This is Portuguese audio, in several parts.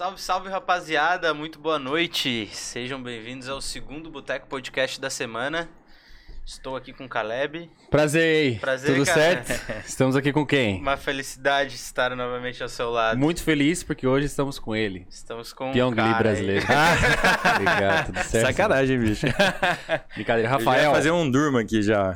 Salve, salve rapaziada, muito boa noite. Sejam bem-vindos ao segundo Boteco Podcast da semana. Estou aqui com o Caleb. Prazer aí. Prazer, Tudo cara. certo? Estamos aqui com quem? Uma felicidade estar novamente ao seu lado. Muito feliz porque hoje estamos com ele. Estamos com Pyong um cara Lee brasileiro. Ah, obrigado, tudo certo? Sacanagem, bicho. Brincadeira. Eu Rafael. fazer um durma aqui já.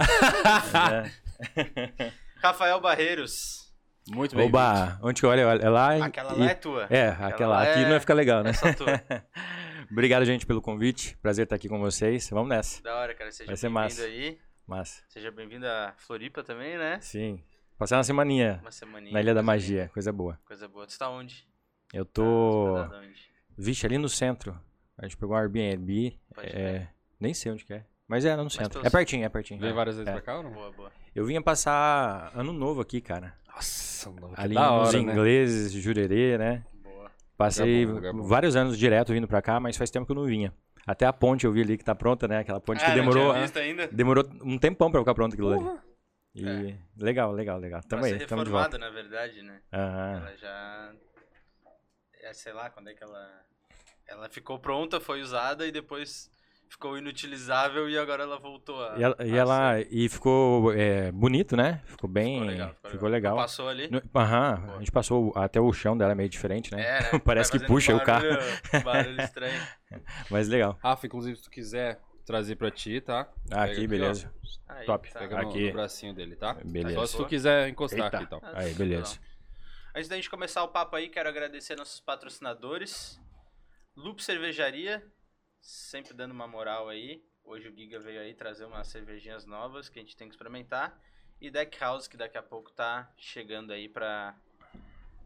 Rafael Barreiros. Muito bem. Oba, onde que olha? É lá. Aquela e- lá é tua. É, aquela. lá Aqui é- não vai ficar legal, né? É só tua. Obrigado, gente, pelo convite. Prazer estar aqui com vocês. Vamos nessa. Da hora, cara. Seja Vai ser bem-vindo aí. Massa. Seja bem-vindo a Floripa também, né? Sim. Passar uma semaninha Uma semaninha. na Ilha da Magia. linda, Coisa boa. Coisa boa. Tu tá onde? Eu tô. onde? Vixe, ali no centro. A gente pegou um Airbnb. Pode É... Nem sei onde que é. Mas é no centro. É pertinho, é pertinho. Vem várias vezes É. pra cá ou não? Boa, boa. Eu vinha passar ano novo aqui, cara. Nossa, mano, que Ali da hora, né? ingleses, Jurerê, né? Boa. Passei Lugar bom, lugar bom. vários anos direto vindo pra cá, mas faz tempo que eu não vinha. Até a ponte eu vi ali que tá pronta, né? Aquela ponte Ah, que não demorou, tinha visto ainda? demorou um tempão pra ficar pronta aquilo ali. E legal, legal, legal. Tamo pra aí, ser tamo de volta. reformada, na verdade, né? Aham. Ela já. É, sei lá, quando é que ela. Ela ficou pronta, foi usada e depois ficou inutilizável e agora ela voltou a. E ela, e, a ela- ser- e ficou é, bonito, né? Ficou bem, Ficou legal. ficou legal. Passou ali. No- Aham, a gente passou até o chão dela é meio diferente, né? É, né? Parece que puxa o carro. barulho- Barulho estranho. Mas legal. Rafa, inclusive, se tu quiser trazer pra ti, tá? Ah, aqui, beleza. Aí, Top. tá. Pega no, Aqui. no bracinho dele, tá? Beleza. Só se tu quiser encostar Eita. aqui, então. Aí, beleza. Antes da gente começar o papo aí, quero agradecer nossos patrocinadores. Loop Cervejaria, sempre dando uma moral aí. Hoje o Giga veio aí trazer umas cervejinhas novas que a gente tem que experimentar. E Deck House, que daqui a pouco tá chegando aí pra.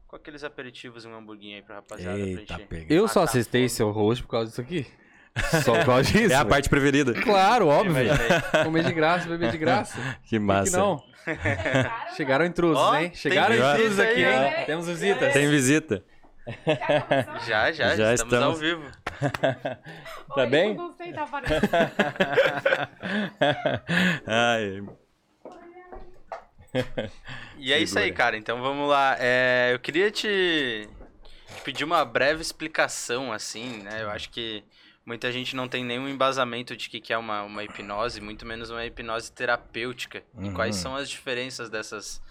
Com aqueles aperitivos e um hamburguinho aí pra rapaziada. Eita, pra gente. Eu só assisti seu rosto por causa disso aqui. Só por causa disso. É a parte preferida. Claro, óbvio. Comer de graça, beber de graça. Que massa. que não? Chegaram intrusos, Ó, hein? Chegaram visita intrusos aqui, hein? Temos visitas. Tem visita. Já, já, Já estamos, ao estamos. vivo. Tá bem? Não sei, tá aparecendo. Ai, E é isso aí, cara. Então vamos lá. É, eu queria te, te pedir uma breve explicação, assim, né? Eu acho que muita gente não tem nenhum embasamento de que que é uma, uma hipnose, muito menos uma hipnose terapêutica. E Uhum. quais são as diferenças dessas,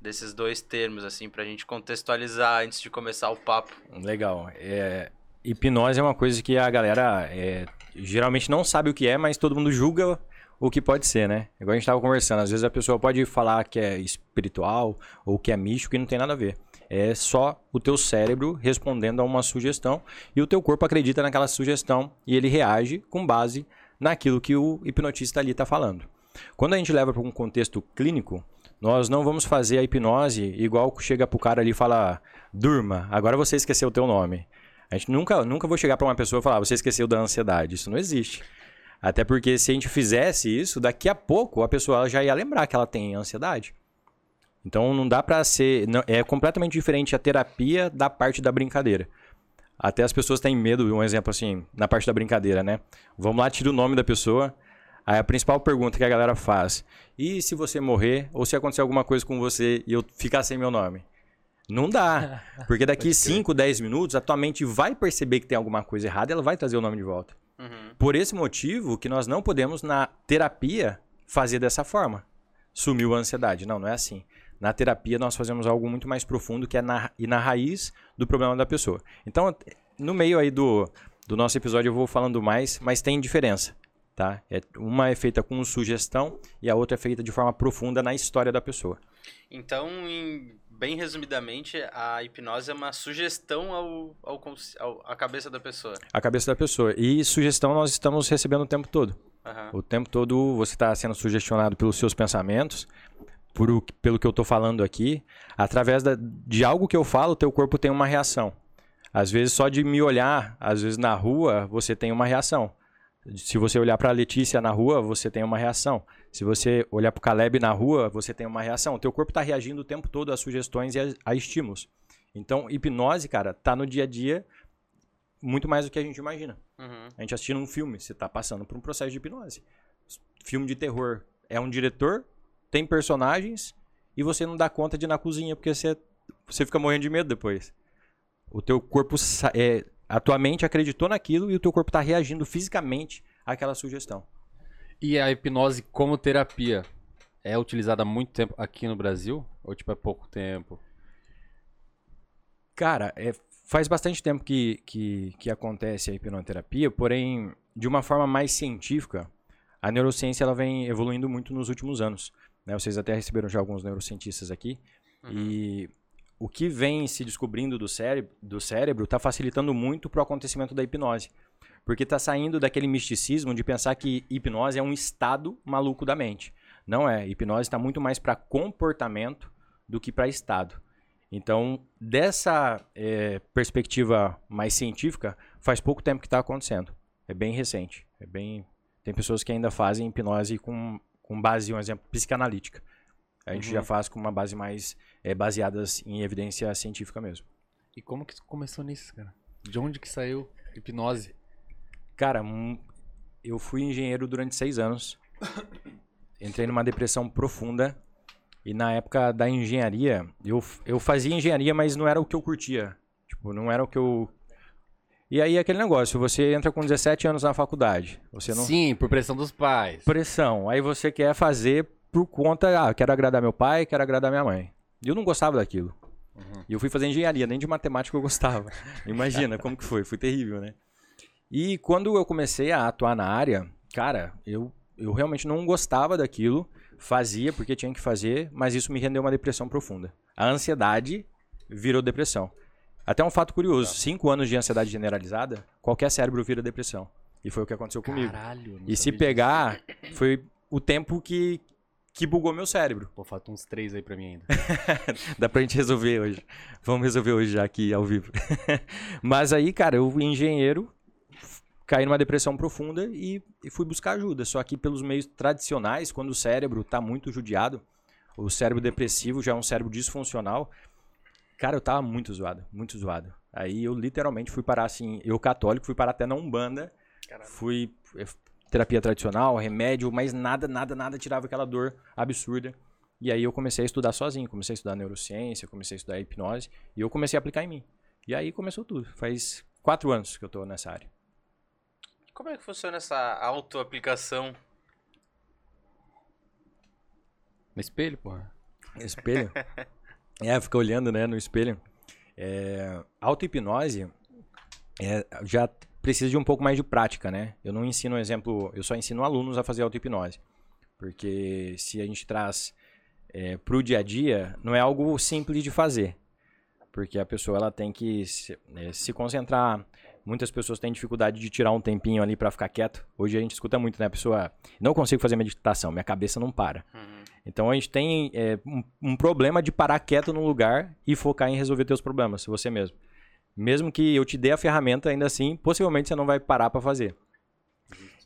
desses dois termos, assim, pra gente contextualizar antes de começar o papo. legal. É, hipnose é uma coisa que a galera é, geralmente não sabe o que é, mas todo mundo julga o que pode ser, né? Igual a gente tava conversando, às vezes a pessoa pode falar que é espiritual ou que é místico e não tem nada a ver. É só o teu cérebro respondendo a uma sugestão e o teu corpo acredita naquela sugestão e ele reage com base naquilo que o hipnotista ali está falando. Quando a gente leva para um contexto clínico, nós não vamos fazer a hipnose igual chega pro cara ali e fala: "Durma, agora você esqueceu o teu nome". A gente nunca, nunca vou chegar para uma pessoa e falar: "Você esqueceu da ansiedade". Isso não existe. Até porque se a gente fizesse isso, daqui a pouco a pessoa já ia lembrar que ela tem ansiedade. Então não dá pra ser, não- é completamente diferente a terapia da parte da brincadeira. Até as pessoas têm medo, um exemplo assim, na parte da brincadeira, né? Vamos lá, tira o nome da pessoa. Aí a principal pergunta que a galera faz: "E se você morrer ou se acontecer alguma coisa com você e eu ficar sem meu nome?" Não dá, porque daqui 5, 10 minutos a tua mente vai perceber que tem alguma coisa errada e ela vai trazer o nome de volta. Uhum. Por esse motivo que nós não podemos, na terapia, fazer dessa forma. Sumiu a ansiedade. Não, não é assim. Na terapia, nós fazemos algo muito mais profundo, que é na, ir na raiz do problema da pessoa. Então, no meio aí do, do nosso episódio, eu vou falando mais, mas tem diferença. Tá? É, uma é feita com sugestão e a outra é feita de forma profunda na história da pessoa. Então, em- bem resumidamente, a hipnose é uma sugestão ao, ao, ao- à cabeça da pessoa. A cabeça da pessoa. E sugestão nós estamos recebendo o tempo todo. Aham. O tempo todo você está sendo sugestionado pelos seus pensamentos, por o- pelo que eu estou falando aqui. Através da- de algo que eu falo, o teu corpo tem uma reação. Às vezes, só de me olhar, às vezes na rua, você tem uma reação. Se você olhar para a Letícia na rua, você tem uma reação. Se você olhar para o Caleb na rua, você tem uma reação. O teu corpo está reagindo o tempo todo a sugestões e a, a estímulos. Então, hipnose, cara, tá no dia a dia muito mais do que a gente imagina. Uhum. A gente assistindo um filme, você tá passando por um processo de hipnose. Filme de terror é um diretor, tem personagens e você não dá conta de ir na cozinha porque você, você fica morrendo de medo depois. O teu corpo, é, a tua mente acreditou naquilo e o teu corpo está reagindo fisicamente àquela sugestão. E a hipnose como terapia é utilizada há muito tempo aqui no Brasil? Ou tipo, é pouco tempo? Cara, é, faz bastante tempo que, que, que acontece a hipnoterapia, porém, de uma forma mais científica, a neurociência ela vem evoluindo muito nos últimos anos. né? Vocês até receberam já alguns neurocientistas aqui. E o que vem se descobrindo do cérebro do cérebro está facilitando muito para o acontecimento da hipnose. Porque está saindo daquele misticismo de pensar que hipnose é um estado maluco da mente. Não é. Hipnose está muito mais para comportamento do que para estado. Então, dessa eh, perspectiva mais científica, faz pouco tempo que está acontecendo. É bem recente. É bem... Tem pessoas que ainda fazem hipnose com, com base, um exemplo, psicanalítica. A gente Uhum. já faz com uma base mais eh, baseadas em evidência científica mesmo. E como que tu começou nisso, cara? De onde que saiu hipnose? Cara, eu fui engenheiro durante seis anos. Entrei numa depressão profunda. E na época da engenharia, eu, eu fazia engenharia, mas não era o que eu curtia. Tipo, não era o que eu. E aí aquele negócio, você entra com 17 anos na faculdade. Você não. Sim, por pressão dos pais. Pressão. Aí você quer fazer por conta. Ah, quero agradar meu pai, quero agradar minha mãe. E eu não gostava daquilo. E eu fui fazer engenharia, nem de matemática eu gostava. Imagina como que foi, foi terrível, né? E quando eu comecei a atuar na área, cara, eu, eu realmente não gostava daquilo, fazia porque tinha que fazer, mas isso me rendeu uma depressão profunda. A ansiedade virou depressão. Até um fato curioso, cinco anos de ansiedade generalizada, qualquer cérebro vira depressão. E foi o que aconteceu comigo. Caralho. E se pegar, foi o tempo que, que bugou meu cérebro. Pô, falta uns três aí pra mim ainda. Dá pra gente resolver hoje. Vamos resolver hoje já aqui ao vivo. Mas aí, cara, eu engenheiro, caí numa depressão profunda e, e fui buscar ajuda. Só que pelos meios tradicionais, quando o cérebro tá muito judiado, o cérebro depressivo já é um cérebro disfuncional. Cara, eu tava muito zoado, muito zoado. Aí eu literalmente fui parar assim, eu católico, fui parar até na Umbanda. Fui eh, terapia tradicional, remédio, mas nada, nada, nada tirava aquela dor absurda. E aí eu comecei a estudar sozinho, comecei a estudar neurociência, comecei a estudar hipnose e eu comecei a aplicar em mim. E aí começou tudo. Faz quatro anos que eu tô nessa área. Como é que funciona essa autoaplicação? No espelho, porra. Espelho? é, fica olhando, né, no espelho. É, auto-hipnose é, já precisa de um pouco mais de prática, né? Eu não ensino, exemplo, eu só ensino alunos a fazer auto-hipnose. Porque se a gente traz é, pro dia a dia, não é algo simples de fazer. Porque a pessoa ela tem que se, né, se concentrar. Muitas pessoas têm dificuldade de tirar um tempinho ali para ficar quieto. Hoje a gente escuta muito, né? A pessoa, não consigo fazer meditação, minha cabeça não para. Uhum. Então a gente tem é, um, um problema de parar quieto num lugar e focar em resolver teus problemas, você mesmo. Mesmo que eu te dê a ferramenta, ainda assim, possivelmente você não vai parar para fazer.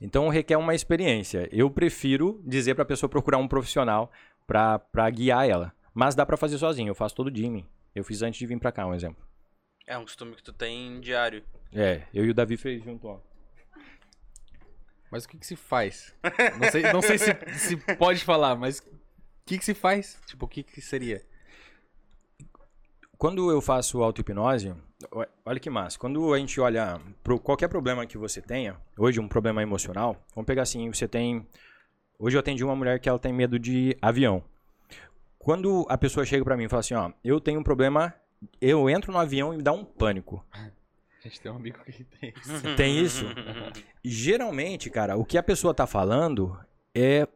Então requer uma experiência. Eu prefiro dizer para a pessoa procurar um profissional para guiar ela. Mas dá para fazer sozinho, eu faço todo dia em mim. Eu fiz antes de vir para cá, um exemplo. É um costume que tu tem diário. É, eu e o Davi fez junto, ó. Mas o que que se faz? Não sei, não sei se, se pode falar, mas o que que se faz? Tipo, o que que seria? Quando eu faço auto-hipnose, olha que massa. Quando a gente olha para qualquer problema que você tenha, hoje um problema emocional, vamos pegar assim, você tem. Hoje eu atendi uma mulher que ela tem medo de avião. Quando a pessoa chega para mim e fala assim, ó, eu tenho um problema, eu entro no avião e me dá um pânico. A gente tem um amigo que tem isso. Tem isso? Geralmente, cara, o que a pessoa tá falando é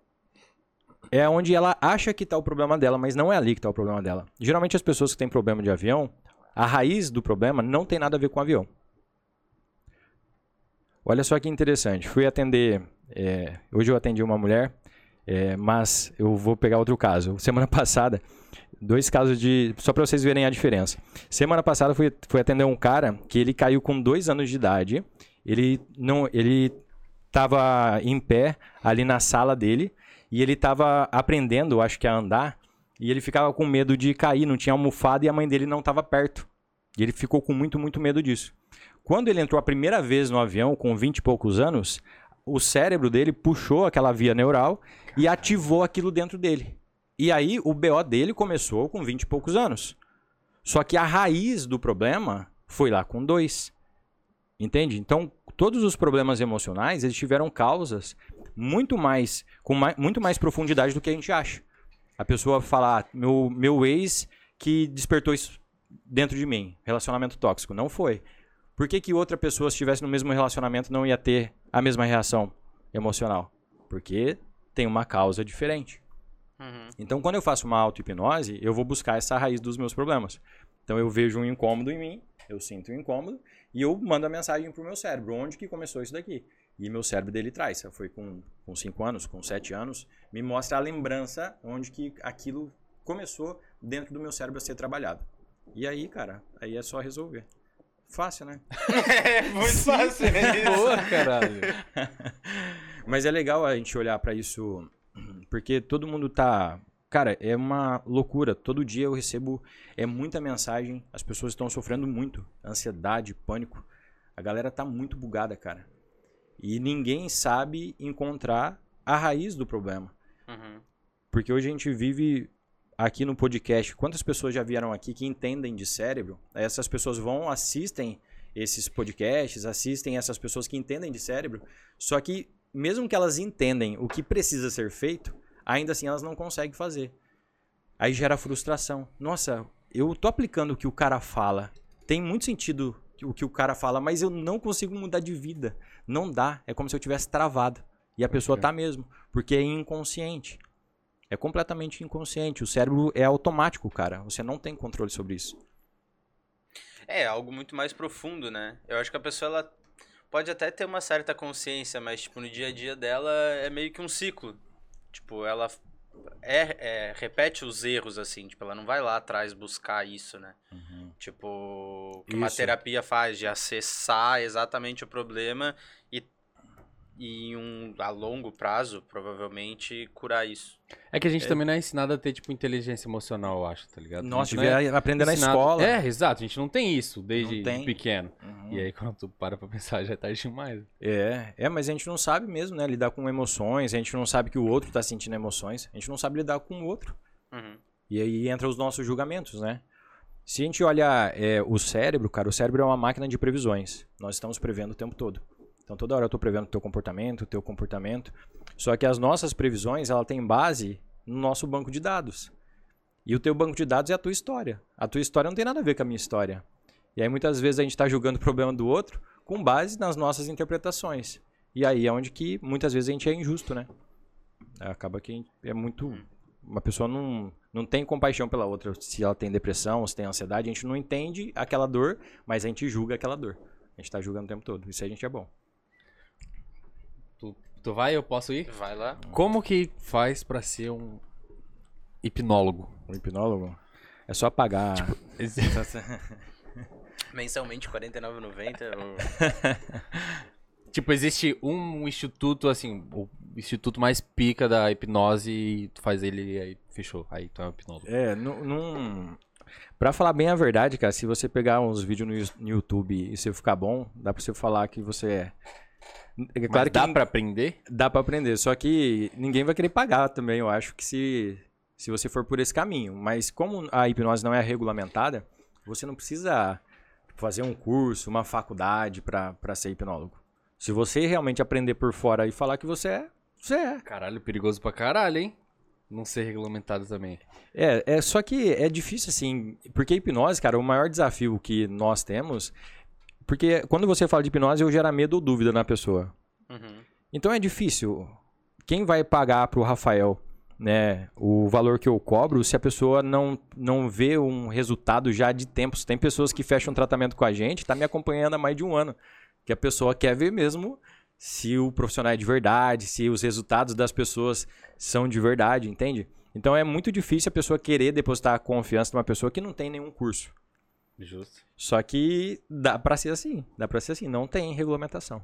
é onde ela acha que tá o problema dela, mas não é ali que tá o problema dela. Geralmente as pessoas que têm problema de avião, a raiz do problema não tem nada a ver com o avião. Olha só que interessante. Fui atender. é, hoje eu atendi uma mulher, é, mas eu vou pegar outro caso. Semana passada, dois casos de. Só para vocês verem a diferença. Semana passada fui, fui atender um cara que ele caiu com dois anos de idade. Ele não, ele estava em pé ali na sala dele e ele estava aprendendo, acho que a andar. E ele ficava com medo de cair, não tinha almofada e a mãe dele não estava perto. E ele ficou com muito, muito medo disso. Quando ele entrou a primeira vez no avião, com 20 e poucos anos, o cérebro dele puxou aquela via neural e ativou aquilo dentro dele. E aí o BO dele começou com 20 e poucos anos. Só que a raiz do problema foi lá com dois. Entende? Então, todos os problemas emocionais, eles tiveram causas muito mais com mai- muito mais profundidade do que a gente acha. A pessoa fala, ah, meu, meu ex que despertou isso dentro de mim, relacionamento tóxico. Não foi. Por que, que outra pessoa, se estivesse no mesmo relacionamento, não ia ter a mesma reação emocional? Porque tem uma causa diferente. Uhum. Então, quando eu faço uma auto-hipnose, eu vou buscar essa raiz dos meus problemas. Então, eu vejo um incômodo em mim, eu sinto um incômodo, e eu mando a mensagem pro meu cérebro, onde que começou isso daqui? E meu cérebro dele traz, foi com 5 anos, com 7 anos, me mostra a lembrança onde que aquilo começou dentro do meu cérebro a ser trabalhado. E aí, cara, aí é só resolver. Fácil, né? É muito fácil isso. Boa, caralho. Mas é legal a gente olhar pra isso, porque todo mundo tá. Cara, é uma loucura. Todo dia eu recebo é muita mensagem. As pessoas estão sofrendo muito, ansiedade, pânico. A galera tá muito bugada, cara. E ninguém sabe encontrar a raiz do problema. Uhum. Porque hoje a gente vive aqui no podcast. Quantas pessoas já vieram aqui que entendem de cérebro? Essas pessoas vão, assistem esses podcasts, assistem essas pessoas que entendem de cérebro. Só que, mesmo que elas entendem o que precisa ser feito, ainda assim elas não conseguem fazer. Aí gera frustração. Nossa, eu tô aplicando o que o cara fala. Tem muito sentido o que o cara fala, mas eu não consigo mudar de vida. Não dá. É como se eu tivesse travado. E a pessoa tá mesmo. Porque é inconsciente. É completamente inconsciente. O cérebro é automático, cara. Você não tem controle sobre isso. É, algo muito mais profundo, né? Eu acho que a pessoa, ela pode até ter uma certa consciência, mas, tipo, no dia a dia dela é meio que um ciclo. Tipo, ela é, é- repete os erros, assim. Tipo, ela não vai lá atrás buscar isso, né? Tipo, o que uma Isso. terapia faz de acessar exatamente o problema e, em um, a longo prazo, provavelmente, curar isso. É que a gente também não é ensinado a ter, tipo, inteligência emocional, eu acho, tá ligado? A Nossa, gente não é devia aprender na ensinado- escola. É, exato. A gente não tem isso desde tem. pequeno. Uhum. E aí, quando tu para pra pensar, já é tarde demais. É, é, mas a gente não sabe mesmo, né? Lidar com emoções, a gente não sabe que o outro tá sentindo emoções, a gente não sabe lidar com o outro. Uhum. E aí entra os nossos julgamentos, né? Se a gente olha é, o cérebro, cara, o cérebro é uma máquina de previsões. Nós estamos prevendo o tempo todo. Então toda hora eu tô prevendo o teu comportamento, o teu comportamento. Só que as nossas previsões, ela tem base no nosso banco de dados. E o teu banco de dados é a tua história. A tua história não tem nada a ver com a minha história. E aí muitas vezes a gente está julgando o problema do outro com base nas nossas interpretações. E aí é onde que muitas vezes a gente é injusto, né? Acaba que é muito. Uma pessoa não, não tem compaixão pela outra. Se ela tem depressão, se tem ansiedade, a gente não entende aquela dor, mas a gente julga aquela dor. A gente tá julgando o tempo todo. Isso a gente é bom. Tu, tu vai, eu posso ir? Vai lá. Como que faz pra ser um hipnólogo? O hipnólogo é só pagar. Mensalmente, R$ 49,90. ou- Tipo, existe um instituto, assim, o instituto mais pica da hipnose e tu faz ele e aí fechou. Aí tu é um hipnólogo. É, não, não. Pra falar bem a verdade, cara, se você pegar uns vídeos no, no YouTube e você ficar bom, dá pra você falar que você é. É claro que dá nin- pra aprender? dá pra aprender, só que ninguém vai querer pagar também, eu acho que se, se você for por esse caminho. Mas como a hipnose não é regulamentada, você não precisa fazer um curso, uma faculdade pra pra ser hipnólogo. Se você realmente aprender por fora e falar que você é, você é. Caralho, perigoso pra caralho, hein? Não ser regulamentado também. É, é só que é difícil assim, porque a hipnose, cara, o maior desafio que nós temos, porque quando você fala de hipnose, eu gera medo ou dúvida na pessoa. Uhum. Então é difícil. Quem vai pagar pro Rafael, né, o valor que eu cobro, se a pessoa não não vê um resultado já de tempos? Tem pessoas que fecham um tratamento com a gente, tá me acompanhando há mais de um ano, que a pessoa quer ver mesmo se o profissional é de verdade, se os resultados das pessoas são de verdade, entende? Então é muito difícil a pessoa querer depositar a confiança numa pessoa que não tem nenhum curso. Justo. Só que dá pra ser assim, dá pra ser assim, não tem regulamentação.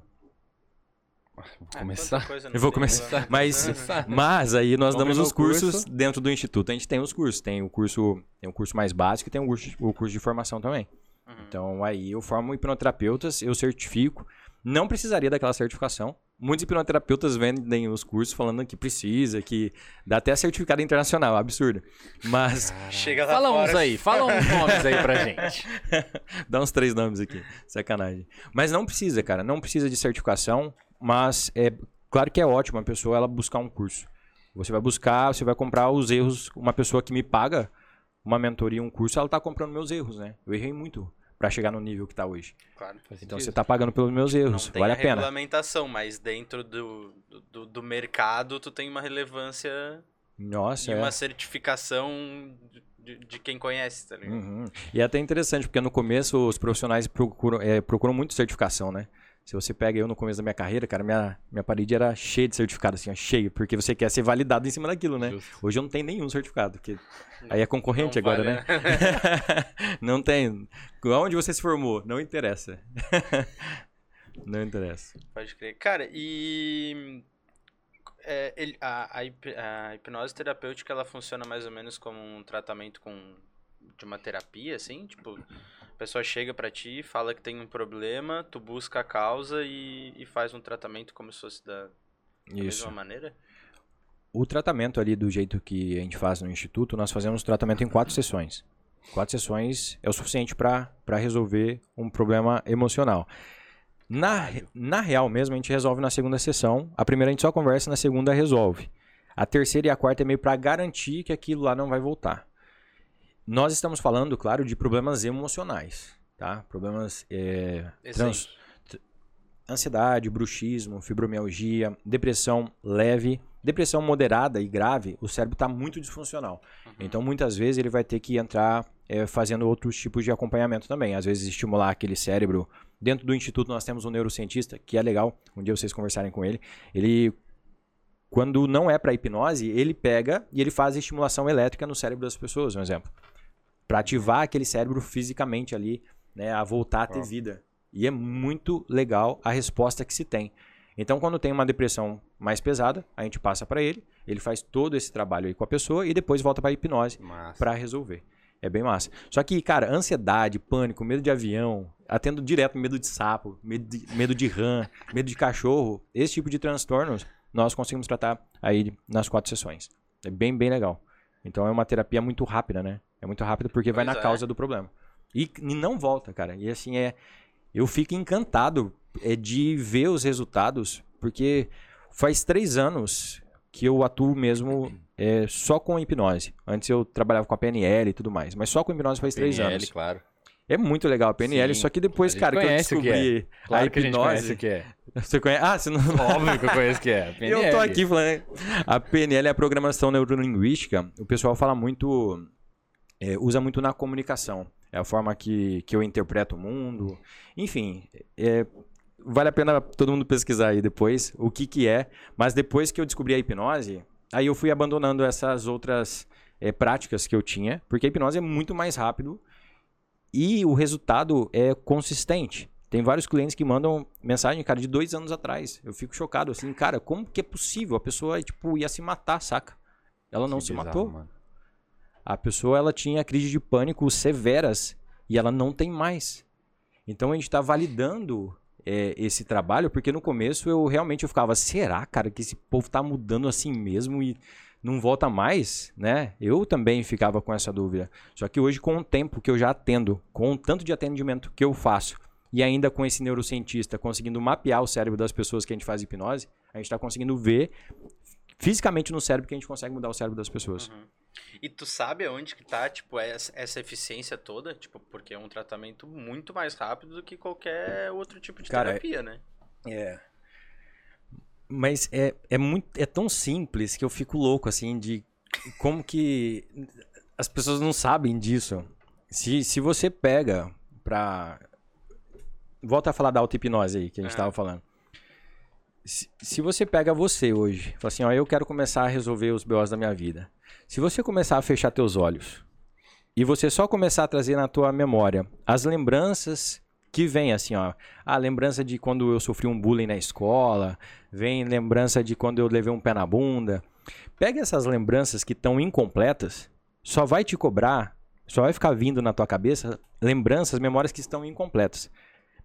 Vou Ah, começar. Eu vou começar, mas. Mas aí nós Vamos damos os o curso. cursos dentro do instituto. A gente tem os cursos. Tem o curso, tem o curso mais básico e tem o curso, o curso de formação também. Uhum. Então aí eu formo hipnoterapeutas, eu certifico. Não precisaria daquela certificação, Muitos hipnoterapeutas vendem os cursos falando que precisa, que dá até certificado internacional, absurdo. Mas Chega lá Fala fora. uns aí, fala uns nomes aí pra gente. Dá uns três nomes aqui. Sacanagem. Mas não precisa, cara. Não precisa de certificação. Mas é claro que é ótimo a pessoa ela buscar um curso. Você vai buscar, você vai comprar os erros. Uma pessoa que me paga uma mentoria, um curso, ela tá comprando meus erros, né? Eu errei muito pra chegar no nível que tá hoje. Claro. Então você tá pagando pelos meus erros. Não tem vale a a pena. regulamentação, mas dentro do, do, do mercado tu tem uma relevância Nossa, e é. uma certificação de, de quem conhece, tá ligado? Uhum. E é até interessante, porque no começo os profissionais procuram, é, procuram muito certificação, né? Se você pega eu no começo da minha carreira, cara, minha, minha parede era cheia de certificado, assim, ó, cheio, porque você quer ser validado em cima daquilo, né? Justo. Hoje eu não tenho nenhum certificado, porque aí é concorrente Não agora, vale, né? não tem. Onde você se formou? Não interessa. não interessa. Pode crer. Cara, e é, ele- a, a hip- a hipnose terapêutica ela funciona mais ou menos como um tratamento com de uma terapia, assim? Tipo, pessoa chega pra ti, fala que tem um problema, tu busca a causa e, e faz um tratamento como se fosse da, da mesma maneira? O tratamento ali do jeito que a gente faz no instituto, nós fazemos tratamento em quatro sessões. Quatro sessões é o suficiente para resolver um problema emocional. Na, na real mesmo, a gente resolve na segunda sessão. A primeira a gente só conversa, na segunda resolve. A terceira e a quarta é meio para garantir que aquilo lá não vai voltar. Nós estamos falando, claro, de problemas emocionais, tá? Problemas é, trans, ansiedade, bruxismo, fibromialgia, depressão leve, depressão moderada e grave, o cérebro está muito disfuncional. Então, muitas vezes, ele vai ter que entrar eh, fazendo outros tipos de acompanhamento também. Às vezes, estimular aquele cérebro. Dentro do instituto, nós temos um neurocientista, que é legal, um dia vocês conversarem com ele. Ele, quando não é para hipnose, ele pega e ele faz estimulação elétrica no cérebro das pessoas, um exemplo. Para ativar aquele cérebro fisicamente ali, né, a voltar a ter vida. E é muito legal a resposta que se tem. Então, quando tem uma depressão mais pesada, a gente passa para ele, ele faz todo esse trabalho aí com a pessoa e depois volta para hipnose para resolver. É bem massa. Só que, cara, ansiedade, pânico, medo de avião, atendo direto medo de sapo, medo de, medo de rã, medo de cachorro, esse tipo de transtornos nós conseguimos tratar aí nas quatro sessões. É bem, bem legal. Então é uma terapia muito rápida, né? É muito rápida porque vai Pois na é. causa do problema. E, e não volta, cara. E assim é. Eu fico encantado é, de ver os resultados, porque faz três anos que eu atuo mesmo é, só com hipnose. Antes eu trabalhava com a PNL e tudo mais, mas só com hipnose faz três PNL, anos. claro. É muito legal a PNL, Sim. só que depois, cara, que eu o que é. descobri Claro a que a gente conhece hipnose. o que é. Você conhece? Ah, você não. Óbvio que eu conheço o que é. Eu tô PNL. aqui falando. A PNL é a programação neurolinguística. O pessoal fala muito. é, usa muito na comunicação. É a forma que, que eu interpreto o mundo. Enfim, é, vale a pena todo mundo pesquisar aí depois o que, que é. Mas depois que eu descobri a hipnose, aí eu fui abandonando essas outras é, práticas que eu tinha, porque a hipnose é muito mais rápido e o resultado é consistente. Tem vários clientes que mandam mensagem, cara, de dois anos atrás. Eu fico chocado, assim, cara, como que é possível? A pessoa, tipo, ia se matar, saca? Ela não Que se bizarro, matou. mano. A pessoa, ela tinha crise de pânico severas e ela não tem mais. Então a gente está validando é, esse trabalho, porque no começo eu realmente eu ficava, será, cara, que esse povo tá mudando assim mesmo e não volta mais, né? Eu também ficava com essa dúvida. Só que hoje, com o tempo que eu já atendo, com o tanto de atendimento que eu faço, e ainda com esse neurocientista conseguindo mapear o cérebro das pessoas que a gente faz hipnose, a gente está conseguindo ver fisicamente no cérebro que a gente consegue mudar o cérebro das pessoas. Uhum. E tu sabe aonde que tá, tipo, essa, essa eficiência toda? Tipo, porque é um tratamento muito mais rápido do que qualquer outro tipo de Cara, terapia, né? É. Mas é, é, muito, é tão simples que eu fico louco, assim, de como que as pessoas não sabem disso. Se, se você pega pra. Volta a falar da auto-hipnose aí, que a gente Aham. tava falando. Se, se você pega você hoje, fala assim, ó, eu quero começar a resolver os BOs da minha vida. Se você começar a fechar teus olhos e você só começar a trazer na tua memória as lembranças que vem assim, ó, a lembrança de quando eu sofri um bullying na escola, vem lembrança de quando eu levei um pé na bunda. Pega essas lembranças que estão incompletas, só vai te cobrar, só vai ficar vindo na tua cabeça lembranças, memórias que estão incompletas.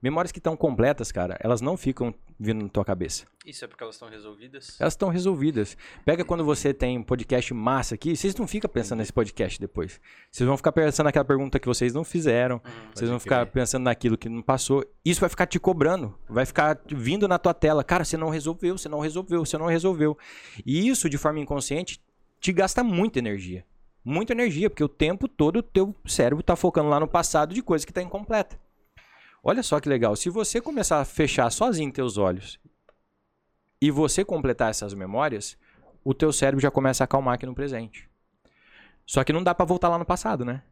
Memórias que estão completas, cara, elas não ficam vindo na tua cabeça. Isso é porque elas estão resolvidas? Elas estão resolvidas. Pega quando você tem um podcast massa aqui, vocês não ficam pensando nesse podcast depois. Vocês vão ficar pensando naquela pergunta que vocês não fizeram. Uhum. Vocês vão ficar pensando naquilo que não passou. Isso vai ficar te cobrando. Vai ficar vindo na tua tela. Cara, você não resolveu, você não resolveu, você não resolveu. E isso, de forma inconsciente, te gasta muita energia. Muita energia, porque o tempo todo o teu cérebro tá focando lá no passado de coisa que tá incompleta. Olha só que legal. Se você começar a fechar sozinho teus olhos e você completar essas memórias, o teu cérebro já começa a acalmar aqui no presente. Só que não dá pra voltar lá no passado, né?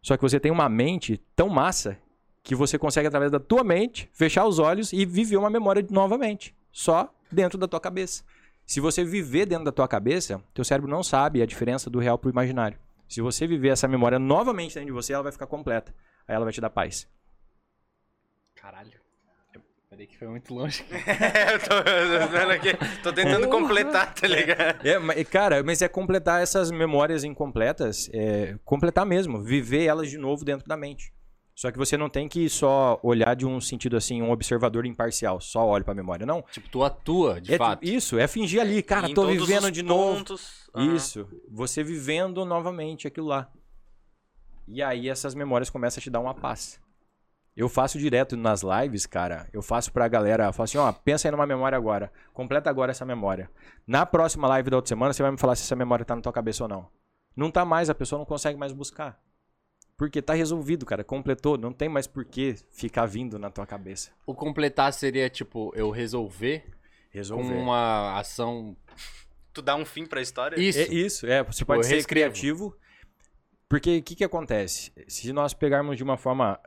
Só que você tem uma mente tão massa que você consegue através da tua mente fechar os olhos e viver uma memória novamente, só dentro da tua cabeça. Se você viver dentro da tua cabeça, teu cérebro não sabe a diferença do real pro imaginário. Se você viver essa memória novamente dentro de você, ela vai ficar completa. Aí ela vai te dar paz. Caralho. Peraí que foi muito longe. É, eu tô, eu tô vendo aqui. Tô tentando completar, tá ligado? É, cara, mas é completar essas memórias incompletas, é, completar mesmo, viver elas de novo dentro da mente. Só que você não tem que só olhar de um sentido assim, um observador imparcial, só olha pra memória, não. tipo, tu atua, de É fato. isso, é fingir ali, cara, Em tô todos vivendo os de novo. pontos. Aham. Isso, você vivendo novamente aquilo lá. E aí essas memórias começam a te dar uma paz. Eu faço direto nas lives, cara. Eu faço pra galera, eu falo assim, ó, pensa aí numa memória agora. Completa agora essa memória. Na próxima live da outra semana, você vai me falar se essa memória tá na tua cabeça ou não. Não tá mais, a pessoa não consegue mais buscar. Porque tá resolvido, cara. Completou, não tem mais por que ficar vindo na tua cabeça. O completar seria, tipo, eu resolver Resolver. com uma ação. Tu dá um fim pra história? Isso. É isso, é. Você pode eu ser reescrevo. criativo. Porque o que, que acontece? Se nós pegarmos de uma forma.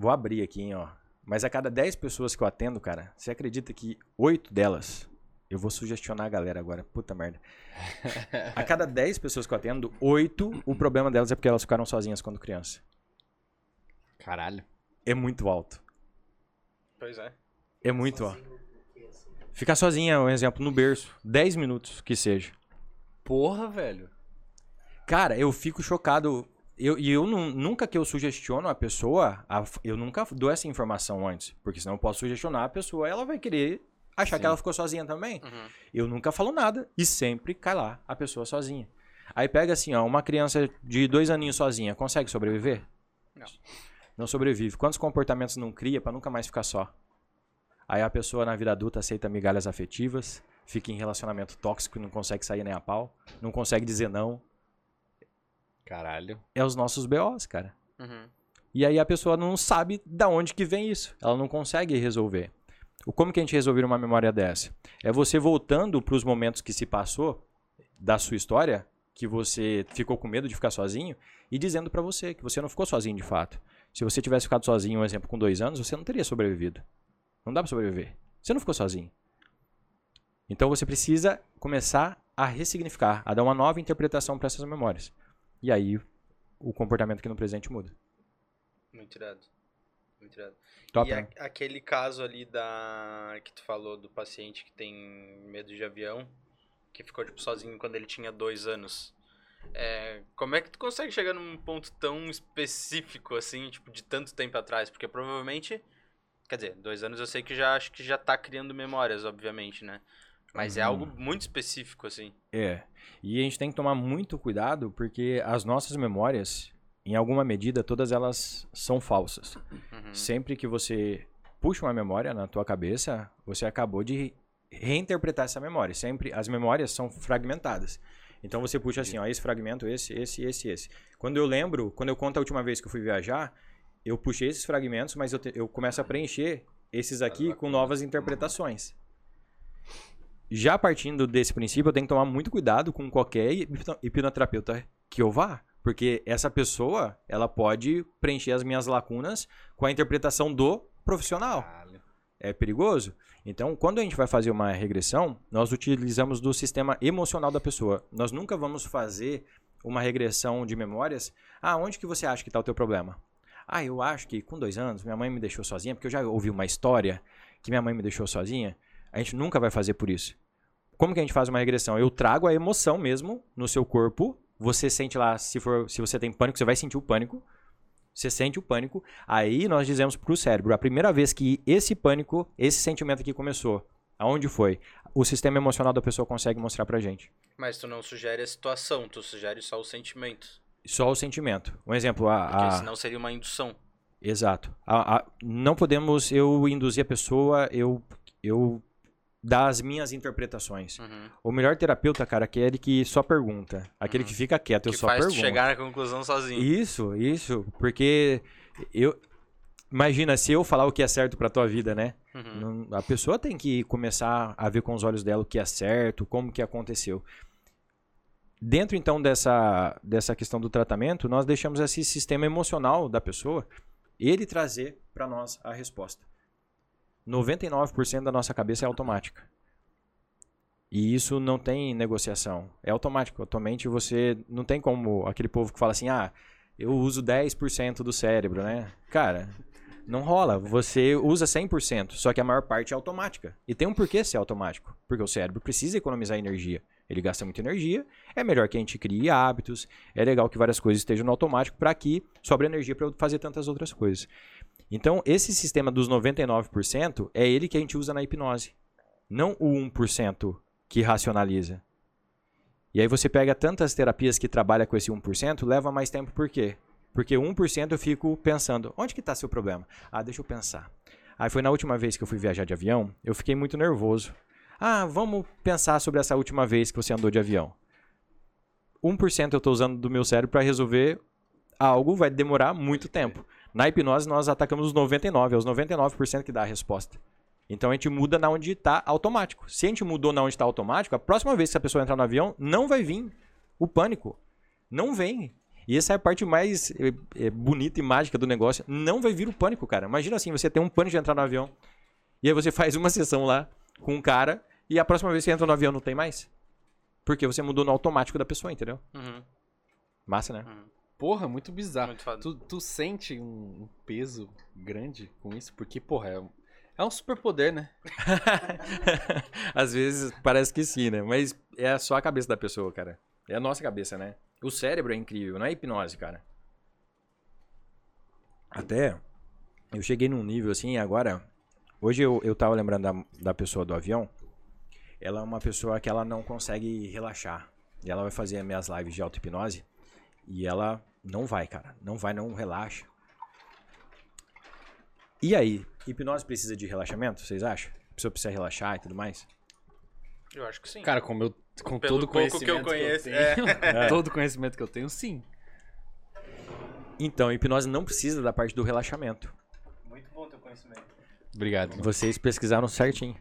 Vou abrir aqui, hein, ó. Mas a cada 10 pessoas que eu atendo, cara, você acredita que 8 delas. Eu vou sugestionar a galera agora. Puta merda. A cada 10 pessoas que eu atendo, 8, o problema delas é porque elas ficaram sozinhas quando criança. Caralho. É muito alto. Pois é. É muito alto. Ficar sozinha, um exemplo, no berço. 10 minutos que seja. Porra, velho. Cara, eu fico chocado. Eu, e eu nu- nunca que eu sugestiono a pessoa, a- eu nunca dou essa informação antes. Porque senão eu posso sugestionar a pessoa ela vai querer achar Sim. que ela ficou sozinha também. Uhum. Eu nunca falo nada. E sempre cai lá a pessoa sozinha. Aí pega assim, ó, uma criança de dois aninhos sozinha, consegue sobreviver? Não. Não sobrevive. Quantos comportamentos não cria pra nunca mais ficar só? Aí a pessoa na vida adulta aceita migalhas afetivas, fica em relacionamento tóxico e não consegue sair nem a pau, não consegue dizer não. Caralho. É os nossos BOs, cara. Uhum. E aí a pessoa não sabe da onde que vem isso. Ela não consegue resolver. O como que a gente resolver uma memória dessa? É você voltando para os momentos que se passou da sua história, que você ficou com medo de ficar sozinho, e dizendo para você que você não ficou sozinho de fato. Se você tivesse ficado sozinho, um exemplo, com dois anos, você não teria sobrevivido. Não dá para sobreviver. Você não ficou sozinho. Então você precisa começar a ressignificar, a dar uma nova interpretação para essas memórias. E aí o comportamento aqui no presente muda. Muito irado. Muito irado. Top, e né? a- aquele caso ali da que tu falou do paciente que tem medo de avião, que ficou tipo sozinho quando ele tinha dois anos. É, como é que tu consegue chegar num ponto tão específico assim, tipo, de tanto tempo atrás? Porque provavelmente, quer dizer, dois anos eu sei que já acho que já tá criando memórias, obviamente, né? Mas é algo muito específico, assim. É. E a gente tem que tomar muito cuidado porque as nossas memórias, em alguma medida, todas elas são falsas. Uhum. Sempre que você puxa uma memória na tua cabeça, você acabou de reinterpretar essa memória. Sempre as memórias são fragmentadas. Então você puxa assim, ó, esse fragmento, esse, esse, esse, esse. Quando eu lembro, quando eu conto a última vez que eu fui viajar, eu puxei esses fragmentos, mas eu, te- eu começo a preencher esses aqui com novas interpretações. Já partindo desse princípio, eu tenho que tomar muito cuidado com qualquer hipno- hipnoterapeuta que eu vá. Porque essa pessoa, ela pode preencher as minhas lacunas com a interpretação do profissional. É perigoso. Então, quando a gente vai fazer uma regressão, nós utilizamos do sistema emocional da pessoa. Nós nunca vamos fazer uma regressão de memórias. Ah, onde que você acha que está o teu problema? Ah, eu acho que com dois anos minha mãe me deixou sozinha, porque eu já ouvi uma história que minha mãe me deixou sozinha. A gente nunca vai fazer por isso. Como que a gente faz uma regressão? Eu trago a emoção mesmo no seu corpo. Você sente lá, se, for, se você tem pânico, você vai sentir o pânico. Você sente o pânico, aí nós dizemos pro cérebro, a primeira vez que esse pânico, esse sentimento aqui começou, aonde foi? O sistema emocional da pessoa consegue mostrar pra gente. Mas tu não sugere a situação, tu sugere só o sentimento. Só o sentimento. Um exemplo, a, Porque a- senão seria uma indução. Exato. A- a- não podemos eu induzir a pessoa, eu, eu dar as minhas interpretações. Uhum. O melhor terapeuta, cara, é aquele que só pergunta. Aquele que fica quieto, eu que só faz pergunto. chegar na conclusão sozinho. Isso, isso. Porque eu. Imagina, se eu falar o que é certo pra tua vida, né? Uhum. Não- a pessoa tem que começar a ver com os olhos dela o que é certo, como que aconteceu. Dentro então dessa, dessa questão do tratamento, nós deixamos esse sistema emocional da pessoa, ele trazer para nós a resposta. 99% da nossa cabeça é automática. E isso não tem negociação. É automático. Atualmente você não tem como aquele povo que fala assim: "Ah, eu uso 10% do cérebro", né? Cara, não rola. Você usa 100%, só que a maior parte é automática. E tem um porquê ser automático. Porque o cérebro precisa economizar energia. Ele gasta muita energia. É melhor que a gente crie hábitos. É legal que várias coisas estejam no automático para que sobre energia para eu fazer tantas outras coisas. Então, esse sistema dos 99% é ele que a gente usa na hipnose. Não o 1% que racionaliza. E aí você pega tantas terapias que trabalham com esse 1%, leva mais tempo por quê? Porque 1% eu fico pensando, onde que está seu problema? Ah, deixa eu pensar. Aí foi na última vez que eu fui viajar de avião, eu fiquei muito nervoso. Ah, vamos pensar sobre essa última vez que você andou de avião. 1% eu estou usando do meu cérebro para resolver algo, vai demorar muito tempo. Na hipnose nós atacamos os 99, é os 99% que dá a resposta. Então a gente muda na onde está automático. Se a gente mudou na onde está automático, a próxima vez que a pessoa entrar no avião, não vai vir o pânico. Não vem. E essa é a parte mais eh, bonita e mágica do negócio. Não vai vir o pânico, cara. Imagina assim, você tem um pânico de entrar no avião. E aí você faz uma sessão lá com um cara e a próxima vez que entra no avião não tem mais. Porque você mudou no automático da pessoa, entendeu? Uhum. Massa, né? Porra, muito bizarro. Muito. Tu, tu sente um, um peso grande com isso? Porque, porra, é, um- é um superpoder, né? Às vezes parece que sim, né? Mas é só a cabeça da pessoa, cara. É a nossa cabeça, né? O cérebro é incrível, não é hipnose, cara. Até eu cheguei num nível assim, agora. Hoje eu, eu tava lembrando da, da pessoa do avião. Ela é uma pessoa que ela não consegue relaxar. E ela vai fazer minhas lives de auto-hipnose. E ela não vai, cara. Não vai, não relaxa. E aí, hipnose precisa de relaxamento, vocês acham? A pessoa precisa relaxar e tudo mais? Eu acho que sim. Cara, como eu, com Pelo todo o pouco que eu conhecimento conheço, tenho, é. todo o conhecimento que eu tenho, sim. Então, hipnose não precisa da parte do relaxamento. Muito bom teu conhecimento. Obrigado. Vocês pesquisaram certinho.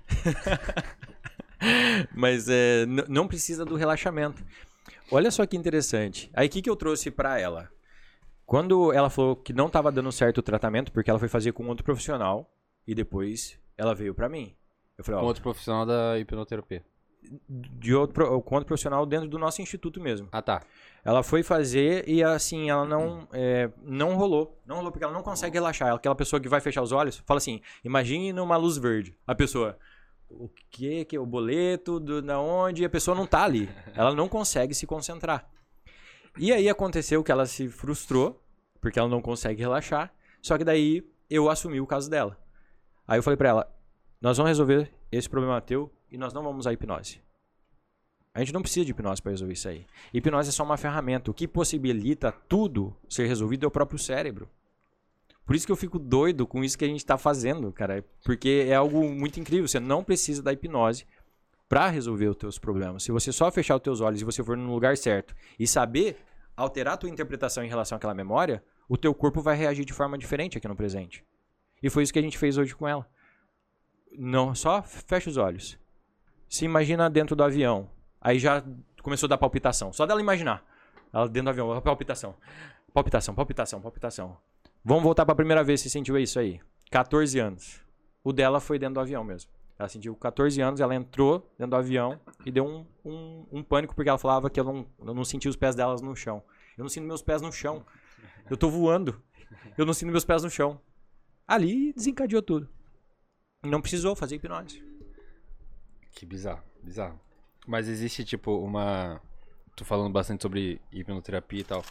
Mas é, não precisa do relaxamento. Olha só que interessante. Aí o que, que eu trouxe pra ela? Quando ela falou que não estava dando certo o tratamento, porque ela foi fazer com outro profissional, e depois ela veio pra mim. Eu falei, ó, Com outro profissional da hipnoterapia. de outro, com outro profissional dentro do nosso instituto mesmo. Ah, tá. Ela foi fazer e assim, ela não, é, não rolou. Não rolou porque ela não consegue relaxar. Ela, aquela pessoa que vai fechar os olhos, fala assim: imagine uma luz verde. A pessoa, o que que é o boleto, do, da onde? A pessoa não tá ali. Ela não consegue se concentrar. E aí aconteceu que ela se frustrou, porque ela não consegue relaxar. Só que daí eu assumi o caso dela. Aí eu falei pra ela: nós vamos resolver esse problema teu e nós não vamos usar hipnose. A gente não precisa de hipnose para resolver isso aí. Hipnose é só uma ferramenta. O que possibilita tudo ser resolvido é o próprio cérebro. Por isso que eu fico doido com isso que a gente está fazendo, cara. Porque é algo muito incrível. Você não precisa da hipnose para resolver os teus problemas. Se você só fechar os teus olhos e você for no lugar certo e saber alterar a tua interpretação em relação àquela memória, o teu corpo vai reagir de forma diferente aqui no presente. E foi isso que a gente fez hoje com ela. Não, só fecha os olhos. Se imagina dentro do avião. Aí já começou a dar palpitação. Só dela imaginar. Ela dentro do avião, palpitação. Palpitação, palpitação, palpitação. Vamos voltar para a primeira vez que você sentiu isso aí. 14 anos. O dela foi dentro do avião mesmo. Ela sentiu 14 anos, ela entrou dentro do avião e deu um, um, um pânico porque ela falava que eu não, eu não sentia os pés delas no chão. Eu não sinto meus pés no chão. Eu tô voando. Eu não sinto meus pés no chão. Ali desencadeou tudo. Não precisou fazer hipnose. Que bizarro, bizarro. Mas existe, tipo, uma. Tô falando bastante sobre hipnoterapia e tal.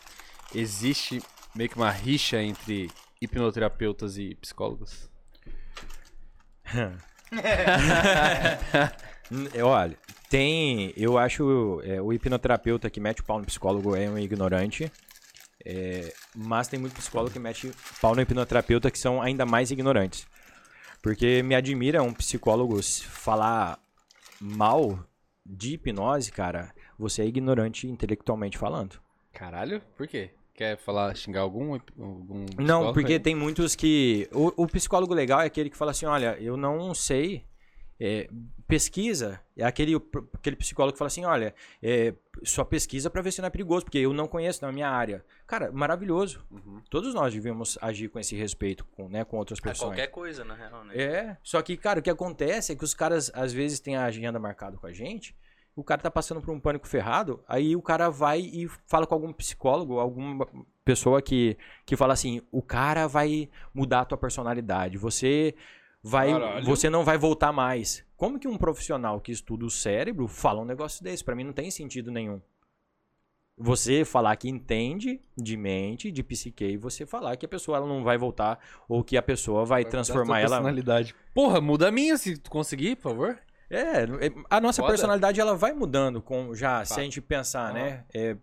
existe meio que uma rixa entre hipnoterapeutas e psicólogos? Olha, tem. Eu acho é, o hipnoterapeuta que mete o pau no psicólogo é um ignorante. é, mas tem muito psicólogo que mete pau no hipnoterapeuta que são ainda mais ignorantes. Porque me admira um psicólogo falar mal de hipnose, cara. Você é ignorante intelectualmente falando. Caralho, por quê? Quer falar, xingar algum, algum Não, porque aí? tem muitos que. O, o psicólogo legal é aquele que fala assim: olha, eu não sei. é, pesquisa. É aquele, aquele psicólogo que fala assim: olha, é, só pesquisa pra ver se não é perigoso, porque eu não conheço na minha área. Cara, maravilhoso. Uhum. Todos nós devemos agir com esse respeito com, né, com outras É pessoas. qualquer coisa, na real, né? É, só que, cara, o que acontece é que os caras às vezes têm a agenda marcada com a gente, o cara tá passando por um pânico ferrado, aí o cara vai e fala com algum psicólogo, alguma pessoa que, que fala assim, o cara vai mudar a tua personalidade, você vai, Caralho. você não vai voltar mais. Como que um profissional que estuda o cérebro fala um negócio desse? Pra mim não tem sentido nenhum. Você falar que entende de mente, de psique, e você falar que a pessoa ela não vai voltar ou que a pessoa vai, a transformar ela personalidade. Porra, muda a minha se tu conseguir, por favor. É, é, a nossa Foda. personalidade ela vai mudando com já, se a gente pensar, Aham. né? É,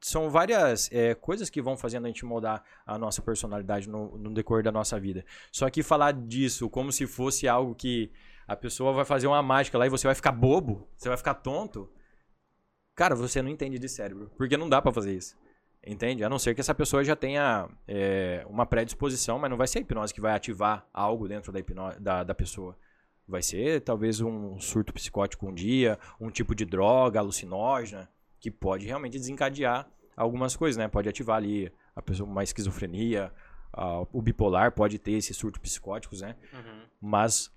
são várias é, coisas que vão fazendo a gente mudar a nossa personalidade no, no decorrer da nossa vida. Só que falar disso como se fosse algo que a pessoa vai fazer uma mágica lá e você vai ficar bobo, você vai ficar tonto. Cara, você não entende de cérebro, porque não dá pra fazer isso. Entende? A não ser que essa pessoa já tenha é, uma predisposição, mas não vai ser a hipnose que vai ativar algo dentro da, hipno- da, da pessoa. Vai ser talvez um surto psicótico um dia, um tipo de droga alucinógena, que pode realmente desencadear algumas coisas, né? Pode ativar ali a pessoa uma esquizofrenia, a- o bipolar pode ter esses surtos psicóticos, né? Uhum. Mas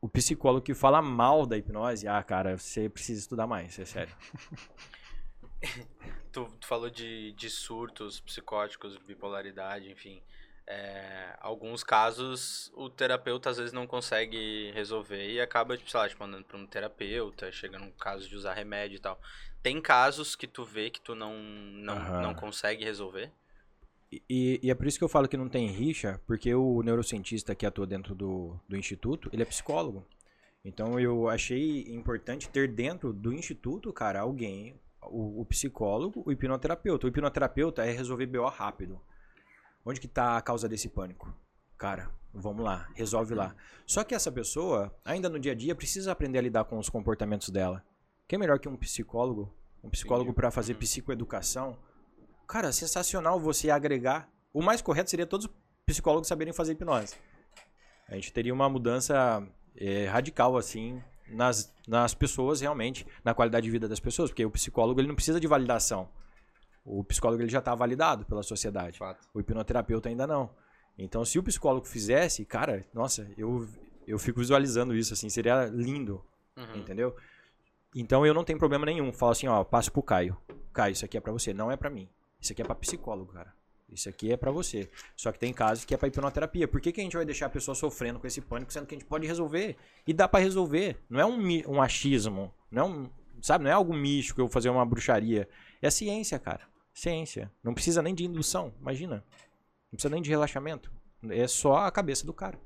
o psicólogo que fala mal da hipnose, ah, cara, você precisa estudar mais, é sério. Tu, tu falou de, de surtos psicóticos, bipolaridade, enfim. É, alguns casos o terapeuta às vezes não consegue resolver e acaba, tipo, sei lá, te mandando pra um terapeuta, chega num caso de usar remédio e tal. Tem casos que tu vê que tu não, não, Aham. não consegue resolver? E, e é por isso que eu falo que não tem rixa, porque o neurocientista que atua dentro do, do instituto, ele é psicólogo. Então eu achei importante ter dentro do instituto, cara, alguém, o, o psicólogo, o hipnoterapeuta. O hipnoterapeuta é resolver BO rápido. Onde que tá a causa desse pânico? Cara, vamos lá, resolve lá. Só que essa pessoa, ainda no dia a dia, precisa aprender a lidar com os comportamentos dela. Quem é melhor que um psicólogo? Um psicólogo para fazer psicoeducação? Cara, sensacional você agregar. O mais correto seria todos os psicólogos saberem fazer hipnose. A gente teria uma mudança é, radical, assim, nas, nas pessoas realmente, na qualidade de vida das pessoas, porque o psicólogo ele não precisa de validação. O psicólogo ele já está validado pela sociedade. Fato. O hipnoterapeuta ainda não. Então, se o psicólogo fizesse, cara, nossa, eu, eu fico visualizando isso, assim, seria lindo, Uhum. entendeu? Então, eu não tenho problema nenhum. Falo assim, ó, passo pro Caio. Caio, isso aqui é pra você, não é pra mim. Isso aqui é pra psicólogo, cara. Isso aqui é pra você. Só que tem casos que é pra hipnoterapia. Por que, que a gente vai deixar a pessoa sofrendo com esse pânico, sendo que a gente pode resolver? E dá pra resolver. Não é um, um achismo. Não é um, sabe? Não é algo místico, eu vou fazer uma bruxaria. É ciência, cara. Ciência. Não precisa nem de indução, imagina. Não precisa nem de relaxamento. É só a cabeça do cara.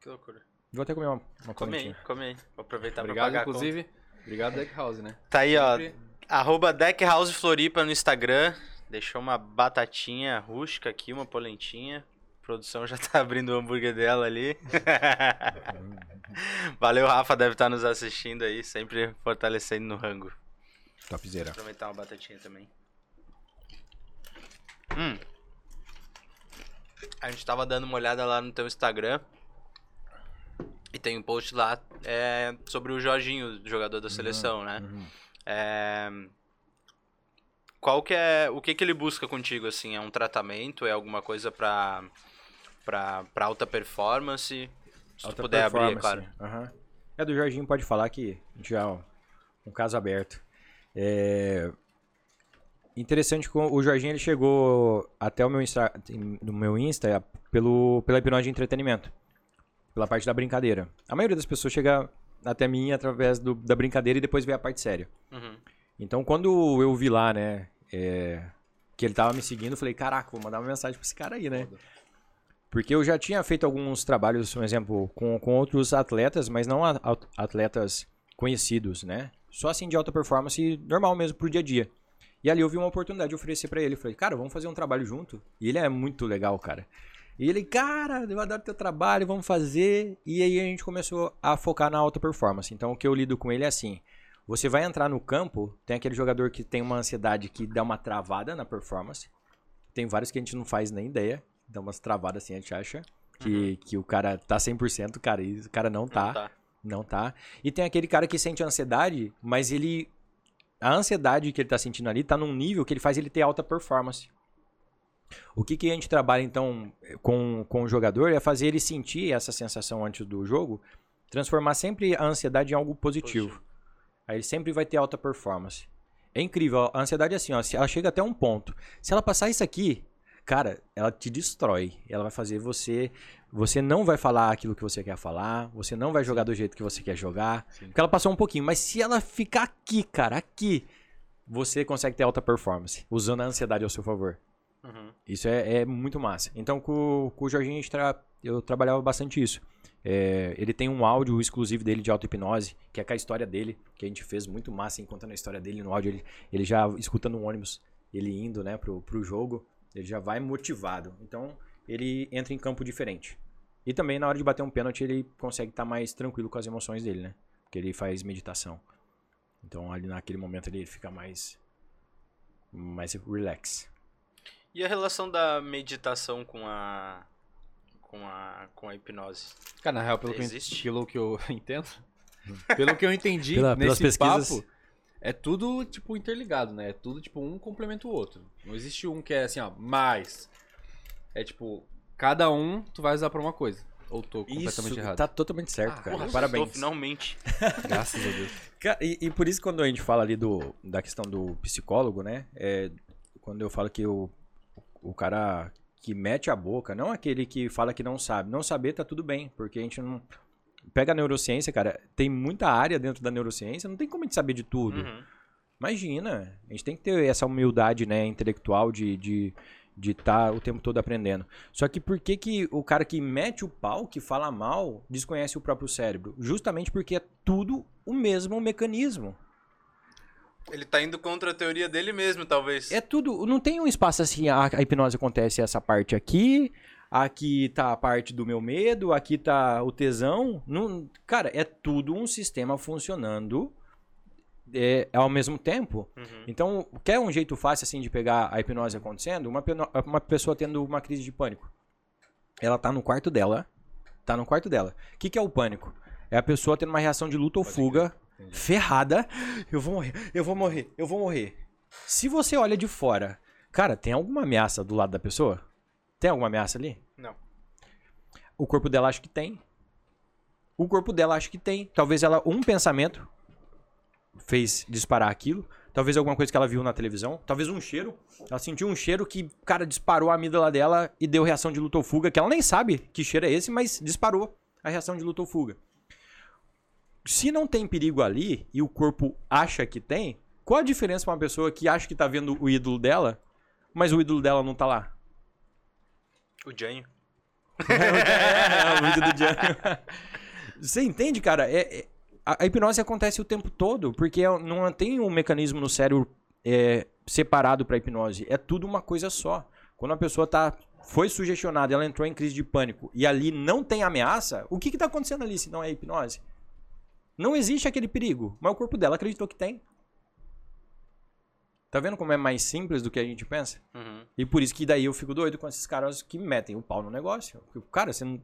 Que loucura. Vou até comer uma, uma Come aí, correntinha. come aí. Vou aproveitar Obrigado, pra pagar inclusive. Obrigado, Deck House, né? Tá aí, ó. Sempre- Arroba Deckhouse Floripa no Instagram. Deixou uma batatinha rústica aqui, uma polentinha. A produção já tá abrindo o hambúrguer dela ali. Valeu, Rafa, deve estar nos assistindo aí, sempre fortalecendo no rango. Topzera. Aproveitar uma batatinha também. Hum. A gente tava dando uma olhada lá no teu Instagram. E tem um post lá é, sobre o Jorginho, jogador da seleção, né? Uhum. É, Qual que é. O que que ele busca contigo, assim? É um tratamento? É alguma coisa pra, pra, pra alta performance? Se tu Alta puder abrir, é claro. Aham. É do Jorginho, pode falar que já ó, um caso aberto. É interessante com o Jorginho ele chegou até o meu Insta, no meu Insta pelo pela hipnose de entretenimento, pela parte da brincadeira. A maioria das pessoas chega até mim através do- da brincadeira e depois vê a parte séria. Uhum. Então, quando eu vi lá, né, é, que ele tava me seguindo, eu falei, caraca, vou mandar uma mensagem pra esse cara aí, né? Porque eu já tinha feito alguns trabalhos, por exemplo, com, com outros atletas, mas não atletas conhecidos, né? Só assim de alta performance normal mesmo pro dia a dia. E ali eu vi uma oportunidade de oferecer pra ele. Falei, cara, vamos fazer um trabalho junto. E ele é muito legal, cara. E ele, cara, eu adoro teu trabalho, vamos fazer. E aí a gente começou a focar na alta performance. Então o que eu lido com ele é assim: você vai entrar no campo, tem aquele jogador que tem uma ansiedade que dá uma travada na performance. Tem vários que a gente não faz nem ideia. Dá umas travadas assim, a gente acha. Que, que o cara tá 100%, cara, e o cara não tá. Não tá. Não tá. E tem aquele cara que sente ansiedade, mas ele. A ansiedade que ele tá sentindo ali tá num nível que ele faz ele ter alta performance. O que, que a gente trabalha, então, com, com o jogador é fazer ele sentir essa sensação antes do jogo, transformar sempre a ansiedade em algo positivo. Positivo. Aí ele sempre vai ter alta performance. É incrível, a ansiedade é assim, ó, ela chega até um ponto. Se ela passar isso aqui, cara, ela te destrói. Ela vai fazer você. Você não vai falar aquilo que você quer falar. Você não vai jogar do jeito que você quer jogar. Sim. Porque ela passou um pouquinho. Mas se ela ficar aqui, cara, aqui, você consegue ter alta performance. Usando a ansiedade ao seu favor. Uhum. Isso é, é muito massa. Então, com, com o Jorginho, tra- eu trabalhava bastante isso. É, ele tem um áudio exclusivo dele de auto-hipnose, que é com a história dele, que a gente fez muito massa em contando a história dele no áudio. Ele, ele já escuta no ônibus, ele indo né, pro, pro jogo, ele já vai motivado. Então, ele entra em campo diferente. E também, na hora de bater um pênalti, ele consegue estar mais tranquilo com as emoções dele, né? Porque ele faz meditação. Então, ali naquele momento, ele fica mais, mais relax. E a relação da meditação com a. com a. com a hipnose? Cara, na real, pelo que, eu, Existe? pelo que eu entendo, pelo que eu entendi Pela- pelas nesse pesquisas. papo, é tudo, tipo, interligado, né? É tudo, tipo, um complementa o outro. Não existe um que é assim, ó, mais. É tipo, cada um tu vai usar pra uma coisa. Ou tô completamente Isso, errado. tá totalmente certo, Ah, cara. porra, Parabéns. Tô, finalmente. Graças a Deus. E, e por isso quando a gente fala ali do, da questão do psicólogo, né? É, quando eu falo que o, o cara que mete a boca, não aquele que fala que não sabe. Não saber tá tudo bem, porque a gente não... Pega a neurociência, cara, tem muita área dentro da neurociência, não tem como a gente saber de tudo. Uhum. Imagina, a gente tem que ter essa humildade, né, intelectual de estar de, de tá o tempo todo aprendendo. Só que por que, que o cara que mete o pau, que fala mal, desconhece o próprio cérebro? Justamente porque é tudo o mesmo mecanismo. Ele tá indo contra a teoria dele mesmo, talvez. É tudo, não tem um espaço assim, a, a hipnose acontece essa parte aqui, aqui tá a parte do meu medo, aqui tá o tesão. Não, cara, é tudo um sistema funcionando é, ao mesmo tempo. Uhum. Então, quer um jeito fácil assim de pegar a hipnose acontecendo? Uma, uma pessoa tendo uma crise de pânico. Ela tá no quarto dela. Tá no quarto dela. O que, que é o pânico? É a pessoa tendo uma reação de luta ou Pode fuga, ferrada. Eu vou morrer, eu vou morrer, eu vou morrer. Se você olha de fora, cara, tem alguma ameaça do lado da pessoa? Tem alguma ameaça ali? Não. O corpo dela acha que tem. O corpo dela acha que tem. Talvez ela, um pensamento fez disparar aquilo. Talvez alguma coisa que ela viu na televisão. Talvez um cheiro. Ela sentiu um cheiro que, cara, disparou a amígdala dela e deu reação de luta ou fuga. Que ela nem sabe que cheiro é esse, mas disparou a reação de luta ou fuga. Se não tem perigo ali e o corpo acha que tem, qual a diferença pra uma pessoa que acha que tá vendo o ídolo dela, mas o ídolo dela não tá lá? O Janho. é, o vídeo do Django. Você entende, cara? É, é- a, hipnose acontece o tempo todo, porque é- não tem um mecanismo no cérebro é, separado para hipnose. É tudo uma coisa só. Quando a pessoa tá, foi sugestionada, ela entrou em crise de pânico e ali não tem ameaça, o que, que tá acontecendo ali se não é hipnose? Não existe aquele perigo, mas o corpo dela acreditou que tem. Tá vendo como é mais simples do que a gente pensa? Uhum. E por isso que daí eu fico doido com esses caras que metem o pau no negócio. Porque, Cara, você não...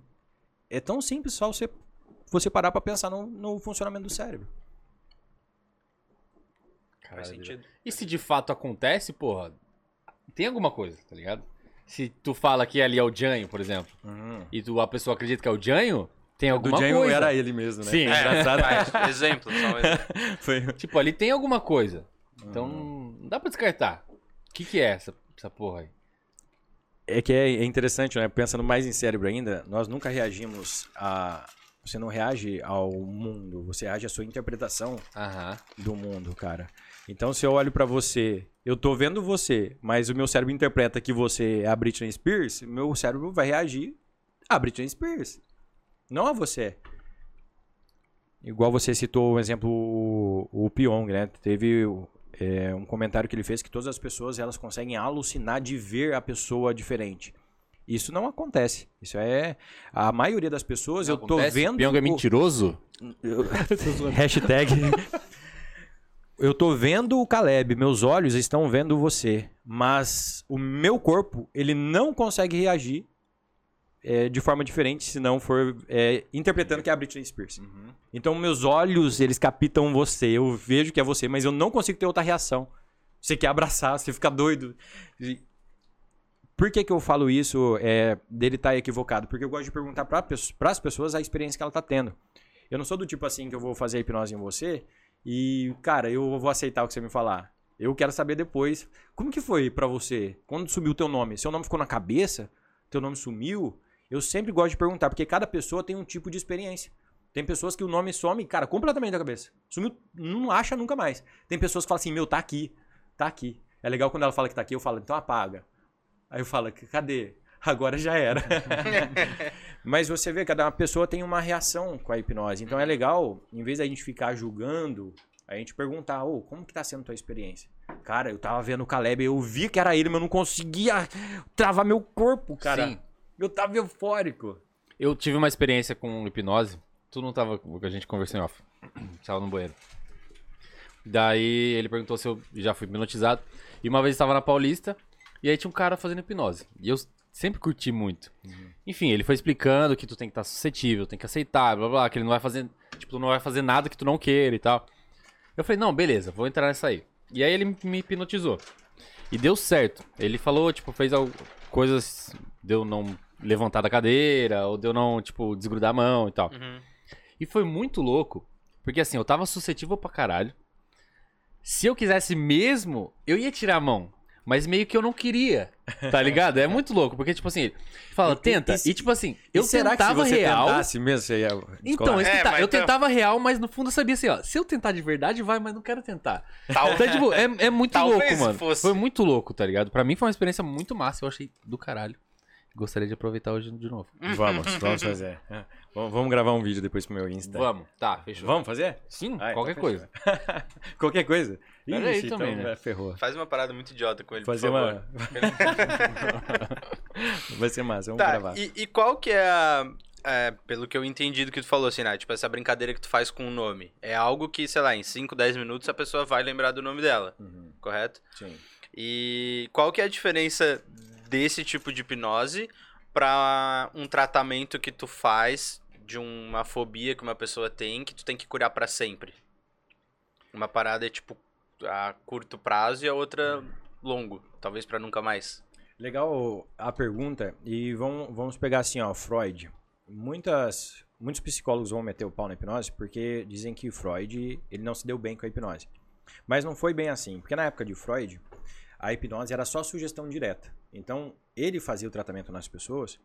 é tão simples só você, você parar pra pensar no, no funcionamento do cérebro. Faz Caralho. sentido. E se de fato acontece, porra, tem alguma coisa, tá ligado? Se tu fala que ali é o Janho, por exemplo, e tu, a pessoa acredita que é o Janho, tem alguma coisa. ele mesmo, né? Sim, É, engraçado. vai, exemplo, só um exemplo. Foi... Tipo, ali tem alguma coisa. Então não dá pra descartar. O que, que é essa, essa porra aí? É que é é interessante, né? Pensando mais em cérebro ainda, nós nunca reagimos a... Você não reage ao mundo, você reage à sua interpretação Aham. do mundo, cara. Então, se eu olho pra você eu tô vendo você, mas o meu cérebro interpreta que você é a Britney Spears, meu cérebro vai reagir a Britney Spears. Não a você. Igual você citou o exemplo, o, o Pyong, né? Teve é, um comentário que ele fez que todas as pessoas elas conseguem alucinar de ver a pessoa diferente. Isso não acontece. Isso é. A maioria das pessoas, Não eu tô acontece? vendo. Pyong é o- mentiroso? Hashtag. Eu tô vendo o Caleb, meus olhos estão vendo você, mas o meu corpo, ele não consegue reagir é, de forma diferente se não for é, interpretando que é a Britney Spears. Então, meus olhos, eles captam você, eu vejo que é você, mas eu não consigo ter outra reação. Você quer abraçar, você fica doido. Por que, que eu falo isso é, dele estar equivocado? Porque eu gosto de perguntar para as pessoas a experiência que ela tá tendo. Eu não sou do tipo assim que eu vou fazer a hipnose em você e, cara, eu vou aceitar o que você me falar. Eu quero saber depois. Como que foi pra você? Quando sumiu o teu nome? Seu nome ficou na cabeça? Teu nome sumiu? Eu sempre gosto de perguntar, porque cada pessoa tem um tipo de experiência. Tem pessoas que o nome some, cara, completamente da cabeça. Sumiu, não acha nunca mais. Tem pessoas que falam assim, meu, tá aqui. Tá aqui. É legal quando ela fala que tá aqui, eu falo, então apaga. Aí eu falo, cadê? Agora já era. Mas você vê, cada pessoa tem uma reação com a hipnose. Então é legal, em vez da gente ficar julgando, a gente perguntar, ô, como que tá sendo a tua experiência? Cara, eu tava vendo o Caleb, eu vi que era ele, mas eu não conseguia travar meu corpo, cara. Sim. Eu tava eufórico. Eu tive uma experiência com hipnose. Tu não tava com a gente conversando em off. Tava no banheiro. Daí ele perguntou se eu já fui hipnotizado. E uma vez estava na Paulista. E aí tinha um cara fazendo hipnose. E eu sempre curti muito. Enfim, ele foi explicando que tu tem que estar suscetível, tem que aceitar, blá blá, que ele não vai fazer. Tipo, tu não vai fazer nada que tu não queira e tal. Eu falei, não, beleza, vou entrar nessa aí. E aí ele me hipnotizou. E deu certo. Ele falou, tipo, fez coisas. Deu não levantar da cadeira, ou deu não, tipo, desgrudar a mão e tal. Uhum. E foi muito louco, porque assim, eu tava suscetível pra caralho. Se eu quisesse mesmo, eu ia tirar a mão. Mas meio que eu não queria, tá ligado? É muito louco, porque tipo assim, ele fala, E- e- tenta. e- E, tipo assim, eu será tentava que se você real. tentasse mesmo, você ia Então, descolar? É, que tá, mas eu então- tentava real, mas no fundo eu sabia assim, ó, se eu tentar de verdade, vai, mas não quero tentar. Tal- Então, tipo, é, é muito Talvez louco, mano. fosse. Foi muito louco, tá ligado? Pra mim foi uma experiência muito massa, eu achei do caralho. Gostaria de aproveitar hoje de novo. Vamos, vamos fazer. É. Vamos, vamos gravar um vídeo depois pro meu Insta. Vamos, tá, fechou. Vamos fazer? Sim, Ah, então qualquer coisa. Qualquer coisa? Pera aí Ixi, também, então, né? é, ferrou. Faz uma parada muito idiota com ele, Fazer por favor. uma. Vai ser massa, vamos Tá, gravar. e, e qual que é a... é, pelo que eu entendi do que tu falou, assim, né? Tipo, essa brincadeira que tu faz com o nome. É algo que, sei lá, em 5, 10 minutos a pessoa vai lembrar do nome dela, Uhum, correto? sim. E qual que é a diferença desse tipo de hipnose pra um tratamento que tu faz de uma fobia que uma pessoa tem que tu tem que curar pra sempre? Uma parada é tipo a curto prazo e a outra longo, talvez pra nunca mais. Legal a pergunta. E vamos, vamos pegar assim, ó, Freud. Muitas, muitos psicólogos vão meter o pau na hipnose porque dizem que Freud ele não se deu bem com a hipnose. Mas não foi bem assim, porque na época de Freud, a hipnose era só sugestão direta. Então, ele fazia o tratamento nas pessoas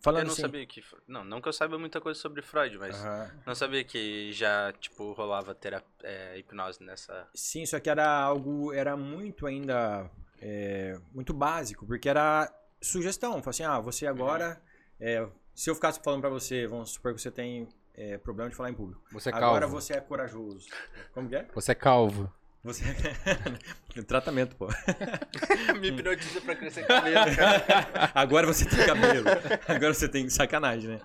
falando eu não assim... sabia que. Não, não que eu saiba muita coisa sobre Freud, mas Aham. não sabia que já, tipo, rolava terap... é, hipnose nessa. Sim, só que era algo, era muito ainda, é, muito básico, porque era sugestão. Falei assim, ah, você agora, é, se eu ficasse falando pra você, vamos supor que você tem é, problema de falar em público. Você é calvo. agora você é corajoso. Como que é? Você é calvo. Você Tratamento, pô. Me hipnotiza pra crescer cabelo, cara. Agora você tem cabelo. Agora você tem sacanagem, né?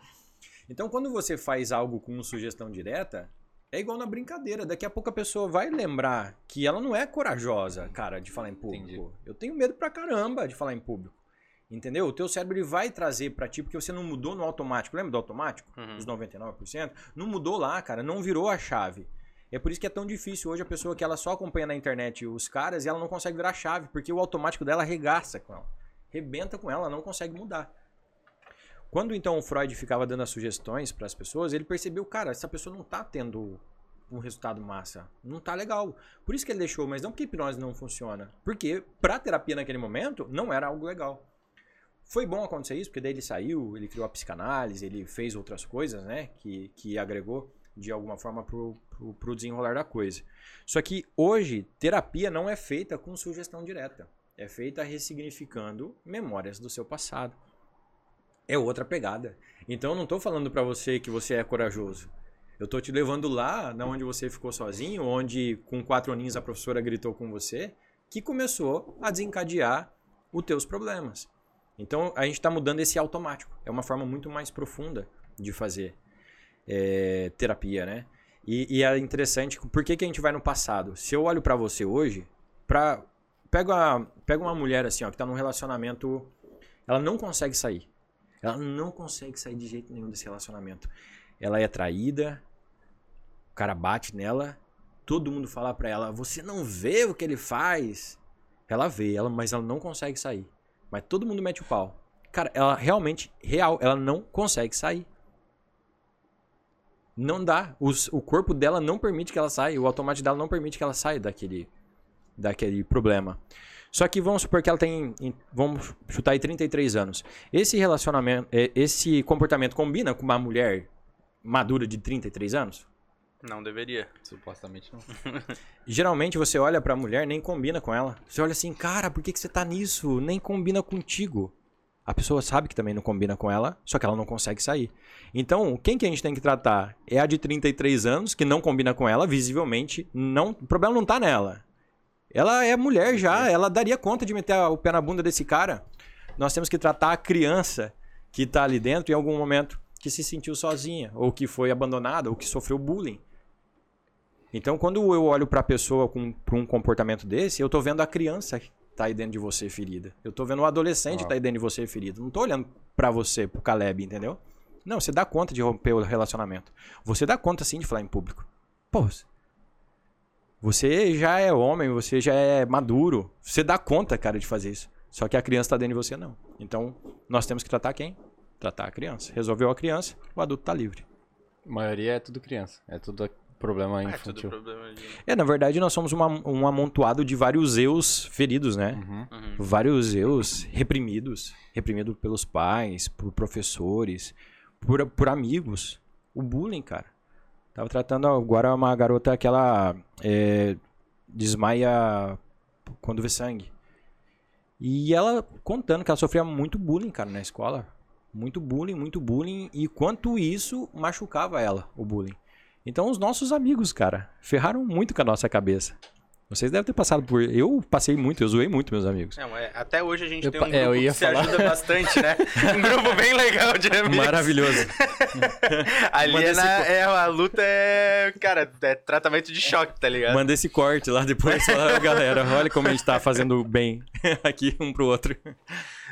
Então, quando você faz algo com sugestão direta, é igual na brincadeira. Daqui a pouco a pessoa vai lembrar que ela não é corajosa, cara, de falar em público. Eu tenho medo pra caramba de falar em público. Entendeu? O teu cérebro ele vai trazer pra ti, porque você não mudou no automático. Lembra do automático? Uhum. Dos 99%? Não mudou lá, cara. Não virou a chave. É por isso que é tão difícil hoje a pessoa que ela só acompanha na internet os caras e ela não consegue virar chave, porque o automático dela arregaça com ela. Rebenta com ela, não consegue mudar. Quando então o Freud ficava dando as sugestões para as pessoas, ele percebeu, cara, essa pessoa não tá tendo um resultado massa, não tá legal. Por isso que ele deixou, mas não porque hipnose não funciona, porque pra terapia naquele momento não era algo legal. Foi bom acontecer isso, porque daí ele saiu, ele criou a psicanálise, ele fez outras coisas, né, que, que agregou. De alguma forma pro, pro desenrolar da coisa. Só que hoje, terapia não é feita com sugestão direta. É feita ressignificando memórias do seu passado. É outra pegada. Então eu não tô falando pra você que você é corajoso. Eu tô te levando lá, na onde você ficou sozinho, onde com quatro aninhos a professora gritou com você, que começou a desencadear os teus problemas. Então a gente está mudando esse automático. É uma forma muito mais profunda de fazer é, terapia, né? E, e, é interessante, por que, que a gente vai no passado? Se eu olho para você hoje, pra, pega, uma, pega uma mulher assim, ó, que tá num relacionamento, ela não consegue sair. Ela não consegue sair de jeito nenhum desse relacionamento. Ela é traída, o cara bate nela, todo mundo fala pra ela, você não vê o que ele faz? Ela vê, ela, mas ela não consegue sair. Mas todo mundo mete o pau. Cara, ela realmente, real, ela não consegue sair. Não dá. Os, o corpo dela não permite que ela saia. O automático dela não permite que ela saia daquele, daquele problema. Só que vamos supor que ela tem. Vamos chutar aí 33 anos. Esse relacionamento, é, esse comportamento combina com uma mulher madura de 33 anos? Não deveria. Supostamente não. Geralmente você olha pra mulher, nem combina com ela. Você olha assim, cara, por que, que você tá nisso? Nem combina contigo. A pessoa sabe que também não combina com ela, só que ela não consegue sair. Então, quem que a gente tem que tratar? É a de 33 anos, que não combina com ela, visivelmente. não O problema não tá nela. Ela é mulher já, ela daria conta de meter o pé na bunda desse cara. Nós temos que tratar a criança que tá ali dentro em algum momento que se sentiu sozinha, ou que foi abandonada, ou que sofreu bullying. Então, quando eu olho para a pessoa com um comportamento desse, eu tô vendo a criança tá aí dentro de você ferida. Eu tô vendo o adolescente que tá aí dentro de você ferido. Não tô olhando para você, pro Caleb, entendeu? Não, você dá conta de romper o relacionamento. Você dá conta sim de falar em público. Pô, você já é homem, você já é maduro. Você dá conta, cara, de fazer isso. Só que a criança tá dentro de você, não. Então, nós temos que tratar quem? Tratar a criança. Resolveu a criança, o adulto tá livre. A maioria é tudo criança. É tudo problema é infantil. tudo problema de. É, na verdade, nós somos uma, um amontoado de vários eus feridos, né? Uhum. Uhum. Vários eus reprimidos. Reprimidos pelos pais, por professores, por, por amigos. O bullying, cara. Tava tratando agora uma garota que ela é, desmaia quando vê sangue. E ela contando que ela sofria muito bullying, cara, na escola. Muito bullying, muito bullying. E quanto isso machucava ela, o bullying. Então os nossos amigos, cara, ferraram muito com a nossa cabeça. Vocês devem ter passado por. Eu passei muito, eu zoei muito meus amigos. Não, é, até hoje a gente Eu tem um é, eu grupo ia que se falar. ajuda bastante, né? Um grupo bem legal de amigos. Maravilhoso. Ali é, na- é a luta é, cara, é tratamento de choque, tá ligado? Manda esse corte lá depois, fala, galera, olha como a gente tá fazendo bem aqui um pro outro.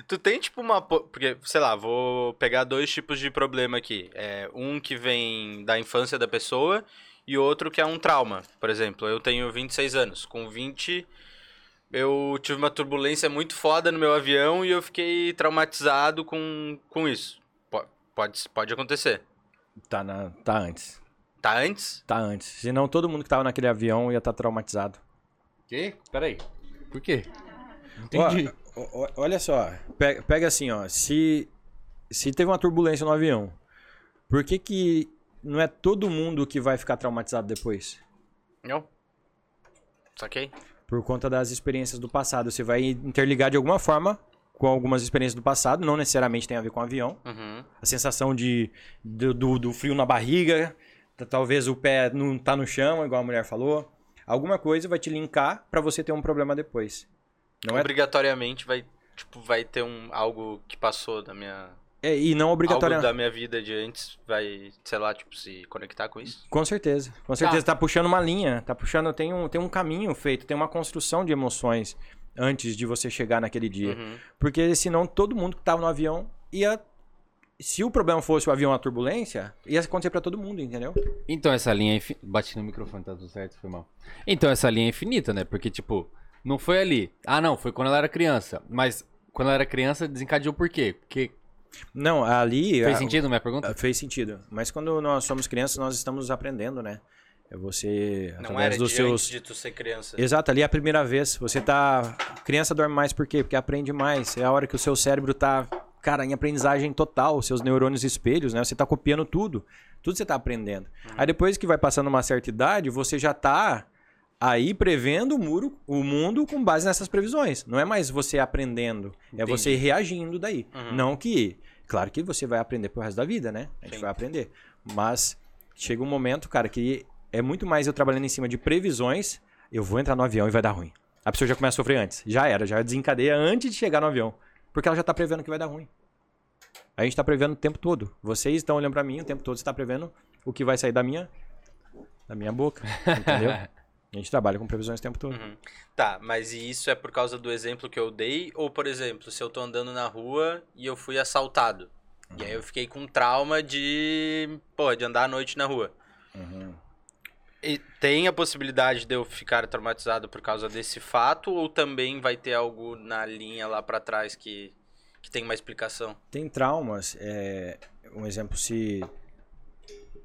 Tu tem tipo uma. po- Porque, sei lá, vou pegar dois tipos de problema aqui. É, um que vem da infância da pessoa e outro que é um trauma. Por exemplo, eu tenho 26 anos. Com 20, eu tive uma turbulência muito foda no meu avião e eu fiquei traumatizado com, com isso. Po- Pode, pode acontecer. Tá, na, tá antes. Tá antes? Tá antes. Senão todo mundo que tava naquele avião ia estar traumatizado. Quê? Peraí. Por quê? Entendi. Olha só, pega, pega assim, ó. Se, se teve uma turbulência no avião, por que que não é todo mundo que vai ficar traumatizado depois? Não? Saquei? Por conta das experiências do passado. Você vai interligar de alguma forma com algumas experiências do passado, não necessariamente tem a ver com o avião. Uhum. A sensação de, do, do, do frio na barriga, talvez o pé não tá no chão, igual a mulher falou. Alguma coisa vai te linkar pra você ter um problema depois. Não é, Obrigatoriamente vai, tipo, vai ter um, algo que passou da minha. é e não Algo obrigatoriamente. da minha vida de antes vai, sei lá, tipo, se conectar com isso. Com certeza, com certeza. Tá. puxando uma linha, tá puxando, tem um, tem um caminho feito, tem uma construção de emoções antes de você chegar naquele dia. Uhum. Porque senão todo mundo que tava no avião ia. Se o problema fosse o avião a turbulência, ia acontecer pra todo mundo, entendeu? Então essa linha é infinita. Bati no microfone, tá tudo certo, foi mal. Então essa linha é infinita, né? Porque, tipo, não foi ali. Ah, não, foi quando ela era criança. Mas quando ela era criança, desencadeou por quê? Porque. Não, ali. Fez a- sentido minha pergunta? Ah, Fez sentido. Mas quando nós somos crianças, nós estamos aprendendo, né? É você, Não através era dos de seus... antes de tu ser criança. Exato, ali é a primeira vez. Você tá... Criança dorme mais por quê? Porque aprende mais. É a hora que o seu cérebro tá... cara, em aprendizagem total, seus neurônios espelhos, né? Você tá copiando tudo. Tudo você tá aprendendo. Aí depois que vai passando uma certa idade, você já tá aí prevendo o, muro, o mundo com base nessas previsões. Não é mais você aprendendo, é Entendi. você reagindo daí. Uhum. Não que. Claro que você vai aprender pro resto da vida, né? A gente Sim. vai aprender. Mas chega um momento, cara, que é muito mais eu trabalhando em cima de previsões. Eu vou entrar no avião e vai dar ruim. A pessoa já começa a sofrer antes. Já era, já desencadeia antes de chegar no avião. Porque ela já tá prevendo que vai dar ruim. A gente tá prevendo o tempo todo. Vocês estão olhando pra mim o tempo todo, você tá prevendo o que vai sair da minha da minha boca, entendeu? A gente trabalha com previsões o tempo todo. Uhum. Tá, mas e isso é por causa do exemplo que eu dei? Ou, por exemplo, se eu tô andando na rua e eu fui assaltado? E aí eu fiquei com trauma de, pô, de andar à noite na rua. Uhum. E tem a possibilidade de eu ficar traumatizado por causa desse fato? Ou também vai ter algo na linha lá pra trás que, que tem uma explicação? Tem traumas, é, um exemplo, se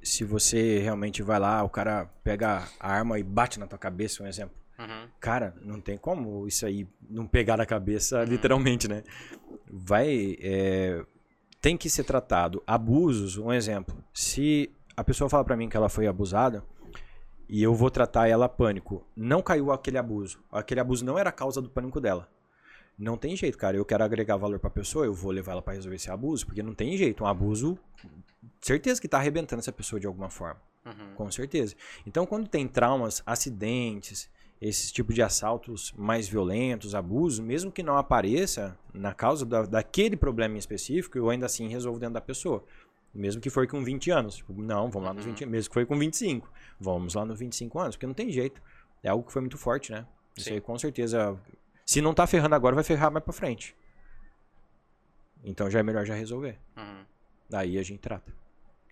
se você realmente vai lá, o cara pega a arma e bate na tua cabeça, um exemplo. Uhum. Cara, não tem como isso aí não pegar na cabeça, literalmente, né? Vai. é, tem que ser tratado. Abusos, um exemplo. Se a pessoa fala pra mim que ela foi abusada e eu vou tratar ela pânico, não caiu aquele abuso. Aquele abuso não era a causa do pânico dela. Não tem jeito, cara. Eu quero agregar valor pra pessoa, eu vou levar ela pra resolver esse abuso, porque não tem jeito. Um abuso, certeza que tá arrebentando essa pessoa de alguma forma. Uhum. Com certeza. Então, quando tem traumas, acidentes, esses tipos de assaltos mais violentos, abusos, mesmo que não apareça na causa da, daquele problema em específico, eu ainda assim resolvo dentro da pessoa. Mesmo que for com 20 anos. Tipo, não, vamos lá nos Uhum. 20 Mesmo que foi com 25. Vamos lá nos 25 anos, porque não tem jeito. É algo que foi muito forte, né? Isso Sim. aí, com certeza. Se não tá ferrando agora, vai ferrar mais pra frente. Então já é melhor já resolver. Uhum. Daí a gente trata.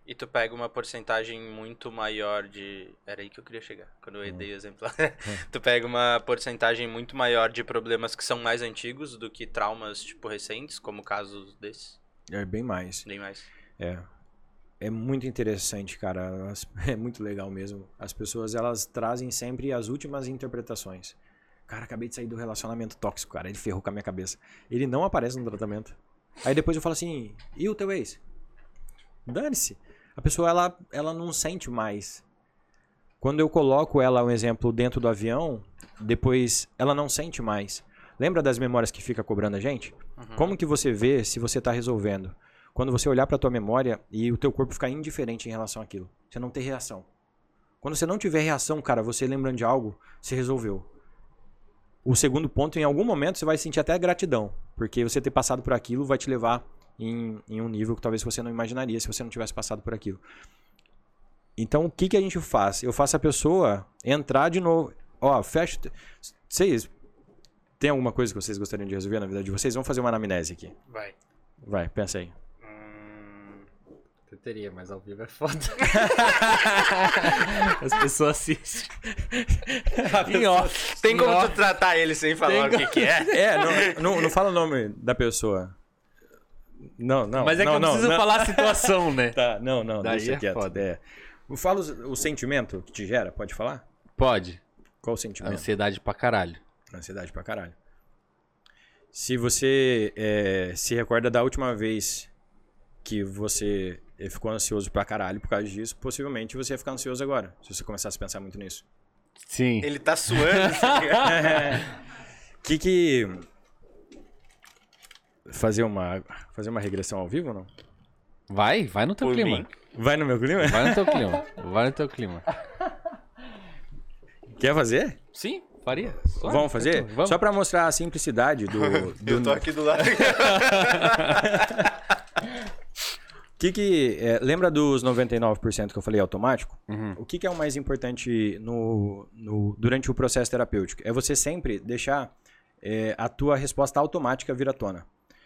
E tu pega uma porcentagem muito maior de. Era aí que eu queria chegar, quando eu dei o exemplo. tu pega uma porcentagem muito maior de problemas que são mais antigos do que traumas, tipo, recentes, como casos desses. É bem mais. Nem mais. É. É muito interessante, cara. É muito legal mesmo. As pessoas, elas trazem sempre as últimas interpretações. Cara, acabei de sair do relacionamento tóxico, cara. Ele ferrou com a minha cabeça. Ele não aparece no tratamento. Aí depois eu falo assim, e o teu ex? Dane-se. A pessoa, ela, ela não sente mais. Quando eu coloco ela, um exemplo, dentro do avião, depois ela não sente mais. Lembra das memórias que fica cobrando a gente? Uhum. Como que você vê se você está resolvendo? Quando você olhar para tua memória e o teu corpo ficar indiferente em relação àquilo. Você não tem reação. Quando você não tiver reação, cara, você lembrando de algo, você resolveu. O segundo ponto, em algum momento, você vai sentir até gratidão. Porque você ter passado por aquilo vai te levar em, em um nível que talvez você não imaginaria se você não tivesse passado por aquilo. Então, o que, que a gente faz? Eu faço a pessoa entrar de novo. Ó, fecha. Vocês. Tem alguma coisa que vocês gostariam de resolver na vida de vocês? Vamos fazer uma anamnese aqui. Vai. Vai, pensa aí. Teria, mas ao vivo é foda. As pessoas assistem. em off. Tem Em como off. tu tratar ele sem falar Tem o que, que é? É, não, não, não fala o nome da pessoa. Não, não. Mas é que não, eu não, preciso não. falar a situação, né? Tá, não, não, Daí deixa é quieto. foda. É. Fala o, o sentimento que te gera, pode falar? Pode. Qual o sentimento? Ansiedade pra caralho. Ansiedade pra caralho. Se você é, se recorda da última vez que você eh, ficou ansioso pra caralho por causa disso, possivelmente você ia ficar ansioso agora, se você começasse a pensar muito nisso. Sim. Ele tá suando. tá que que fazer uma fazer uma regressão ao vivo ou não? Vai, vai no teu Por clima. mim. Vai no meu clima? Vai no teu clima. Vai no teu clima. Quer fazer? Sim, faria. Só, Vamos fazer? tranquilo, Vamos. Só pra mostrar a simplicidade do, do eu tô aqui do lado. Que que é, lembra dos 99% que eu falei automático? Uhum. O que, que é o mais importante no, no- durante o processo terapêutico? É você sempre deixar é, a tua resposta automática vir à tona.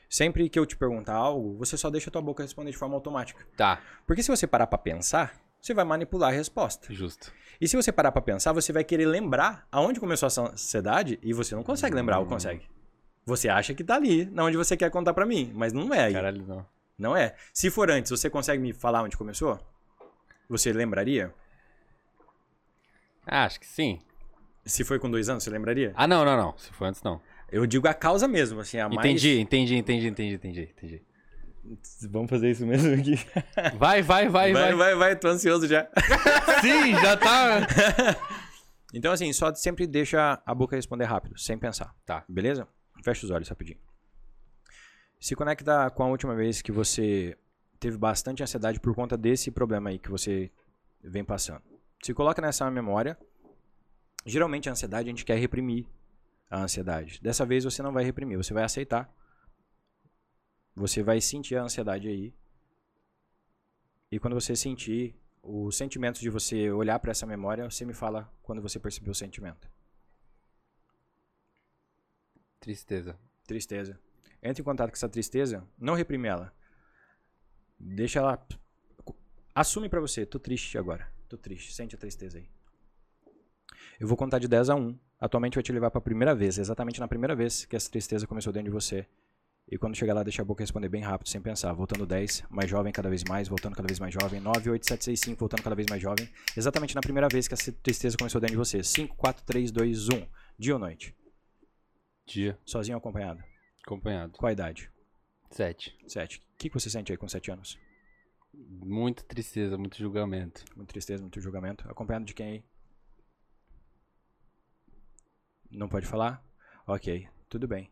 Sempre que eu te perguntar algo, você só deixa a tua boca responder de forma automática. Tá, Porque se você parar pra pensar, você vai manipular a resposta. justo. E se você parar pra pensar, você vai querer lembrar aonde começou a ansiedade e você não consegue lembrar ou consegue. Você acha que tá ali, na onde você quer contar pra mim, mas não é aí. Caralho, não. Não é. Se for antes, você consegue me falar onde começou? Você lembraria? Ah, acho que sim. Se foi com dois anos, você lembraria? Ah, não, não, não. Se for antes, não. Eu digo a causa mesmo, assim, a mais... Entendi, entendi, entendi, entendi, entendi, entendi. Vamos fazer isso mesmo aqui. Vai, vai, vai, vai. vai, vai, tô ansioso já. Sim, já tá. Então, assim, só sempre deixa a boca responder rápido, sem pensar. Tá. Beleza? Fecha os olhos rapidinho. Se conecta com a última vez que você teve bastante ansiedade por conta desse problema aí que você vem passando. Se coloca nessa memória. Geralmente a ansiedade a gente quer reprimir a ansiedade. Dessa vez você não vai reprimir, você vai aceitar. Você vai sentir a ansiedade aí. E quando você sentir os sentimentos de você olhar para essa memória, você me fala quando você percebeu o sentimento. Tristeza. Tristeza. Entre em contato com essa tristeza, não reprime ela. Deixa ela. Assume pra você, tô triste agora. Tô triste, sente a tristeza aí. Eu vou contar de 10 a 1. Atualmente vai te levar pra primeira vez, exatamente na primeira vez que essa tristeza começou dentro de você. E quando chegar lá, deixa a boca responder bem rápido, sem pensar. Voltando 10, mais jovem cada vez mais, voltando cada vez mais jovem. 9, 8, 7, 6, 5, voltando cada vez mais jovem. Exatamente na primeira vez que essa tristeza começou dentro de você. 5, 4, 3, 2, 1. Dia ou noite? Dia. Sozinho ou acompanhado? Acompanhado. Qual a idade? Sete. 7. O que, que você sente aí com 7 anos? Muita tristeza, muito julgamento. Muita tristeza, muito julgamento. Acompanhado de quem aí? Não pode falar? Ok, tudo bem.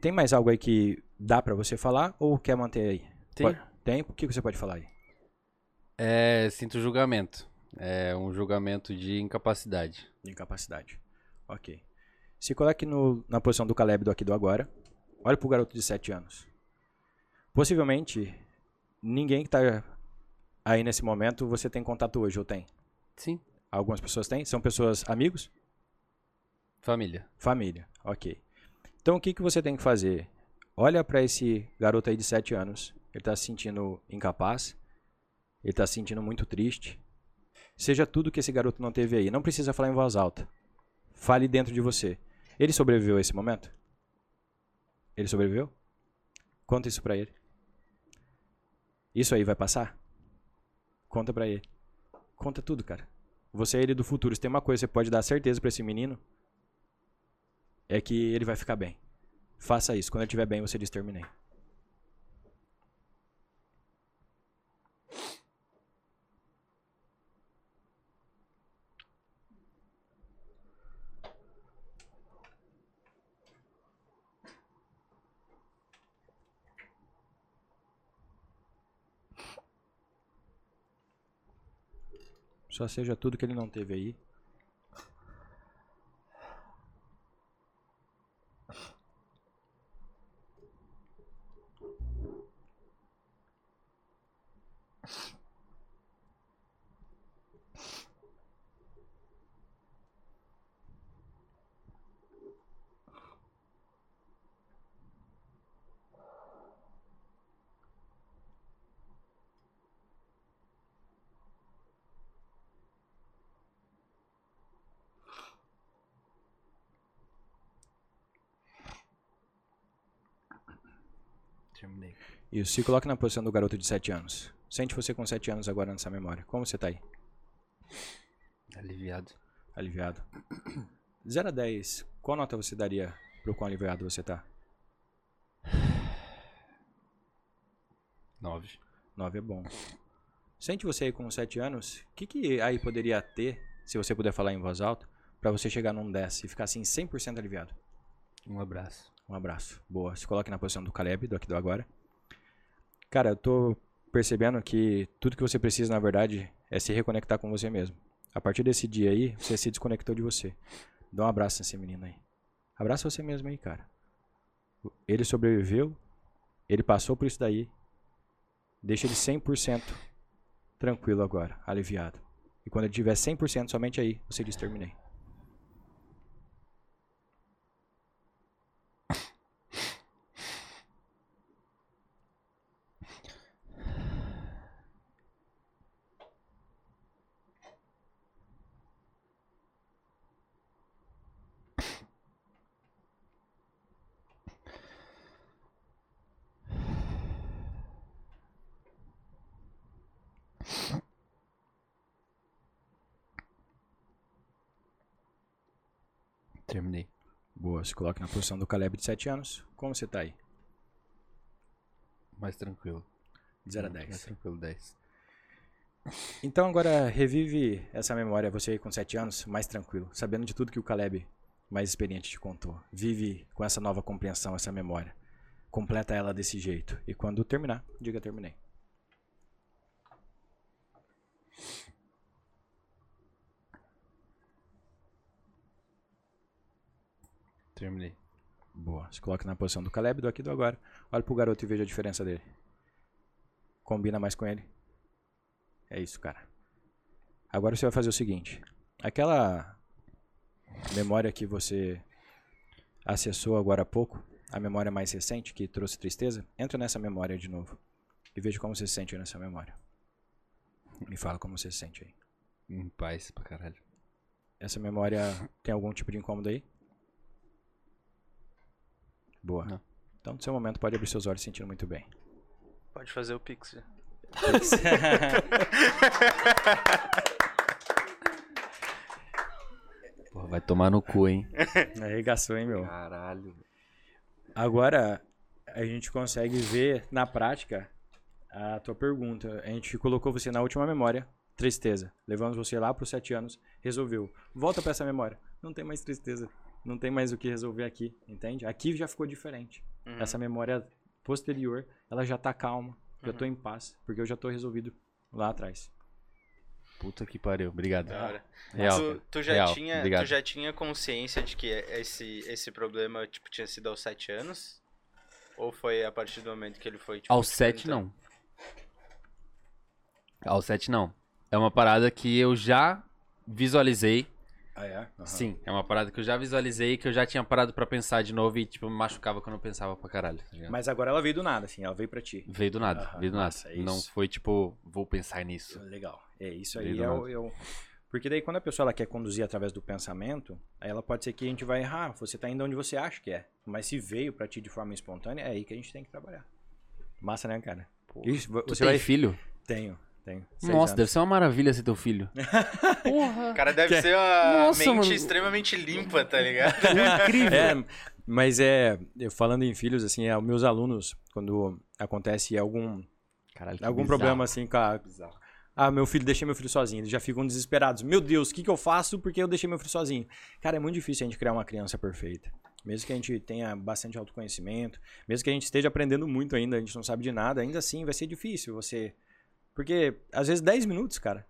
Tem mais algo aí que dá pra você falar ou quer manter aí? Tem. Pode- Tem? O que você pode falar aí? É, sinto julgamento. É um julgamento de incapacidade. De incapacidade. Ok. Se coloque no- na posição do Caleb do aqui do agora. Olha pro garoto de 7 anos. Possivelmente, ninguém que tá aí nesse momento você tem contato hoje, ou tem? Sim. Algumas pessoas têm? São pessoas amigos? Família. Família, ok. Então o que, que você tem que fazer? Olha para esse garoto aí de 7 anos. Ele tá se sentindo incapaz. Ele tá se sentindo muito triste. Seja tudo que esse garoto não teve aí. Não precisa falar em voz alta. Fale dentro de você. Ele sobreviveu a esse momento? Ele sobreviveu? Conta isso pra ele. Isso aí vai passar? Conta pra ele. Conta tudo, cara. Você é ele do futuro. Se tem uma coisa que você pode dar certeza pra esse menino, é que ele vai ficar bem. Faça isso. Quando ele estiver bem, você diz terminei. Só seja tudo que ele não teve aí. Terminei. Isso. Se coloque na posição do garoto de 7 anos. Sente você com 7 anos agora nessa memória. Como você tá aí? Aliviado. Aliviado. 0 a 10. Qual nota você daria pro quão aliviado você tá? Nove. 9 é bom. Sente você aí com 7 anos. O que, que aí poderia ter, se você puder falar em voz alta, pra você chegar num 10 e ficar assim 100% aliviado? Um abraço. Um abraço. Boa. Se coloque na posição do Caleb, do aqui do agora. Cara, eu tô percebendo que tudo que você precisa, na verdade, é se reconectar com você mesmo. A partir desse dia aí, você se desconectou de você. Dá um abraço nesse menino aí. Abraça você mesmo aí, cara. Ele sobreviveu, ele passou por isso daí. Deixa ele 100% tranquilo agora, aliviado. E quando ele tiver 100% somente aí, você diz terminei. Terminei. Boa, se coloque na posição do Caleb de 7 anos. Como você tá aí? Mais tranquilo. De 0 a Mais 10. tranquilo, 10. Então agora revive essa memória, você aí com 7 anos, mais tranquilo, sabendo de tudo que o Caleb, mais experiente, te contou. Vive com essa nova compreensão, essa memória. Completa ela desse jeito. E quando terminar, diga terminei. Terminei. Boa. Se coloca na posição do Caleb, do aqui do agora. Olha pro garoto e veja a diferença dele. Combina mais com ele. É isso, cara. Agora você vai fazer o seguinte. Aquela memória que você acessou agora há pouco, a memória mais recente que trouxe tristeza, entra nessa memória de novo. E veja como você se sente nessa memória. Me fala como você se sente aí. Em paz pra caralho. Essa memória tem algum tipo de incômodo aí? Boa. Não. Então, no seu momento, pode abrir seus olhos sentindo muito bem. Pode fazer o Pix. já. Porra, vai tomar no cu, hein? Arregaçou, hein, meu? Caralho. Agora, a gente consegue ver na prática a tua pergunta. A gente colocou você na última memória, tristeza. Levamos você lá para os sete anos, resolveu. Volta para essa memória. Não tem mais tristeza. Não tem mais o que resolver aqui, entende? Aqui já ficou diferente. Uhum. Essa memória posterior, ela já tá calma. Já tô em paz, porque eu já tô resolvido lá atrás. Puta que pariu. Obrigado. Real. tu, cara. tu já Real. tinha, Obrigado. tu já tinha consciência de que esse, esse problema tipo, tinha sido aos 7 anos? Ou foi a partir do momento que ele foi. Tipo, Aos te 7 perguntando? não. Aos 7 não. É uma parada que eu já visualizei. Ah, é? Sim, é uma parada que eu já visualizei que eu já tinha parado pra pensar de novo e, tipo, me machucava quando eu pensava pra caralho. tá? Mas agora ela veio do nada, assim, ela veio pra ti. Veio do nada, Aham, veio do nada. massa, é Não foi tipo, vou pensar nisso. Legal. É isso aí. do É é Porque daí quando a pessoa ela quer conduzir através do pensamento, aí ela pode ser que a gente vai errar. Você tá indo onde você acha que é. Mas se veio pra ti de forma espontânea, é aí que a gente tem que trabalhar. Massa, né, cara? Isso, você tem vai... filho? Tenho, tenho. Nossa, anos. deve ser uma maravilha ser teu filho. Porra! O cara deve Que- ser uma Nossa, mente mano. extremamente limpa, tá ligado? Incrível! É, mas é, eu falando em filhos, assim, é, os meus alunos, quando acontece algum, Caralho, algum bizarro. problema assim com a, Bizarro. Ah, meu filho, deixei meu filho sozinho. Eles já ficam desesperados. Meu Deus, o que, que eu faço porque eu deixei meu filho sozinho? Cara, é muito difícil a gente criar uma criança perfeita. Mesmo que a gente tenha bastante autoconhecimento, mesmo que a gente esteja aprendendo muito ainda, a gente não sabe de nada, ainda assim vai ser difícil você. Porque, às vezes, 10 minutos, cara,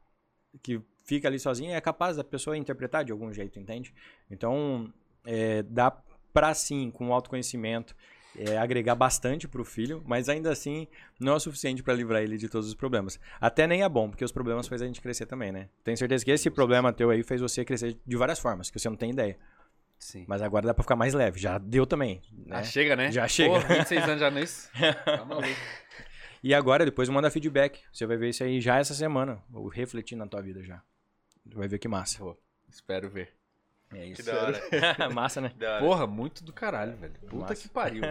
que fica ali sozinho, é capaz da pessoa interpretar de algum jeito, entende? Então, é, dá pra sim, com autoconhecimento, é, agregar bastante pro filho, mas ainda assim não é o suficiente pra livrar ele de todos os problemas. Até nem é bom, porque os problemas faz a gente crescer também, né? Tenho certeza que esse problema teu aí fez você crescer de várias formas, que você não tem ideia. Sim. Mas agora dá pra ficar mais leve. Já deu também, né? Ah, chega, né? Já chega. Porra, 26 anos já nisso. Tá maluco. E agora, depois manda feedback. Você vai ver isso aí já essa semana, ou refletir na tua vida já. Vai ver que massa. Pô, espero ver. É Que da hora. massa, né? Da hora. Porra, muito do caralho, velho. Puta Massa. que pariu.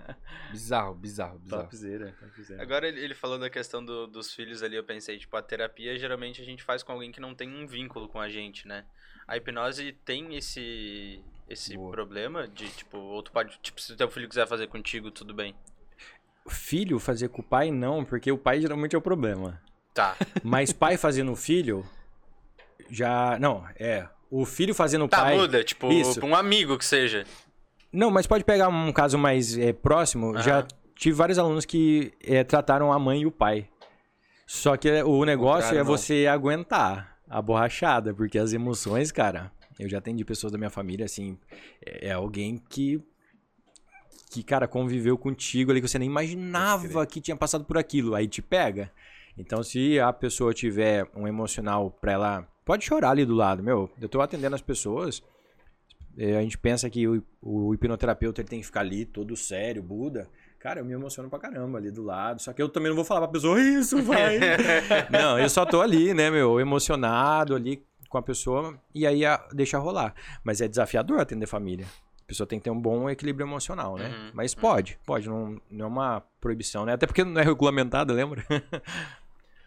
Bizarro, bizarro, bizarro. Topzera, topzera. Agora ele ele falou da questão do- dos filhos ali, eu pensei, tipo, a terapia geralmente a gente faz com alguém que não tem um vínculo com a gente, né? A hipnose tem esse esse Boa. problema de, tipo, ou tu pode, tipo, se o teu filho quiser fazer contigo, tudo bem. Filho fazer com o pai, não, porque o pai geralmente é o problema. Tá. Mas pai fazendo o filho, já. Não, é. O filho fazendo o Tá, pai. muda, tipo, Isso. um amigo que seja. Não, mas pode pegar um caso mais é, próximo. Já tive vários alunos que é, trataram a mãe e o pai. Só que o negócio contrário, é não. você aguentar a borrachada, porque as emoções, cara. Eu já atendi pessoas da minha família, assim. É, é alguém que. Que, cara, conviveu contigo ali, que você nem imaginava que tinha passado por aquilo. Aí te pega. Então, se a pessoa tiver um emocional pra ela. Pode chorar ali do lado, meu. Eu tô atendendo as pessoas. É, a gente pensa que o, o hipnoterapeuta ele tem que ficar ali todo sério, Buda. Cara, eu me emociono pra caramba ali do lado. Só que eu também não vou falar pra pessoa, isso, vai. não, eu só tô ali, né, meu, emocionado ali com a pessoa e aí a, deixa rolar. Mas é desafiador atender família. A pessoa tem que ter um bom equilíbrio emocional, né? Uhum, Mas pode, pode, não, não é uma proibição, né? Até porque não é regulamentado, lembra?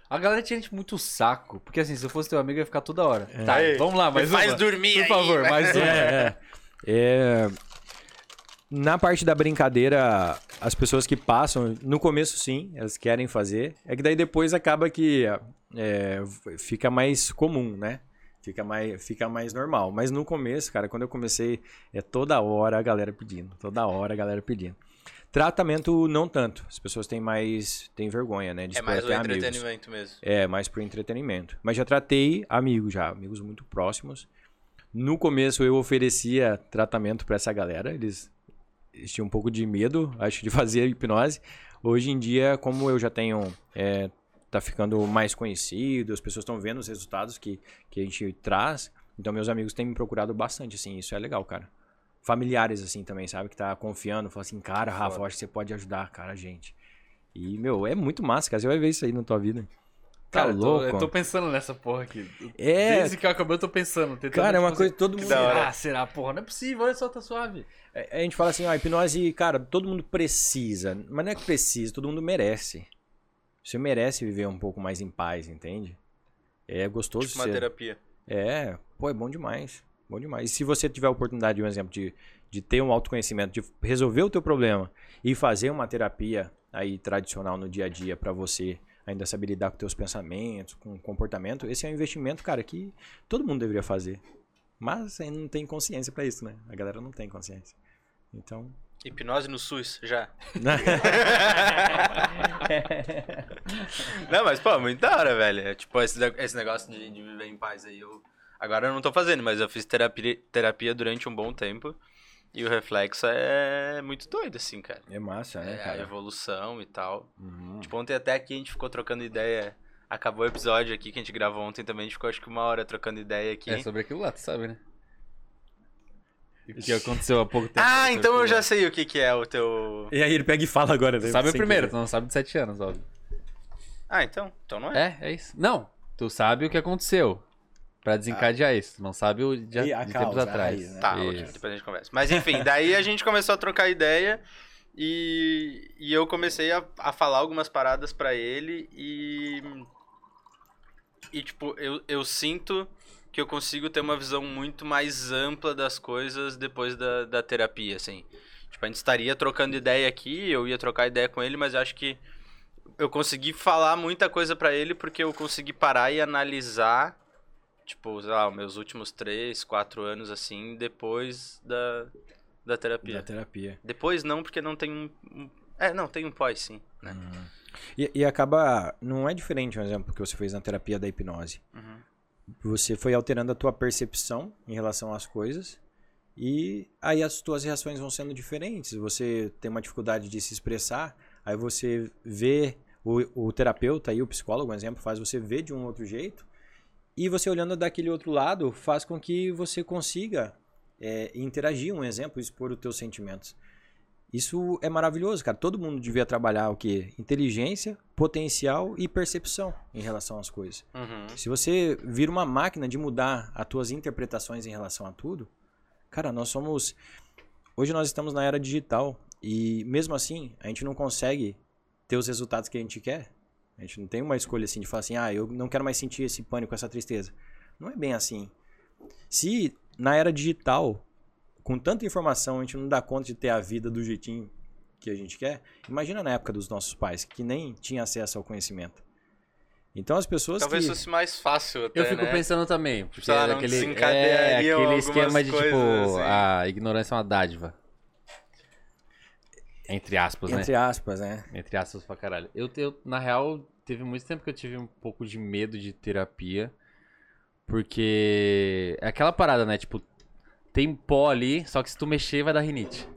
A galera tinha gente muito saco. Porque assim, se eu fosse teu amigo, eu ia ficar toda hora. Tá, Aí, vamos lá, mais faz dormir Por aí, favor, vai. mais uma. É, é. É, Na parte da brincadeira, as pessoas que passam, no começo sim, elas querem fazer. É que daí depois acaba que é, fica mais comum, né? Fica mais, fica mais normal. Mas no começo, cara, quando eu comecei, é toda hora a galera pedindo. Toda hora a galera pedindo. Tratamento, não tanto. As pessoas têm mais. têm vergonha, né? De É mais o até amigos. entretenimento mesmo. É, mais pro entretenimento. Mas já tratei amigos já, amigos muito próximos. No começo eu oferecia tratamento pra essa galera, eles, eles tinham um pouco de medo, acho, de fazer hipnose. Hoje em dia, como eu já tenho, é, tá ficando mais conhecido, as pessoas estão vendo os resultados que, que a gente traz, então meus amigos têm me procurado bastante, assim, isso é legal, cara. Familiares, assim, também, sabe, que tá confiando, fala assim, cara, Rafa, acho que você pode ajudar, cara, a gente. E, meu, é muito massa, cara, você vai ver isso aí na tua vida. Tá Cara, eu tô, louco? eu tô pensando nessa porra aqui. É. Desde que eu acabei, eu tô pensando. Cara, é uma coisa que todo mundo. da hora. Será, será, porra? Não é possível, olha só, tá suave. É, A gente fala assim, ó, hipnose, cara, todo mundo precisa. Mas não é que precisa, todo mundo merece. Você merece viver um pouco mais em paz, entende? É gostoso Tipo uma ser. terapia. É, pô, é bom demais. Bom demais. E se você tiver a oportunidade, um exemplo, de, de ter um autoconhecimento, de resolver o teu problema e fazer uma terapia aí tradicional no dia a dia pra você ainda saber lidar com teus pensamentos, com o comportamento, esse é um investimento, cara, que todo mundo deveria fazer. Mas não tem consciência pra isso, né? A galera não tem consciência. Então, Hipnose no SUS, já. Não, mas, pô, muito da hora, velho. É, tipo, esse, esse negócio de, de viver em paz aí, eu... Agora eu não tô fazendo, mas eu fiz terapia, terapia durante um bom tempo. E o reflexo é muito doido, assim, cara. é massa, né, É, a evolução e tal. Uhum. Tipo, ontem até aqui a gente ficou trocando ideia. Acabou o episódio aqui que a gente gravou ontem também. A gente ficou acho que uma hora trocando ideia aqui. É sobre aquilo lá, tu sabe, né? O que aconteceu há pouco tempo. Ah, sobre então eu já sei o que, que é o teu. E aí ele pega e fala agora. Tu né? sabe o primeiro, tu não sabe de 7 anos, óbvio. Ah, então. Então não é. É, é isso. Não, tu sabe o que aconteceu. Pra desencadear isso. Tu não sabe o de, E a de causa, tempos atrás. raiz, né? Tá, ok, Isso. depois a gente conversa. Mas enfim, daí a gente começou a trocar ideia e, e eu comecei a, a falar algumas paradas pra ele e. E, tipo, eu, eu sinto que eu consigo ter uma visão muito mais ampla das coisas depois da, da terapia, assim. Tipo, a gente estaria trocando ideia aqui, eu ia trocar ideia com ele, mas eu acho que eu consegui falar muita coisa pra ele porque eu consegui parar e analisar, tipo, sei lá, os meus últimos três, quatro anos, assim, depois da, da terapia. Da terapia. Depois não, porque não tem um... um- É, não, tem um pós, sim, né? E, e acaba. Não é diferente, um exemplo, que você fez na terapia da hipnose. Uhum. Você foi alterando a tua percepção em relação às coisas. E aí as tuas reações vão sendo diferentes. Você tem uma dificuldade de se expressar, aí você vê o, o terapeuta e o psicólogo, um exemplo, faz você ver de um outro jeito. E você olhando daquele outro lado faz com que você consiga é, interagir, um exemplo, expor os teus sentimentos. Isso é maravilhoso, cara. Todo mundo devia trabalhar o quê? Inteligência, potencial e percepção em relação às coisas. Uhum. Se você vira uma máquina de mudar as tuas interpretações em relação a tudo, cara, nós somos. Hoje nós estamos na era digital e mesmo assim a gente não consegue ter os resultados que a gente quer. A gente não tem uma escolha assim de falar assim, ah, eu não quero mais sentir esse pânico, essa tristeza. Não é bem assim. Se na era digital, com tanta informação, a gente não dá conta de ter a vida do jeitinho que a gente quer, imagina na época dos nossos pais, que nem tinha acesso ao conhecimento. Então as pessoas Talvez que... fosse mais fácil até, Eu fico né? pensando também, porque não aquele, é, aquele esquema de tipo, assim. a ignorância é uma dádiva. Entre aspas, né? Entre aspas, né? Entre aspas pra caralho. Eu, eu, na real, teve muito tempo que eu tive um pouco de medo de terapia. Porque é aquela parada, né? Tipo, tem pó ali, só que se tu mexer vai dar rinite.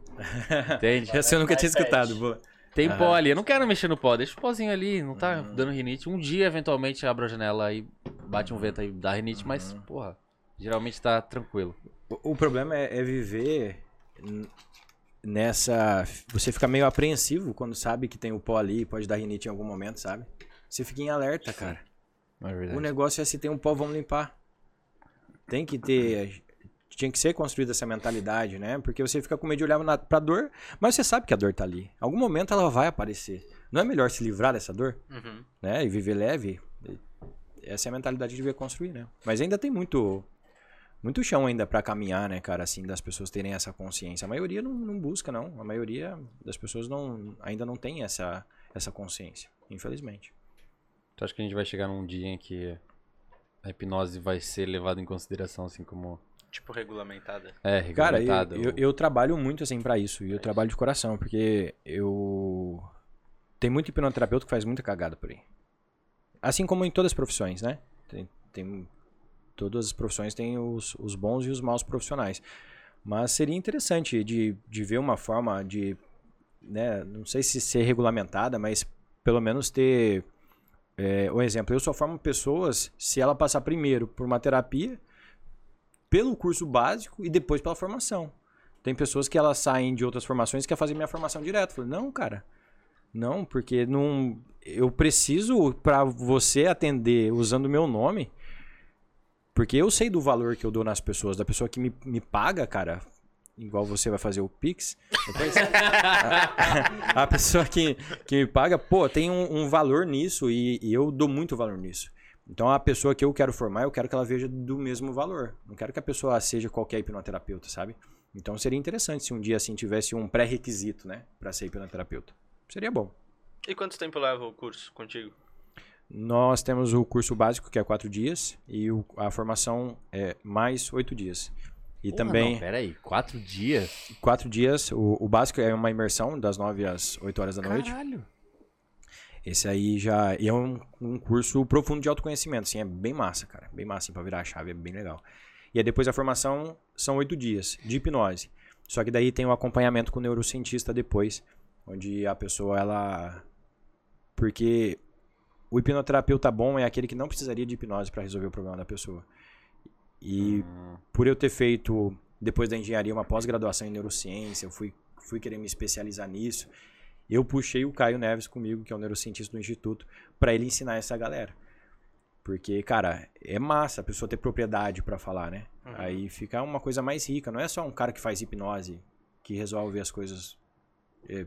Entende? Essa eu nunca tinha escutado. Boa. Tem pó ali. Eu não quero mexer no pó, deixa o pozinho ali, não tá Uhum. dando rinite. Um dia, eventualmente, abro a janela e bate um vento aí, dá rinite, mas, Uhum. porra, geralmente tá tranquilo. O, o problema é, é viver nessa. Você fica meio apreensivo quando sabe que tem o pó ali, pode dar rinite em algum momento, sabe? Você fica em alerta, cara. É O negócio é se tem um pó, vamos limpar. Tem que ter. Tinha que ser construída essa mentalidade, né? Porque você fica com medo de olhar na, pra dor, mas você sabe que a dor tá ali. Em algum momento ela vai aparecer. Não é melhor se livrar dessa dor? Uhum. né? E viver leve. Essa é a mentalidade que devia construir, né? Mas ainda tem muito muito chão ainda pra caminhar, né, cara, assim, das pessoas terem essa consciência. A maioria não, não busca, não. A maioria das pessoas não, ainda não tem essa, essa consciência, infelizmente. Tu acha que a gente vai chegar num dia em que a hipnose vai ser levada em consideração, assim, como. Tipo, regulamentada. É, Cara, eu, regulamentada? eu, eu trabalho muito, assim, pra isso. E eu trabalho de coração, porque eu... Tem muito hipnoterapeuta que faz muita cagada por aí. Assim como em todas as profissões, né? Tem, tem- todas as profissões têm os, os bons e os maus profissionais. Mas seria interessante de, de ver uma forma de, né, não sei se ser regulamentada, mas pelo menos ter é, um exemplo. Eu só formo pessoas se ela passar primeiro por uma terapia, pelo curso básico e depois pela formação. Tem pessoas que elas saem de outras formações e querem fazer minha formação direto. Eu falei, não, cara. Não, porque não, eu preciso para você atender usando o meu nome, porque eu sei do valor que eu dou nas pessoas, da pessoa que me, me paga, cara. Igual você vai fazer o Pix. Depois, a, a pessoa que, que me paga, pô, tem um, um valor nisso e, e eu dou muito valor nisso. Então a pessoa que eu quero formar, eu quero que ela veja do mesmo valor. Não quero que a pessoa seja qualquer hipnoterapeuta, sabe? Então seria interessante se um dia assim tivesse um pré-requisito, né, para ser hipnoterapeuta. Seria bom. E quanto tempo leva o curso contigo? Nós temos o curso básico, que é quatro dias, e o- a formação é mais oito dias. E Porra, também, Não, peraí, quatro dias? quatro dias, o, o básico é uma imersão das nove às oito horas da noite. Caralho. Esse aí já é um, um curso profundo de autoconhecimento, assim, é bem massa, cara. Bem massa, assim, pra virar a chave, é bem legal. E aí depois a formação são oito dias de hipnose. Só que daí tem o acompanhamento com o neurocientista depois, onde a pessoa, ela... Porque o hipnoterapeuta bom é aquele que não precisaria de hipnose para resolver o problema da pessoa. E por eu ter feito, depois da engenharia, uma pós-graduação em neurociência, eu fui, fui querer me especializar nisso. Eu puxei o Caio Neves comigo, que é o neurocientista do Instituto, para ele ensinar essa galera. Porque, cara, é massa a pessoa ter propriedade para falar, né? Aí fica uma coisa mais rica. Não é só um cara que faz hipnose, que resolve as coisas. é,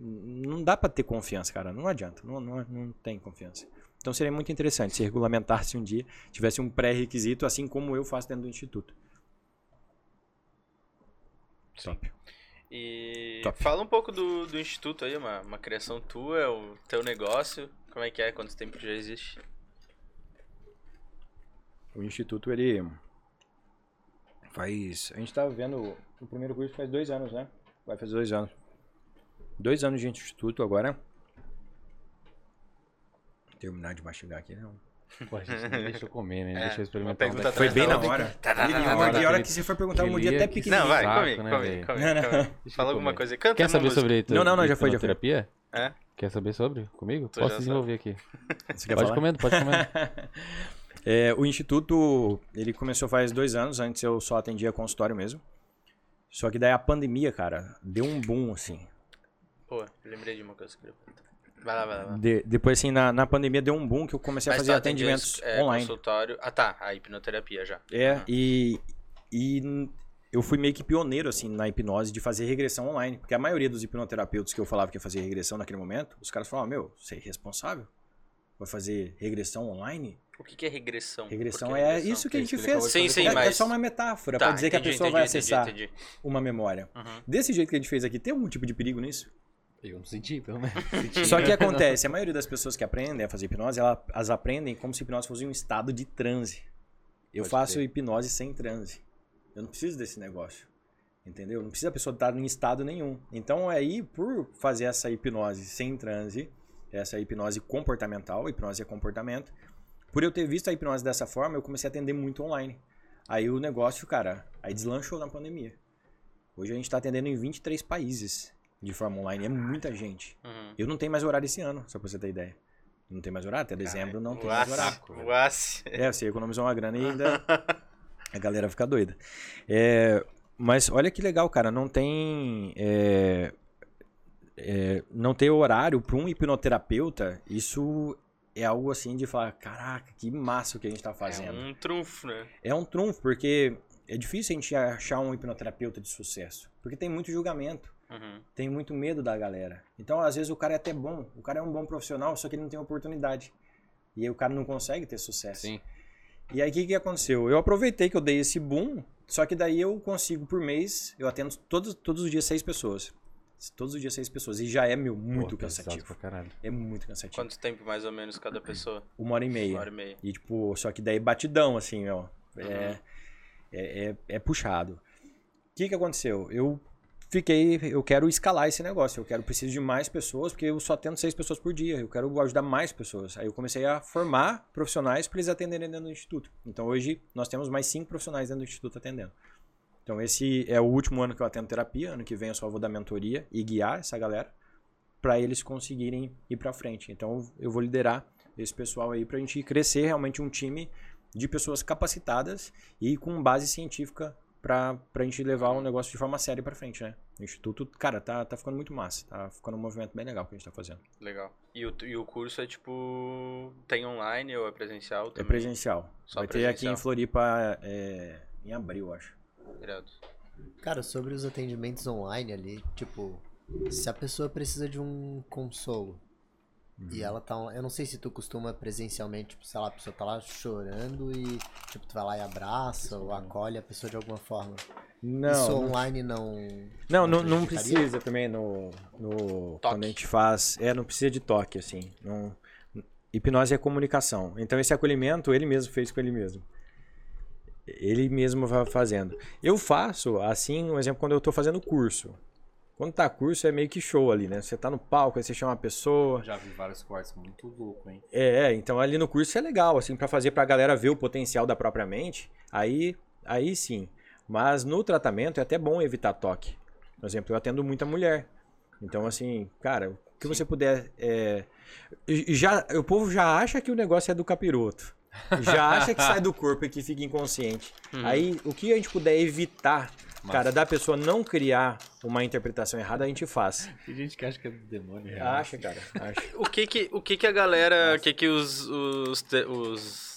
não dá para ter confiança, cara. Não adianta. Não, não, não tem confiança. Então seria muito interessante se regulamentasse um dia, tivesse um pré-requisito, assim como eu faço dentro do Instituto. Top. E Top. fala um pouco do, do instituto aí, uma, uma criação tua, é o teu negócio. Como é que é? Quanto tempo já existe? O Instituto, ele faz... A gente tava vendo o primeiro curso faz dois anos, né? Vai fazer dois anos. Dois anos de Instituto agora. Terminar de mastigar aqui, não. Pô, a gente não deixa eu comer, né? É, deixa eu uma experimentar. pergunta um Foi bem na hora. Tá, tá, tá, E tá, a tá. hora que você for perguntar, um dia até que- pequenininho. Não, vai, saco, come, né, come, come, Não, não. come. Deixa eu Fala alguma coisa aí. Canta Quer saber música. sobre tu- Não, não, não, já foi, já foi. hipnoterapia? É? Quer saber sobre? Comigo? Tu Posso desenvolver aqui. Você quer Pode falar? comendo, pode comendo. É, o Instituto, ele começou faz dois anos, antes eu só atendia consultório mesmo. Só que daí a pandemia, cara, deu um boom, assim. Pô, lembrei de uma coisa que eu queria perguntar. Vai lá, vai lá. vai lá. De- depois, assim, na, na pandemia deu um boom que eu comecei a Mas fazer tu atendia, atendimentos é, online. consultório. Ah, tá. A hipnoterapia já. É, Uhum. e, e eu fui meio que pioneiro, assim, na hipnose de fazer regressão online. Porque a maioria dos hipnoterapeutas que eu falava que ia fazer regressão naquele momento, os caras falavam, meu, você é irresponsável? Vai fazer regressão online? O que, que é regressão? Regressão é regressão? isso que a gente fez. Sim, fazer sim, é, mas- é só uma metáfora Tá, pra dizer que a entendi, pessoa entendi, vai entendi, acessar entendi. uma memória. Uhum. Desse jeito que a gente fez aqui, tem algum tipo de perigo nisso? Eu não senti, pelo menos. Senti. Só que acontece, a maioria das pessoas que aprendem a fazer hipnose, ela- elas aprendem como se hipnose fosse um estado de transe. Eu Pode faço crer. hipnose sem transe. Eu não preciso desse negócio. Entendeu? Não precisa a pessoa estar em estado nenhum. Então, aí, por fazer essa hipnose sem transe, essa hipnose comportamental, hipnose é comportamento, por eu ter visto a hipnose dessa forma, eu comecei a atender muito online. Aí o negócio, cara, aí deslanchou na pandemia. Hoje a gente está atendendo em 23 países de forma online. É muita gente. Uhum. Eu não tenho mais horário esse ano, só pra você ter ideia. Não tem mais horário, até dezembro não tem mais horário. voasse. É, você economizou uma grana e ainda a galera fica doida. É, mas olha que legal, cara, não tem é, é, não ter horário para um hipnoterapeuta, isso é algo assim de falar, caraca, que massa o que a gente tá É fazendo. um trunfo, né? É um trunfo, porque é difícil a gente achar um hipnoterapeuta de sucesso, porque tem muito julgamento Uhum. tem muito medo da galera. Então, às vezes, o cara é até bom, o cara é um bom profissional, só que ele não tem oportunidade. E aí o cara não consegue ter sucesso. Sim. E aí o que, que aconteceu? Eu aproveitei que eu dei esse boom, só que daí eu consigo por mês, eu atendo todos, todos os dias seis pessoas. Todos os dias seis pessoas. E já é, meu, muito cansativo. É muito cansativo. Quanto tempo mais ou menos cada pessoa? Uma hora e meia. Uma hora e meia. E tipo, só que daí batidão, assim, ó. É, Uhum. é, é, é puxado. O que que aconteceu? Eu fiquei, eu quero escalar esse negócio, eu quero preciso de mais pessoas, porque eu só atendo seis pessoas por dia, eu quero ajudar mais pessoas. Aí eu comecei a formar profissionais para eles atenderem dentro do instituto. Então hoje nós temos mais cinco profissionais dentro do instituto atendendo. Então esse é o último ano que eu atendo terapia, ano que vem eu só vou dar mentoria e guiar essa galera para eles conseguirem ir para frente. Então eu vou liderar esse pessoal aí para a gente crescer realmente um time de pessoas capacitadas e com base científica para a gente levar o negócio de forma séria para frente, né? O instituto, cara, tá, tá ficando muito massa, tá ficando um movimento bem legal que a gente tá fazendo. Legal. E o, e o curso é tipo. Tem online ou é presencial É também? presencial. Só Vai ter aqui presencial. em Floripa é, em abril, acho. Irado. Cara, sobre os atendimentos online ali, tipo, se a pessoa precisa de um consolo e ela tá. Eu não sei se tu costuma presencialmente, tipo, sei lá, a pessoa tá lá chorando e, tipo, tu vai lá e abraça ou acolhe a pessoa de alguma forma. Não, Isso não online não. Não, não, não prejudicaria? precisa também no, no Toque. quando a gente faz, é, não precisa de toque assim. Não, hipnose é comunicação. Então esse acolhimento ele mesmo fez com ele mesmo. Ele mesmo vai fazendo. Eu faço assim, um exemplo quando eu tô fazendo curso. Quando tá curso é meio que show ali, né? Você tá no palco, aí você chama uma pessoa, Já vi vários cortes muito louco, hein? é, é, então ali no curso é legal, assim, pra fazer pra galera ver o potencial da própria mente, aí, aí sim. Mas no tratamento é até bom evitar toque. Por exemplo, eu atendo muita mulher. Então, assim, cara, o que você puder. é, já, o povo já acha que o negócio é do capiroto. Já acha que sai do corpo e que fica inconsciente. Aí, o que a gente puder evitar, cara, da pessoa não criar uma interpretação errada, a gente faz. Tem gente que acha que é do demônio. real. Acha, cara, acha. O que que, o que, que a galera, o que que os, os, os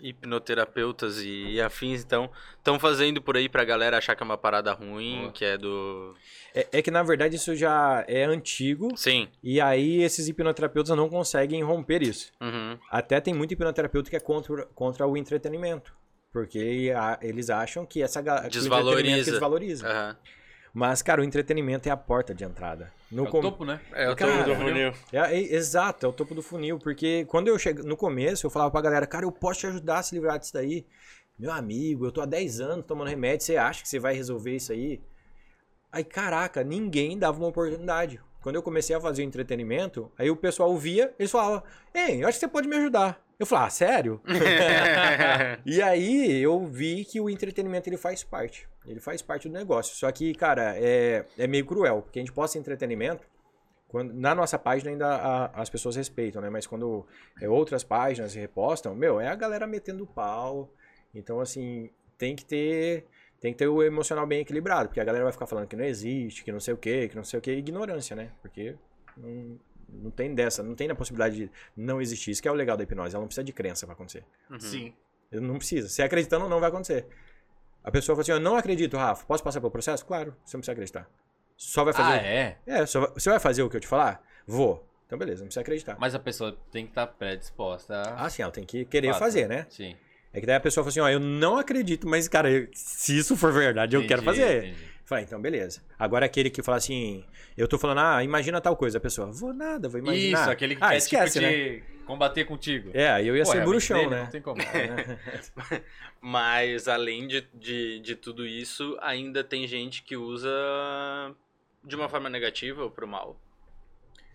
hipnoterapeutas e, e afins então estão fazendo por aí pra galera achar que é uma parada ruim, Boa. que é do... É, é que na verdade isso já é antigo. Sim. E aí esses hipnoterapeutas não conseguem romper isso. Uhum. Até tem muito hipnoterapeuta que é contra, contra o entretenimento. Porque a- eles acham que essa que o entretenimento Desvaloriza. Aham. Mas, cara, o entretenimento é a porta de entrada. No É o com- topo, né? É, o Cara, topo do funil. É, é- exato, é o topo do funil. Porque quando eu chego. No começo, eu falava pra galera, cara, eu posso te ajudar a se livrar disso daí. Meu amigo, eu tô há 10 anos tomando remédio, você acha que você vai resolver isso aí? Aí, caraca, ninguém dava uma oportunidade. Quando eu comecei a fazer o entretenimento, aí o pessoal via, eles falavam, ei, eu acho que você pode me ajudar. Eu falava, ah, sério? E aí eu vi que o entretenimento ele faz parte. Ele faz parte do negócio. Só que, cara, é, é meio cruel, porque a gente posta entretenimento. Quando, na nossa página ainda a- as pessoas respeitam, né? Mas quando é, outras páginas repostam, meu, é a galera metendo pau. Então, assim, tem que ter. Tem que ter o emocional bem equilibrado, porque a galera vai ficar falando que não existe, que não sei o que, que não sei o que, ignorância, né? Porque não, não tem dessa, não tem a possibilidade de não existir. Isso que é o legal da hipnose, ela não precisa de crença pra acontecer. Uhum. Sim. Eu Não precisa. Se acreditando ou não, vai acontecer. A pessoa fala assim, eu não acredito, Rafa. Posso passar pelo processo? Claro, você não precisa acreditar. Só vai fazer... Ah, é? É, só vai- você vai fazer o que eu te falar? Vou. Então beleza, não precisa acreditar. Mas a pessoa tem que estar predisposta a... Ah, sim, ela tem que querer Fato. fazer, né? Sim. É que daí a pessoa fala assim, ó, eu não acredito, mas, cara, eu- se isso for verdade, eu quero Entendi, fazer. entendi. Falei, então beleza. Agora aquele que fala assim, eu tô falando, ah, imagina tal coisa. A pessoa, vou nada, vou imaginar. Isso, aquele que ah, quer esquece, tipo, né? te combater contigo. É, aí eu ia Pô, ser é bruxão, né? Não tem como. Mas além de, de, de tudo isso, ainda tem gente que usa de uma forma negativa ou pro mal.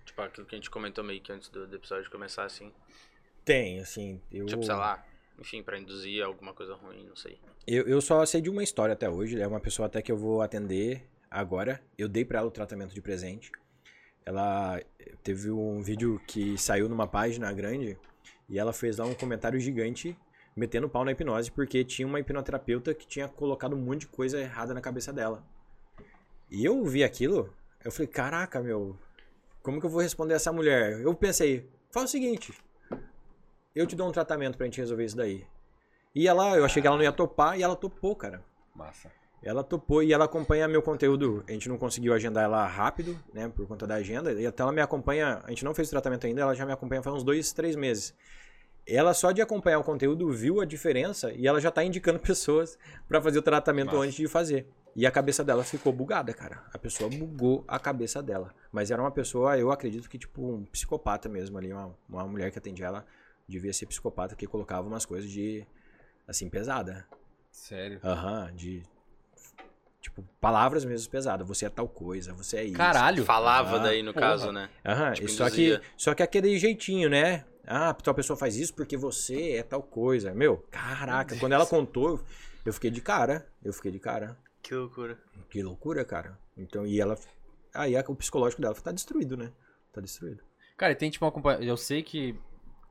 Tipo aquilo que a gente comentou meio que antes do, do episódio começar assim. Tem, assim. Eu... Tipo, sei lá, enfim, pra induzir alguma coisa ruim, não sei. Eu, eu só sei de uma história até hoje. É uma pessoa até que eu vou atender agora. Eu dei pra ela o tratamento de presente. Ela teve um vídeo que saiu numa página grande e ela fez lá um comentário gigante metendo pau na hipnose porque tinha uma hipnoterapeuta que tinha colocado um monte de coisa errada na cabeça dela. E eu vi aquilo, eu falei, caraca, meu, como que eu vou responder essa mulher? Eu pensei, fala o seguinte, eu te dou um tratamento pra gente resolver isso daí. E ela, eu achei que ela não ia topar e ela topou, cara. Massa. Ela topou e ela acompanha meu conteúdo. A gente não conseguiu agendar ela rápido, né? Por conta da agenda. E até ela me acompanha. A gente não fez o tratamento ainda, ela já me acompanha faz uns dois, três meses. ela só de acompanhar o conteúdo viu a diferença e ela já tá indicando pessoas pra fazer o tratamento Massa. antes de fazer. E a cabeça dela ficou bugada, cara. A pessoa bugou a cabeça dela. Mas era uma pessoa, eu acredito que tipo um psicopata mesmo ali, uma, uma mulher que atendia ela devia ser psicopata que colocava umas coisas de assim pesada. Sério. Aham, de tipo palavras mesmo pesadas. Você é tal coisa, você é isso. Caralho. Falava Ah, daí, no porra. caso, né? Aham, Tipo, só que, só que aquele jeitinho, né? Ah, tal pessoa faz isso porque você é tal coisa. Meu, caraca, quando ela contou, eu fiquei de cara. Eu fiquei de cara. Que loucura. Que loucura, cara. Então, e ela. Aí o psicológico dela tá destruído, né? Tá destruído. Cara, e tem tipo uma. Eu sei que.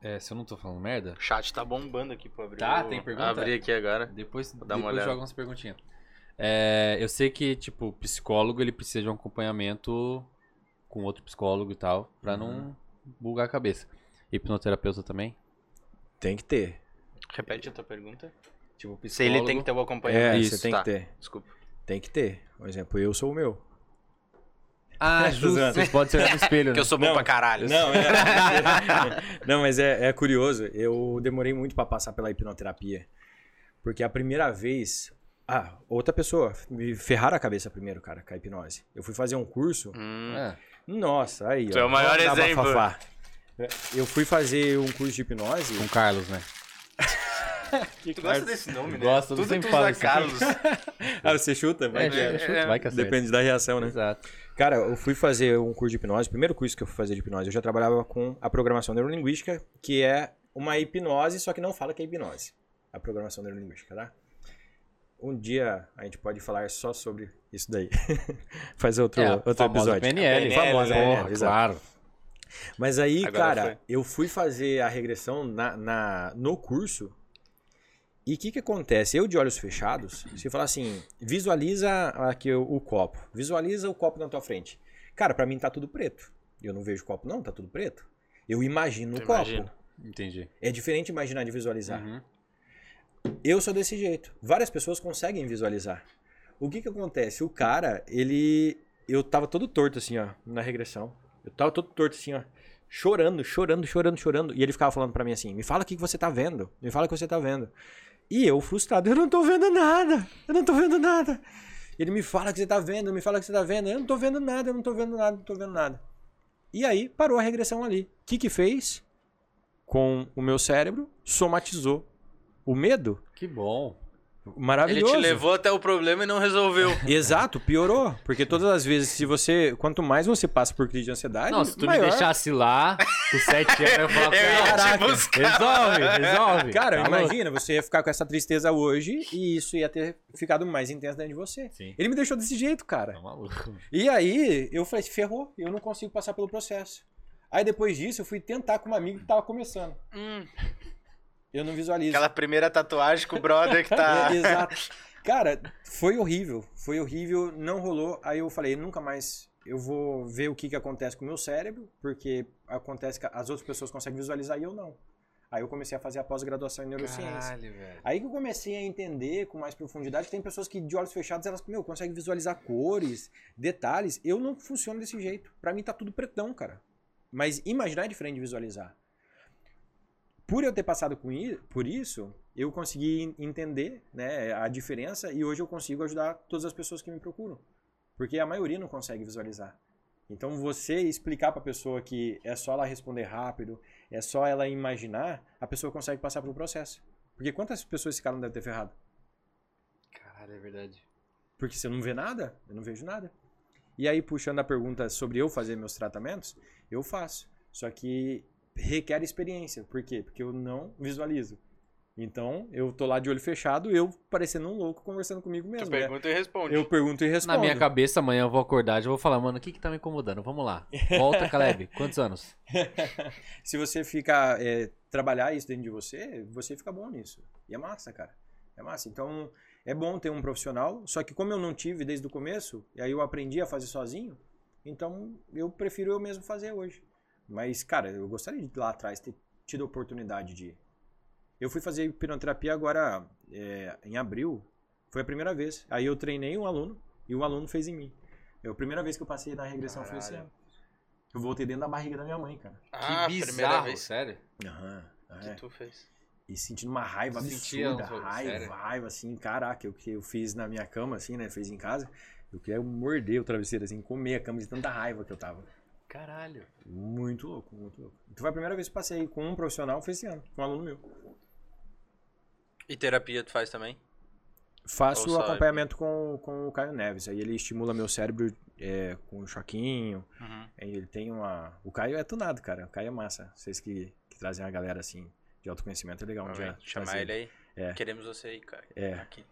É, se eu não tô falando merda, O chat tá bombando aqui pra abrir. Tá, o- tem pergunta? Abrir aqui agora. depois, dar uma depois joga umas perguntinhas. É, eu sei que, tipo, psicólogo ele precisa de um acompanhamento com outro psicólogo e tal, pra não bugar a cabeça. Hipnoterapeuta também? Tem que ter. Repete a tua pergunta. Tipo, psicólogo. Se ele tem que ter o É, acompanhamento. Isso, você tem tá. que ter. Desculpa. Tem que ter. Por exemplo, eu sou o meu. Ah, justo. Vocês podem se olhar no espelho. Porque eu né? sou bom Não, pra caralho. Não, é... não mas é, é curioso. Eu demorei muito pra passar pela hipnoterapia. Porque a primeira vez. Ah, outra pessoa. Me ferraram a cabeça primeiro, cara, com a hipnose. Eu fui fazer um curso. Hum, É. Nossa, aí. Tu ó, é o maior exemplo. bafafá. Eu fui fazer um curso de hipnose. Com o Carlos, né? tu gosta desse nome, né? Gosto, Tudo tu isso. Carlos. Ah, você chuta? Vai É, que é. chuta, vai que acerta. Depende da reação, né? Exato. Cara, eu fui fazer um curso de hipnose. O primeiro curso que eu fui fazer de hipnose, eu já trabalhava com a programação neurolinguística, que é uma hipnose, só que não fala que é hipnose. A programação neurolinguística, tá? Um dia a gente pode falar só sobre isso daí. Faz outro, É, a outro famosa episódio. PNL. Famosa Porra, PNL, exato. claro. Mas aí, Agora cara, foi. eu fui fazer a regressão na, na- no curso. E o que que acontece? Eu de olhos fechados, você fala assim, visualiza aqui o, o copo. Visualiza o copo na tua frente. Cara, pra mim tá tudo preto. Eu não vejo copo não, tá tudo preto. Eu imagino o copo. Entendi. É diferente imaginar de visualizar. Uhum. Eu sou desse jeito. Várias pessoas conseguem visualizar. O que que acontece? O cara, ele. Eu tava todo torto assim, ó, na regressão. Eu tava todo torto assim, ó. Chorando, chorando, chorando, chorando. E ele ficava falando pra mim assim: Me fala o que que você tá vendo. Me fala o que você tá vendo. E eu, frustrado, eu não tô vendo nada. Eu não tô vendo nada. Ele me fala que você tá vendo, me fala que você tá vendo. Eu não tô vendo nada, eu não tô vendo nada, não tô vendo nada. E aí parou a regressão ali. O que que fez? Com o meu cérebro, somatizou o medo. Que bom. Ele Maravilhoso. te levou até o problema e não resolveu. Exato, piorou. Porque todas as vezes, se você. Quanto mais você passa por crise de ansiedade, Não, se tu maior. me deixasse lá, com sete anos, eu ia te caraca, resolve, resolve. Cara, Tá louco? imagina, você ia ficar com essa tristeza hoje e isso ia ter ficado mais intenso dentro de você. Sim. Ele me deixou desse jeito, cara. Tá maluco. E aí, eu falei, ferrou, eu não consigo passar pelo processo. Aí depois disso, eu fui tentar com uma amiga que tava começando. Hum, Eu não visualizo. aquela primeira tatuagem com o brother que tá. É, exato. Cara, foi horrível. Foi horrível, não rolou. Aí eu falei, nunca mais eu vou ver o que, que acontece com o meu cérebro, porque acontece que as outras pessoas conseguem visualizar e eu não. Aí eu comecei a fazer a pós-graduação em neurociência. Caralho, velho. Aí que eu comecei a entender com mais profundidade que tem pessoas que de olhos fechados elas meu, conseguem visualizar cores, detalhes. Eu não funciono desse jeito. Pra mim tá tudo pretão, cara. Mas imaginar é diferente de visualizar. Por eu ter passado por isso, eu consegui en- entender né, a diferença e hoje eu consigo ajudar todas as pessoas que me procuram. Porque a maioria não consegue visualizar. Então você explicar pra pessoa que é só ela responder rápido, é só ela imaginar, a pessoa consegue passar pelo processo. Porque quantas pessoas esse cara não deve ter ferrado? Caralho, é verdade. Porque você não vê nada, eu não vejo nada. E aí, puxando a pergunta sobre eu fazer meus tratamentos, eu faço. Só que requer experiência. Por quê? Porque eu não visualizo. Então, eu tô lá de olho fechado, eu parecendo um louco conversando comigo Tu mesmo. né? pergunta e responde. Eu pergunto e respondo. Na minha cabeça, amanhã eu vou acordar e vou falar, mano, o que que tá me incomodando? Vamos lá. Volta, Caleb. Quantos anos? Se você ficar é, trabalhar isso dentro de você, você fica bom nisso. E é massa, cara. É massa. Então, é bom ter um profissional, só que como eu não tive desde o começo, e aí eu aprendi a fazer sozinho, então eu prefiro eu mesmo fazer hoje. Mas, cara, eu gostaria de lá atrás ter tido a oportunidade de. Eu fui fazer hipnoterapia agora é, em abril, foi a primeira vez. Aí eu treinei um aluno e o aluno fez em mim. É a primeira vez que eu passei na regressão foi esse Caralho. ano. Eu voltei dentro da barriga da minha mãe, cara. Ah, que primeira bizarro, vez. sério. Aham, que É. tu fez? E sentindo uma raiva Tu sentia absurda, um- raiva, sério? raiva, assim, caraca, o que eu fiz na minha cama, assim, né, fez em casa, eu queria morder o travesseiro, assim, comer a cama de tanta raiva que eu tava. Caralho. Muito louco, muito louco. Então foi a primeira vez que passei com um profissional, foi esse ano, com um aluno meu. E terapia tu faz também? Faço Ou só- acompanhamento com, com o Caio Neves, aí ele estimula meu cérebro é, com o choquinho, Uhum. aí ele tem uma... O Caio é tunado, cara, o Caio é massa. Vocês que, que trazem a galera, assim, de autoconhecimento, é legal um Vamos dia chamar trazer ele aí. É. Queremos você aí, cara. É. Aqui.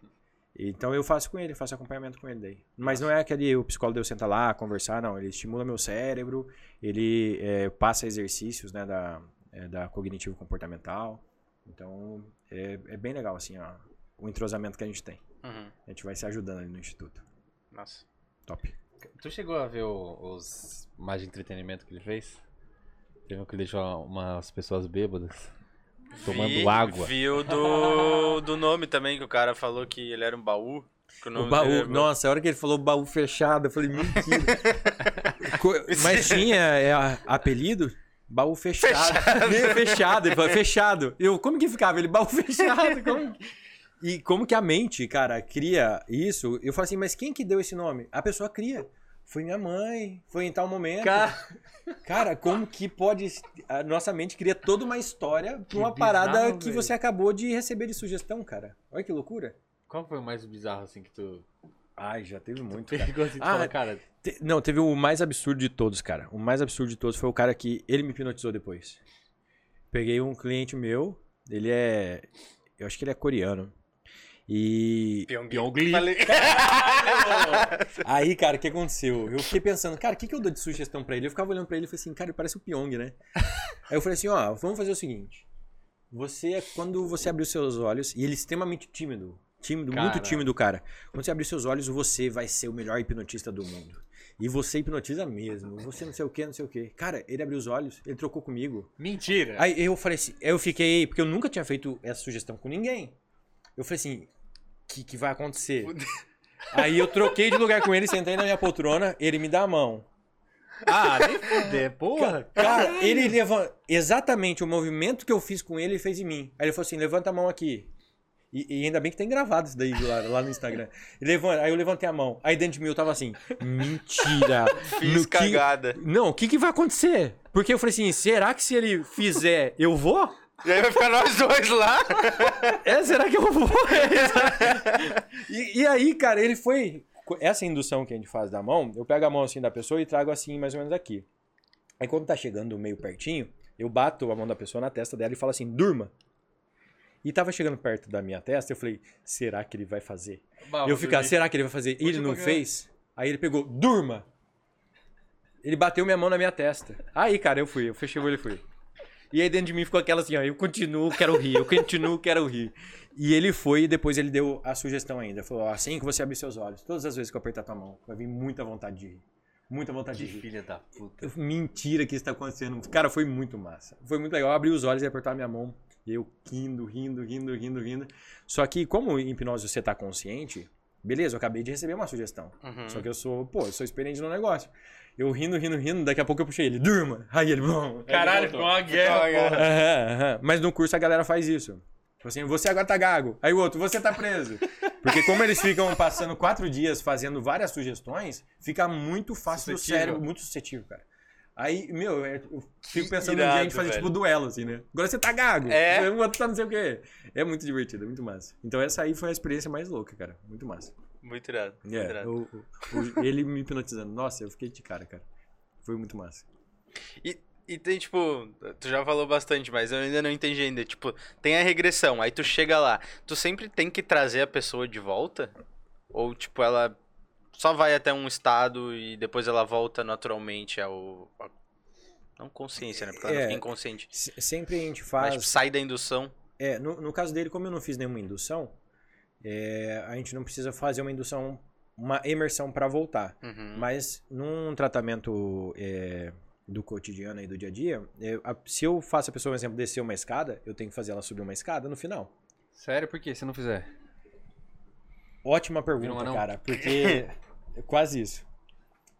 Então eu faço com ele, faço acompanhamento com ele daí. Mas não é aquele o psicólogo eu senta lá, conversar, não. Ele estimula meu cérebro, ele é, passa exercícios né, da, é, da cognitivo comportamental. Então é, é bem legal assim ó, o entrosamento que a gente tem. Uhum. A gente vai se ajudando ali no instituto. Nossa. Top. Tu chegou a ver o- os mais de entretenimento que ele fez? Teve um que deixou umas pessoas bêbadas. Tomando Vi- água. Vi o do, do nome também, que o cara falou que ele era um baú. que nome O baú, dele é- nossa, a hora que ele falou baú fechado, eu falei, mentira. Mas tinha é, apelido? Baú fechado. Fechado. fechado. Ele falou, fechado. Eu, como que ficava? Ele, baú fechado. Como... E como que a mente, cara, cria isso? Eu falo assim, mas quem que deu esse nome? A pessoa cria. Foi minha mãe, foi em tal momento. Cara, como que pode. A nossa mente cria toda uma história pra Que uma parada bizarro, que velho. você acabou de receber de sugestão, cara. Olha que loucura. Qual foi o mais bizarro assim que tu Ai, já teve muito, cara. assim? Ah, fala, cara, Te- Não, teve o mais absurdo de todos, cara. O mais absurdo de todos foi o cara que ele me hipnotizou depois. Peguei um cliente meu, ele é. Eu acho que ele é coreano. E. Pyongli. Aí, cara, o que aconteceu? Eu fiquei pensando, cara, o que, que eu dou de sugestão pra ele? Eu ficava olhando pra ele e falei assim, cara, ele parece o Pyong, né? Aí eu falei assim, ó, vamos fazer o seguinte. Você, quando você abrir os seus olhos, e ele é extremamente tímido, tímido, muito Cara. tímido, cara. Quando você abrir seus olhos, você vai ser o melhor hipnotista do mundo. E você hipnotiza mesmo. Você não sei o que, não sei o que. Cara, ele abriu os olhos, ele trocou comigo. Mentira. Aí eu falei assim, eu fiquei, porque eu nunca tinha feito essa sugestão com ninguém. Eu falei assim, que, que vai acontecer? Aí eu troquei de lugar com ele, sentei na minha poltrona, ele me dá a mão. Ah, nem fuder, porra. Cara, ele levanta. Exatamente o movimento que eu fiz com ele, ele fez em mim. Aí ele falou assim: levanta a mão aqui. E, e ainda bem que tem gravado isso daí lá, lá no Instagram. Levanta, aí eu levantei a mão. Aí dentro de mim eu tava assim: mentira. Fiz No que- cagada. Não, o que, que vai acontecer? Porque eu falei assim: será que se ele fizer, eu vou? E aí vai ficar nós dois lá. É, será que eu vou? e, e aí, cara, ele foi. Essa indução que a gente faz da mão, eu pego a mão assim da pessoa e trago assim, mais ou menos aqui. Aí quando tá chegando meio pertinho, eu bato a mão da pessoa na testa dela e falo assim, durma. E tava chegando perto da minha testa, eu falei, será que ele vai fazer? eu ficar, será que ele vai fazer? E ele não cá. fez? Aí ele pegou, durma! Ele bateu minha mão na minha testa. Aí, cara, eu fui, eu fechei o olho e fui. E aí dentro de mim ficou aquela assim, ó, eu continuo, quero rir, eu continuo, quero rir. E ele foi e depois ele deu a sugestão ainda. Falou, assim que você abrir seus olhos, todas as vezes que eu apertar tua mão, vai vir muita vontade de rir. Muita vontade Que de rir. filha da puta. Eu- Mentira que isso tá acontecendo. Cara, foi muito massa. Foi muito legal. Eu abri os olhos e apertar minha mão. E eu rindo, rindo, rindo, rindo, rindo. Só que, como em hipnose você tá consciente, beleza, eu acabei de receber uma sugestão. Uhum. Só que eu sou, pô, eu sou experiente no negócio. Eu rindo, rindo, rindo, daqui a pouco eu puxei ele, durma. Aí ele, bom. Caralho, ficou uma guerra, porra. Aham, aham. Mas no curso a galera faz isso. Tipo assim, você agora tá gago. Aí o outro, você tá preso. Porque como eles ficam passando quatro dias fazendo várias sugestões, fica muito fácil Suscetível. o cérebro, muito suscetível, cara. Aí, meu, é- eu fico Que pensando no dia a gente fazer velho. tipo duelo, assim, né? Agora você tá gago. É. O outro tá não sei o quê. É muito divertido, é muito massa. Então essa aí foi a experiência mais louca, cara. Muito massa. Muito irado. Muito É, irado. o- o- o- ele me hipnotizando. Nossa, eu fiquei de cara, cara. Foi muito massa. E, e tem, tipo, tu já falou bastante, mas eu ainda não entendi ainda. Tipo, tem a regressão, aí tu chega lá. Tu sempre tem que trazer a pessoa de volta? Ou, tipo, ela só vai até um estado e depois ela volta naturalmente ao. ao- não consciência, né? Porque ela É. fica inconsciente. Se- Sempre a gente Mas, faz. tipo, sai da indução. É, no, no caso dele, como eu não fiz nenhuma indução, é, a gente não precisa fazer uma indução, uma imersão para voltar. Uhum. Mas num tratamento é, do cotidiano e do dia a dia, é, a- se eu faço a pessoa, por exemplo, descer uma escada, eu tenho que fazer ela subir uma escada no final. Sério, por que se não fizer? Ótima um pergunta, anão. cara, porque é quase isso.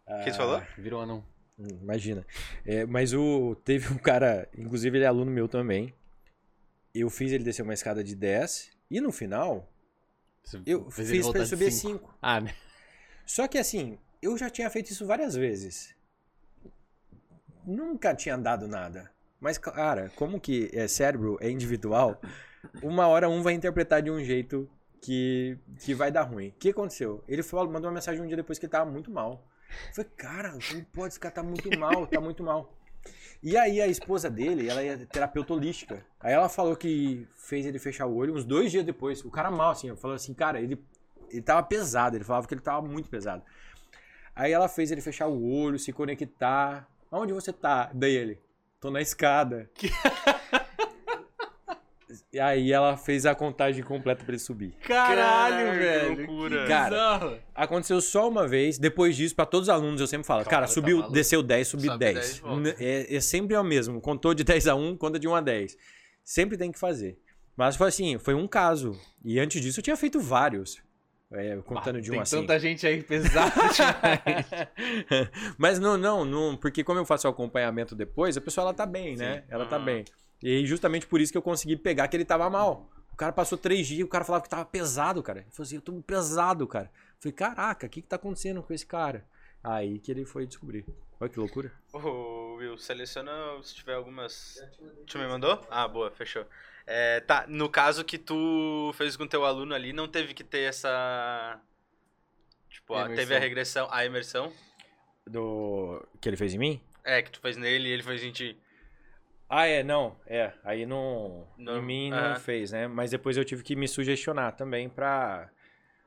O que tu falou? Virou anão. Hum, Imagina. É, mas o teve um cara, inclusive ele é aluno meu também. eu fiz ele descer uma escada de 10 e no final Você eu fiz pra subir cinco. 5. Ah, né? Só que assim, eu já tinha feito isso várias vezes. Nunca tinha dado nada. Mas, cara, como que é, cérebro é individual, uma hora um vai interpretar de um jeito que, que vai dar ruim. O que aconteceu? Ele falou, mandou uma mensagem um dia depois que ele tava muito mal. Eu falei, cara, como pode? Esse cara tá muito mal, tá muito mal. E aí a esposa dele, ela é terapeuta holística. Aí ela falou que fez ele fechar o olho uns dois dias depois. O cara mal, assim, falou assim, cara, ele, ele tava pesado. Ele falava que ele tava muito pesado. Aí ela fez ele fechar o olho, se conectar. Onde você tá? Daí ele, tô na escada. e aí ela fez a contagem completa pra ele subir. Caralho, que velho. loucura. Que Cara, bizarro. Aconteceu só uma vez. Depois disso, pra todos os alunos, eu sempre falo: Cara, Cara, tá subiu, maluco. desceu 10, subiu Sobe 10. 10, volta. N- é, é sempre o mesmo. Contou de 10 a 1, conta de 1 a 10. Sempre tem que fazer. Mas foi assim: foi um caso. E antes disso, eu tinha feito vários. é, contando de 1 Tem a 5. tanta gente aí pesada demais. Mas não, não, não, porque como eu faço o acompanhamento depois, a pessoa ela tá bem, né? Ela tá Aham. bem. E justamente por isso que eu consegui pegar que ele tava mal. O cara passou três dias, o cara falava que tava pesado, cara. Ele falou assim, eu tô pesado, cara. Eu falei, caraca, o que que tá acontecendo com esse cara? Aí que ele foi descobrir. Olha que loucura. Ô, Will, seleciona se tiver algumas. Tu me mandou? Ah, boa, fechou. É, tá, no caso que tu fez com teu aluno ali, não teve que ter essa. Tipo, a- Imersão. teve a regressão, a imersão. Do que ele fez em mim? É, que tu fez nele e ele fez em ti. Ah, é, não. É, aí não. Não, em mim não aham. fez, né? Mas depois eu tive que me sugestionar também pra.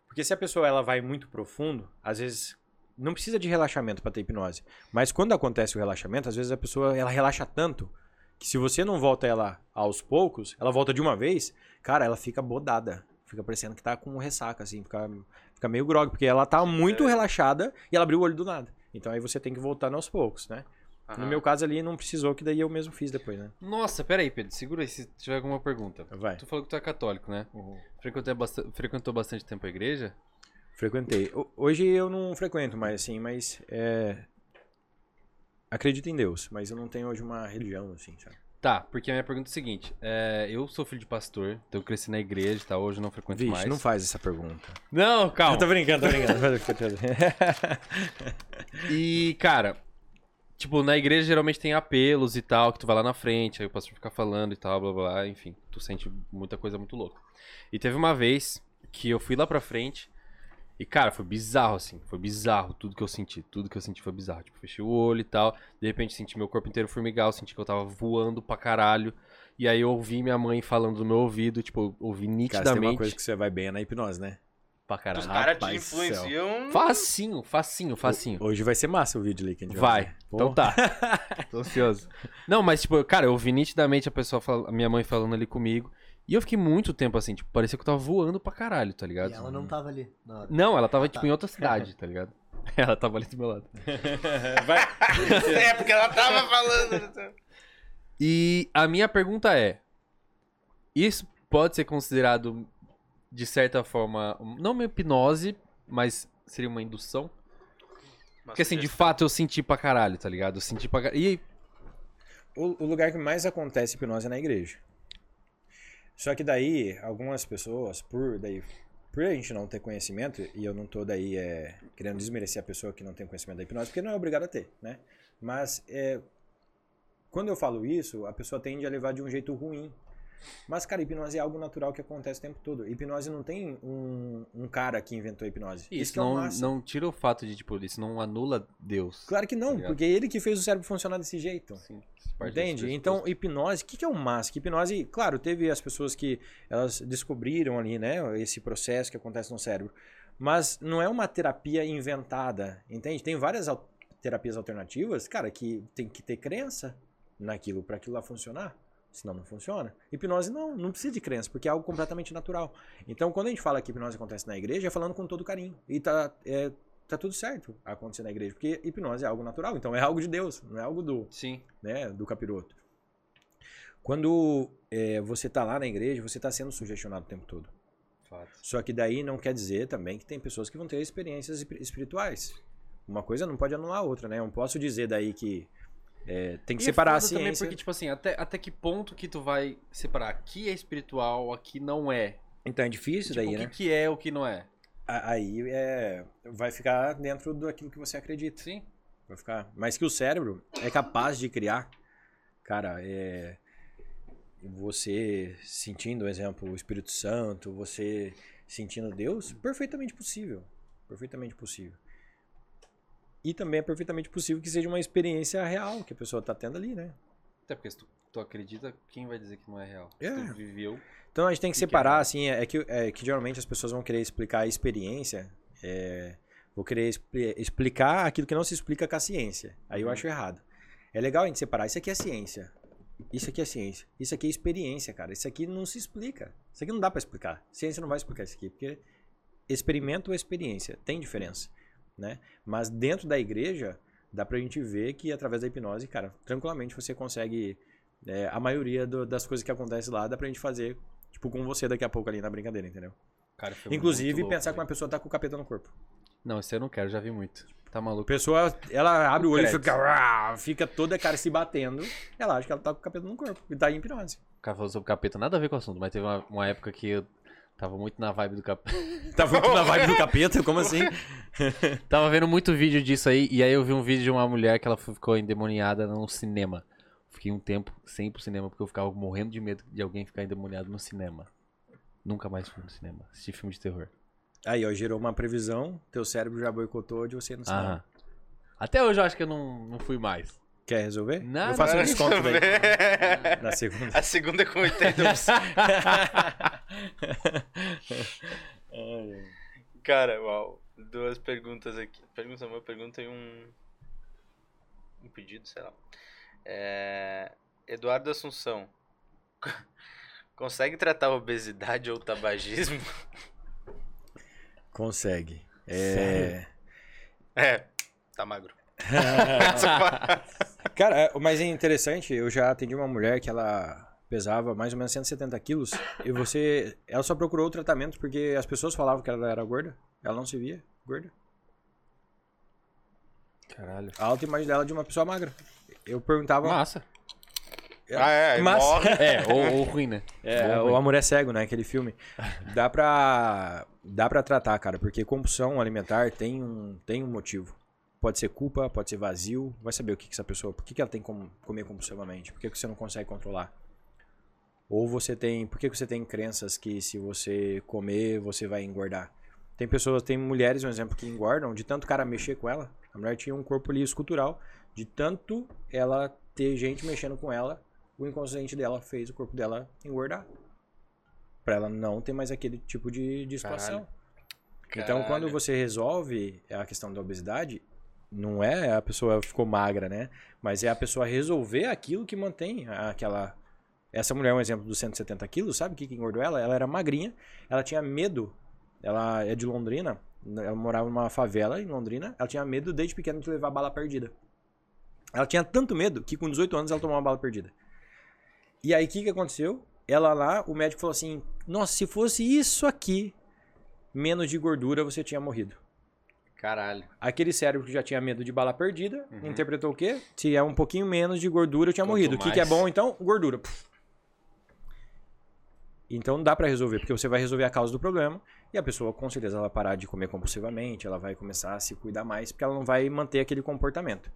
Porque se a pessoa ela vai muito profundo, às vezes. Não precisa de relaxamento pra ter hipnose. Mas quando acontece o relaxamento, às vezes a pessoa ela relaxa tanto que se você não volta ela aos poucos, ela volta de uma vez, cara, ela fica bodada. Fica parecendo que tá com ressaca, assim, fica, fica meio grog, porque ela tá muito é. relaxada e ela abriu o olho do nada. Então aí você tem que voltar aos poucos, né? No Aham. meu caso ali não precisou, que daí eu mesmo fiz depois, né? Nossa, pera aí, Pedro. Segura aí se tiver alguma pergunta. Vai. Tu falou que tu é católico, né? Frequentou, bastante, frequentou bastante tempo a igreja? Frequentei. Ho- Hoje eu não frequento mais, assim, mas é... Acredito em Deus, mas eu não tenho hoje uma religião, assim, sabe? Tá, porque a minha pergunta é a seguinte. é, eu sou filho de pastor, então eu cresci na igreja e tal, hoje eu não frequento Vixe, mais. não faz essa pergunta. Não, calma. Eu tô brincando, tô brincando. E, cara, tipo, na igreja geralmente tem apelos e tal, que tu vai lá na frente, aí o pastor fica falando e tal, blá blá, blá enfim, tu sente muita coisa muito louca. E teve uma vez que eu fui lá pra frente e, cara, foi bizarro, assim, foi bizarro tudo que eu senti, tudo que eu senti foi bizarro. Tipo, fechei o olho e tal, de repente senti meu corpo inteiro formigar, eu senti que eu tava voando pra caralho. E aí eu ouvi minha mãe falando no meu ouvido, tipo, eu ouvi Cara, se tem nitidamente uma coisa que você vai bem é na hipnose, né? Pra caralho. Os caras te influenciam. Facinho, facinho, facinho. Hoje vai ser massa o vídeo ali que a gente Vai. fazer. Então tá. Tô ansioso. Não, mas tipo, cara, eu ouvi nitidamente a pessoa, fal- a minha mãe falando ali comigo. E eu fiquei muito tempo assim, tipo, parecia que eu tava voando pra caralho, tá ligado? E ela não tava ali na hora. Não, ela tava, Ah, tá. tipo, em outra cidade, tá ligado? Ela tava ali do meu lado. Vai. é, porque ela tava falando. E a minha pergunta é: Isso pode ser considerado, de certa forma, não uma hipnose, mas seria uma indução? Porque assim, de fato eu senti pra caralho, tá ligado? Eu senti pra caralho. E O, o lugar que mais acontece hipnose é na igreja. Só que daí, algumas pessoas, por daí, por a gente não ter conhecimento, e eu não tô daí é, querendo desmerecer a pessoa que não tem conhecimento da hipnose, porque não é obrigado a ter, né? Mas é, quando eu falo isso, a pessoa tende a levar de um jeito ruim. Mas, cara, hipnose é algo natural que acontece o tempo todo. Hipnose não tem um, um cara que inventou a hipnose. isso que é não, massa. não tira o fato de, tipo, isso não anula Deus. Claro que Tá não, ligado? porque é ele que fez o cérebro funcionar desse jeito. Isso parte desse Entende? Então, hipnose, o que, que é o? Que hipnose, claro, teve as pessoas que elas descobriram ali, né, esse processo que acontece no cérebro, mas não é uma terapia inventada, entende? Tem várias al- terapias alternativas, cara, que tem que ter crença naquilo para aquilo lá funcionar. Senão não funciona. Hipnose não, não precisa de crença, porque é algo completamente natural. Então, quando a gente fala que hipnose acontece na igreja, é falando com todo carinho. E tá, é, tá tudo certo acontecer na igreja, porque hipnose é algo natural, então é algo de Deus, não é algo do, Sim. né, do capiroto. Quando é, você tá lá na igreja, você tá sendo sugestionado o tempo todo. Fato. Só que daí não quer dizer também que tem pessoas que vão ter experiências espir- espirituais. Uma coisa não pode anular a outra, né? Eu não posso dizer daí que É, tem que E separar é a foda também porque, tipo assim, até, até que ponto que tu vai separar? Aqui é espiritual, aqui não é. Então é difícil Tipo, daí, o que, né? que é o que não é? Aí é, vai ficar dentro daquilo que você acredita. Sim. Vai ficar. Mas que o cérebro é capaz de criar, cara, é. Você sentindo, por exemplo, o Espírito Santo, você sentindo Deus, perfeitamente possível. Perfeitamente possível. E também é perfeitamente possível que seja uma experiência real que a pessoa tá tendo ali, né? Até porque se tu, tu acredita, quem vai dizer que não é real? É. Se tu viveu. Então a gente tem que separar, é? assim, é que, é que geralmente as pessoas vão querer explicar a experiência, é, vou querer expli- explicar aquilo que não se explica com a ciência. Aí eu Uhum. acho errado. É legal a gente separar, isso aqui é ciência, isso aqui é ciência, isso aqui é experiência, cara. Isso aqui não se explica. Isso aqui não dá pra explicar. Ciência não vai explicar isso aqui, porque experimento ou experiência tem diferença, né? Mas dentro da igreja dá pra gente ver que através da hipnose, cara, tranquilamente você consegue é, a maioria do- das coisas que acontecem lá dá pra gente fazer Tipo, com você daqui a pouco ali na brincadeira, entendeu? Cara, Inclusive, louco, pensar que uma pessoa tá com o capeta no corpo. Não, isso eu não quero, já vi muito. Tá A maluco? pessoa, ela abre o olho e fica, fica toda cara se batendo. Ela acha que ela tá com o capeta no corpo. E tá em hipnose. O cara falou sobre capeta, nada a ver com o assunto, mas teve uma, uma época que eu tava muito na vibe do capeta. Tá muito na vibe do capeta? Como assim? tava vendo muito vídeo disso aí, e aí eu vi um vídeo de uma mulher que ela ficou endemoniada num cinema. Fiquei um tempo sem ir pro cinema, porque eu ficava morrendo de medo de alguém ficar endemoniado no cinema. Nunca mais fui no cinema. Assisti filme de terror. Aí, ó, gerou uma previsão. Teu cérebro já boicotou de você ir no cinema. Aham. Até hoje eu acho que eu não, não fui mais. Quer resolver? Não, Eu faço um desconto daí. Na segunda. A segunda é com 80%. Cara, uau. Duas perguntas aqui. Pergunta, uma pergunta e um. Um pedido, sei lá. É, Eduardo Assunção. Consegue tratar obesidade ou tabagismo? Consegue. É... É, tá magro. Cara, mas é interessante, eu já atendi uma mulher que ela pesava mais ou menos 170 quilos e você. Ela só procurou o tratamento porque as pessoas falavam que ela era gorda. Ela não se via gorda. Caralho. A autoimagem dela é de uma pessoa magra. Eu perguntava. Massa. Ah, é, Mas- morre. É, ou, ou ruim, né? É, Bom, o. Amor é Cego, né? Aquele filme. Dá pra, dá pra tratar, cara, porque compulsão alimentar tem um, tem um motivo. Pode ser culpa, pode ser vazio. Vai saber o que, que essa pessoa. Por que, que ela tem como comer compulsivamente? Por que, que você não consegue controlar? Ou você tem. Por que, você tem crenças que se você comer, você vai engordar? Tem pessoas, tem mulheres, um exemplo, que engordam de tanto cara mexer com ela. A mulher tinha um corpo ali escultural. De tanto ela ter gente mexendo com ela, o inconsciente dela fez o corpo dela engordar. Pra ela não ter mais aquele tipo de, de situação. Então, quando Caralho. você resolve a questão da obesidade, não é a pessoa ficou magra, né? Mas é a pessoa resolver aquilo que mantém aquela. Essa mulher é um exemplo dos 170 quilos, sabe o que, que engordou ela? Ela era magrinha, ela tinha medo. Ela é de Londrina, ela morava numa favela em Londrina, ela tinha medo desde pequena de levar bala perdida. Ela tinha tanto medo que com 18 anos ela tomou uma bala perdida. E aí o que, que aconteceu? Ela lá, o médico falou assim: Nossa, se fosse isso aqui, menos de gordura, você tinha morrido. Caralho. Aquele cérebro que já tinha medo de bala perdida, Uhum. interpretou o quê? Se é um pouquinho menos de gordura, eu tinha Quanto morrido. O que, que é bom então? Gordura. Puf. Então dá pra resolver, porque você vai resolver a causa do problema e a pessoa com certeza ela vai parar de comer compulsivamente, ela vai começar a se cuidar mais, porque ela não vai manter aquele comportamento.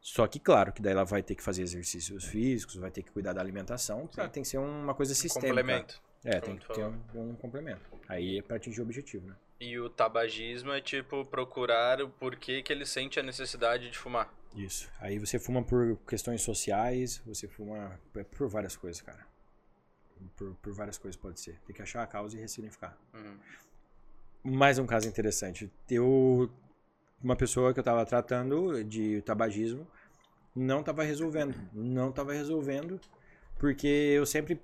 Só que claro que daí ela vai ter que fazer exercícios físicos, vai ter que cuidar da alimentação, pra, tem que ser uma coisa sistêmica. Complemento. É, tem que ter um, um complemento. Aí é pra atingir o objetivo, né? E o tabagismo é tipo procurar o porquê que ele sente a necessidade de fumar. Isso. Aí você fuma por questões sociais, você fuma por várias coisas, cara. Por, por várias coisas pode ser. Tem que achar a causa e ressignificar. Uhum. Mais um caso interessante. Eu, uma pessoa que eu tava tratando de tabagismo não tava resolvendo. Não tava resolvendo porque eu sempre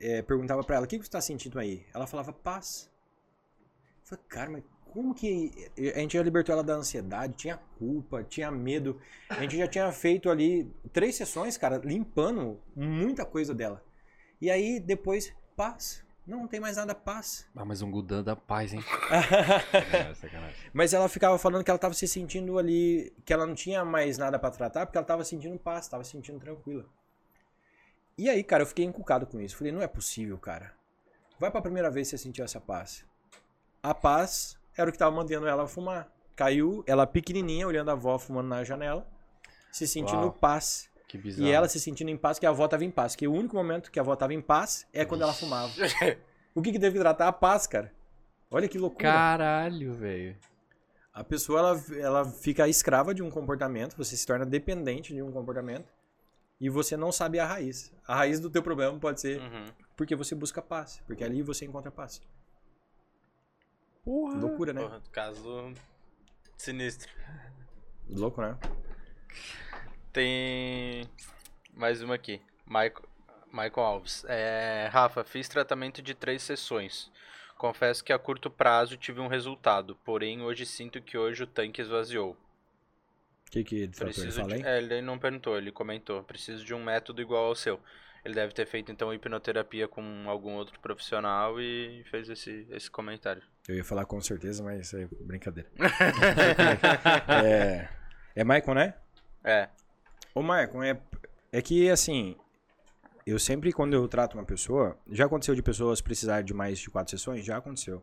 eh, perguntava pra ela, o que, que você tá sentindo aí? Ela falava, paz. Eu falei, cara, mas como que... A gente já libertou ela da ansiedade, tinha culpa, tinha medo. A gente já tinha feito ali três sessões, cara, limpando muita coisa dela. E aí, depois, paz. Não, não tem mais nada, paz. Ah, mas um Gudan da paz, hein? é, sacanagem. Mas ela ficava falando que ela tava se sentindo ali, que ela não tinha mais nada pra tratar, porque ela tava sentindo paz, tava se sentindo tranquila. E aí, cara, eu fiquei encucado com isso. Falei, não é possível, cara. Vai pra primeira vez que você sentiu essa paz. A paz era o que tava mantendo ela fumar. Caiu, ela pequenininha, olhando a avó fumando na janela, se sentindo Uau. paz. Que bizarro. E ela se sentindo em paz, que a avó tava em paz. Que o único momento que a avó tava em paz é quando ela fumava. O que que que tratar? A paz, cara. Olha que loucura. Caralho, velho. A pessoa, ela, ela fica escrava de um comportamento, você se torna dependente de um comportamento e você não sabe a raiz. A raiz do teu problema pode ser Uhum. porque você busca paz, porque ali você encontra paz. Porra. Loucura, né? Porra, caso sinistro. Louco, né? Tem mais uma aqui. Michael, Michael Alves. É, Rafa, fiz tratamento de três sessões. Confesso que a curto prazo tive um resultado, porém hoje sinto que hoje o tanque esvaziou. O que que ele Preciso fala de, é, ele não perguntou, ele comentou. Preciso de um método igual ao seu. Ele deve ter feito então hipnoterapia com algum outro profissional e fez esse, esse comentário. Eu ia falar com certeza, mas é brincadeira. é, é Maicon, né? É. Ô, Maicon, é, é que assim, eu sempre, quando eu trato uma pessoa, já aconteceu de pessoas precisarem de mais de quatro sessões? Já aconteceu.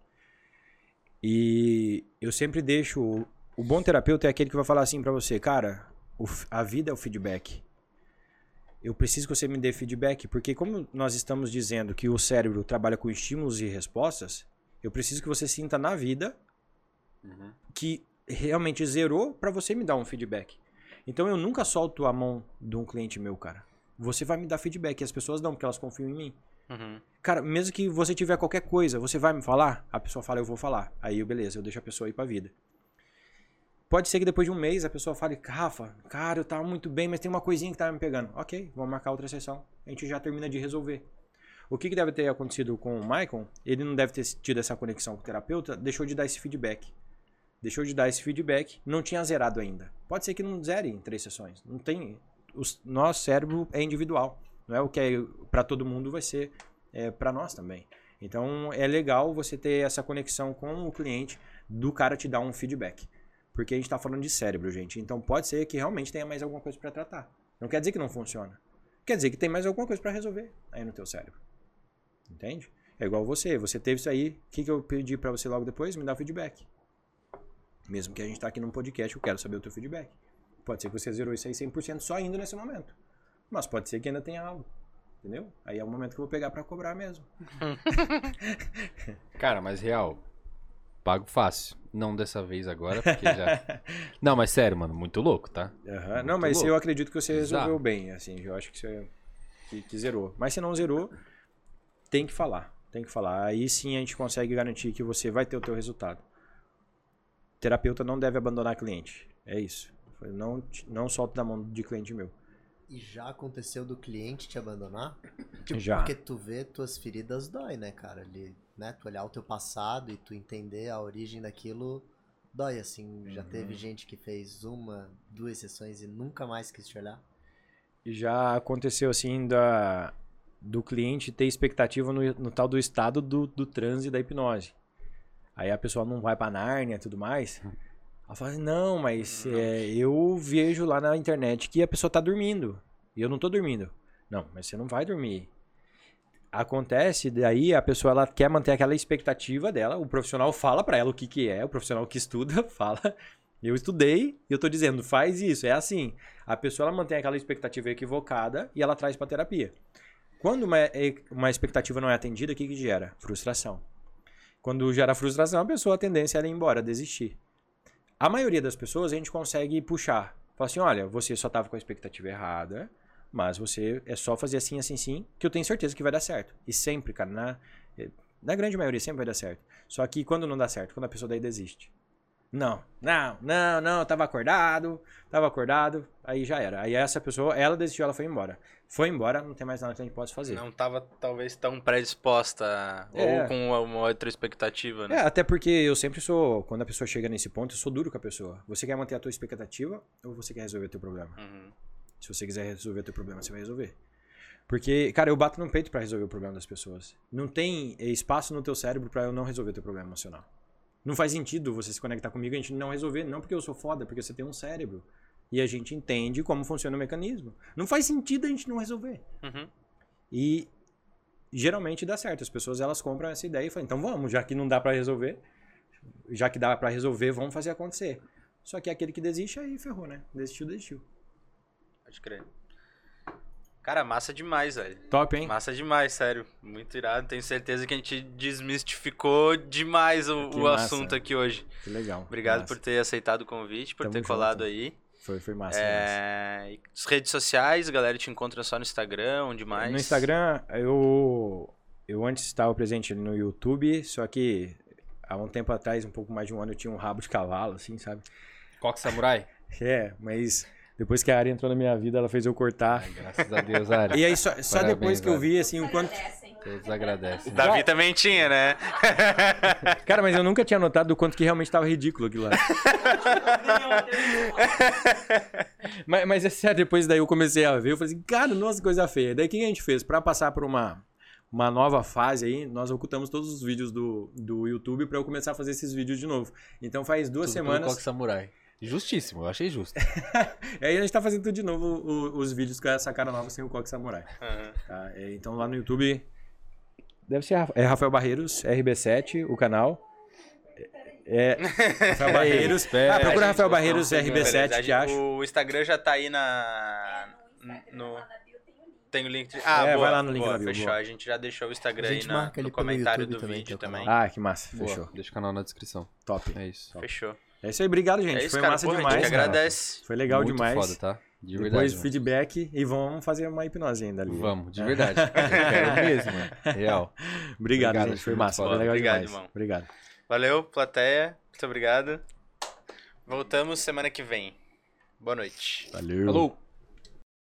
E eu sempre deixo. O, bom terapeuta é aquele que vai falar assim pra você, cara, o a vida é o feedback. Eu preciso que você me dê feedback, porque como nós estamos dizendo que o cérebro trabalha com estímulos e respostas, eu preciso que você sinta na vida que realmente zerou pra você me dar um feedback. Então eu nunca solto a mão de um cliente meu, cara. Você vai me dar feedback. E as pessoas dão, porque elas confiam em mim. Uhum. Cara, mesmo que você tiver qualquer coisa, você vai me falar? A pessoa fala, eu vou falar. Aí, beleza, eu deixo a pessoa ir pra vida. Pode ser que depois de um mês a pessoa fale, Rafa, cara, eu tava muito bem, mas tem uma coisinha que tava me pegando. Ok, vamos marcar outra sessão. A gente já termina de resolver. O que, que deve ter acontecido com o Michael? Ele não deve ter tido essa conexão com o terapeuta, deixou de dar esse feedback. Deixou de dar esse feedback, não tinha zerado ainda. Pode ser que não zere em três sessões. Não tem. O nosso cérebro é individual. Não é o que é para todo mundo, vai ser é, para nós também. Então é legal você ter essa conexão com o cliente, do cara te dar um feedback. Porque a gente está falando de cérebro, gente. Então pode ser que realmente tenha mais alguma coisa para tratar. Não quer dizer que não funciona. Quer dizer que tem mais alguma coisa para resolver aí no teu cérebro. Entende? É igual você. Você teve isso aí. O que, que eu pedi para você logo depois? Me dá feedback. Mesmo que a gente tá aqui num podcast, eu quero saber o teu feedback. Pode ser que você zerou isso aí 100% só ainda nesse momento. Mas pode ser que ainda tenha algo. Entendeu? Aí é o momento que eu vou pegar para cobrar mesmo. Cara, mas real. Pago fácil. Não dessa vez agora, porque já. Não, mas sério, mano, muito louco, tá? Aham. Muito Não, mas louco. eu acredito que você Exato. resolveu bem, assim. Eu acho que você que, que zerou. Mas se não zerou, tem que falar. Tem que falar. Aí sim a gente consegue garantir que você vai ter o teu resultado. Terapeuta não deve abandonar cliente. É isso. Não, não solta da mão de cliente meu. E já aconteceu do cliente te abandonar? Tipo, Já. Porque tu vê tuas feridas dói, né, cara? Ali, né? Tu olhar o teu passado e tu entender a origem daquilo dói, assim. Já Uhum. teve gente que fez uma, duas sessões e nunca mais quis te olhar? E já aconteceu assim da, do cliente ter expectativa no, no tal do estado do, do transe e da hipnose. Aí a pessoa não vai pra Nárnia e tudo mais. Ela fala assim, não, mas é, eu vejo lá na internet que a pessoa tá dormindo. E eu não tô dormindo. Não, mas você não vai dormir. Acontece, daí a pessoa ela quer manter aquela expectativa dela, o profissional fala pra ela o que que é, o profissional que estuda fala, eu estudei e eu tô dizendo, faz isso, é assim. A pessoa ela mantém aquela expectativa equivocada e ela traz pra terapia. Quando uma, é- uma expectativa não é atendida, o que que gera? Frustração. Quando gera frustração, a pessoa a tendência é ir embora, desistir. A maioria das pessoas a gente consegue puxar. Fala assim, olha, você só tava com a expectativa errada, mas você é só fazer assim, assim, assim, que eu tenho certeza que vai dar certo. E sempre, cara, na, eh, na grande maioria sempre vai dar certo. Só que quando não dá certo, quando a pessoa daí desiste. Não, não, não, não, tava acordado, tava acordado, aí já era. Aí essa pessoa, ela desistiu, ela foi embora. Foi embora, não tem mais nada que a gente possa fazer. Não tava talvez tão predisposta É. ou com uma outra expectativa, É, né? até porque eu sempre sou, quando a pessoa chega nesse ponto, eu sou duro com a pessoa. Você quer manter a tua expectativa ou você quer resolver o teu problema? Uhum. Se você quiser resolver o teu problema, você vai resolver. Porque, cara, eu bato no peito pra resolver o problema das pessoas. Não tem espaço no teu cérebro pra eu não resolver teu problema emocional. Não faz sentido você se conectar comigo e a gente não resolver, não porque eu sou foda, porque você tem um cérebro. E a gente entende como funciona o mecanismo. Não faz sentido a gente não resolver. Uhum. E geralmente dá certo. As pessoas elas compram essa ideia e falam, então vamos, já que não dá pra resolver, já que dá pra resolver, vamos fazer acontecer. Só que aquele que desiste aí ferrou, né? Desistiu, desistiu. Pode crer. Cara, massa demais, velho. Top, hein? Massa demais, sério. Muito irado. Tenho certeza que a gente desmistificou demais o, o assunto aqui hoje. Que legal. Obrigado Massa. por ter aceitado o convite, por Tamo ter junto. colado aí. Foi, foi massa. massa. É, e as redes sociais, a galera te encontra só no Instagram, onde mais? No Instagram, eu, eu antes estava presente no YouTube, só que há um tempo atrás, um pouco mais de um ano, eu tinha um rabo de cavalo, assim, sabe? Coque Samurai? É, mas depois que a Ari entrou na minha vida, ela fez eu cortar. Ai, graças a Deus, Ari. E aí, só, só Parabéns, depois que eu vi, assim, o quanto... Todos agradecem. Davi também tinha, né? Cara, mas eu nunca tinha notado do quanto que realmente estava ridículo aquilo lá. mas, mas é sério, depois daí eu comecei a ver, eu falei assim, cara, nossa, coisa feia. Daí o que a gente fez? Pra passar por uma, uma nova fase aí, nós ocultamos todos os vídeos do, do YouTube pra eu começar a fazer esses vídeos de novo. Então faz duas Tudo pelo semanas. Coque Samurai. Justíssimo, eu achei justo. Aí a gente tá fazendo tudo de novo o- os vídeos com essa cara nova sem o Coque Samurai. Aham. tá? É, Então lá no YouTube. Deve ser é Rafael Barreiros, RB7, o canal. É. Rafael Barreiros. Espera, Ah, procura Rafael Barreiros, Beleza, RB7, a que gente- acha. O Instagram já tá aí na. É, no tem o link. Ah, É, boa, vai lá no link boa, bio, Fechou. boa. A gente já deixou o Instagram A aí gente na- no comentário YouTube do também, vídeo teu também. Ah, que massa. Boa, Fechou. deixa o canal na descrição. Top. É isso. Fechou. É isso aí, obrigado, gente. é isso, Foi cara. massa Porra, demais. a gente agradece. Foi legal Muito demais. foda, tá? De Depois verdade. mano. feedback e vamos fazer uma hipnose ainda ali. Vamos, de verdade. Eu quero mesmo, mano. Real. Obrigado, Obrigado, gente. Foi massa. Foi legal Obrigado, demais. irmão. Obrigado. Valeu, plateia. Muito obrigado. Voltamos semana que vem. Boa noite. Valeu. Falou!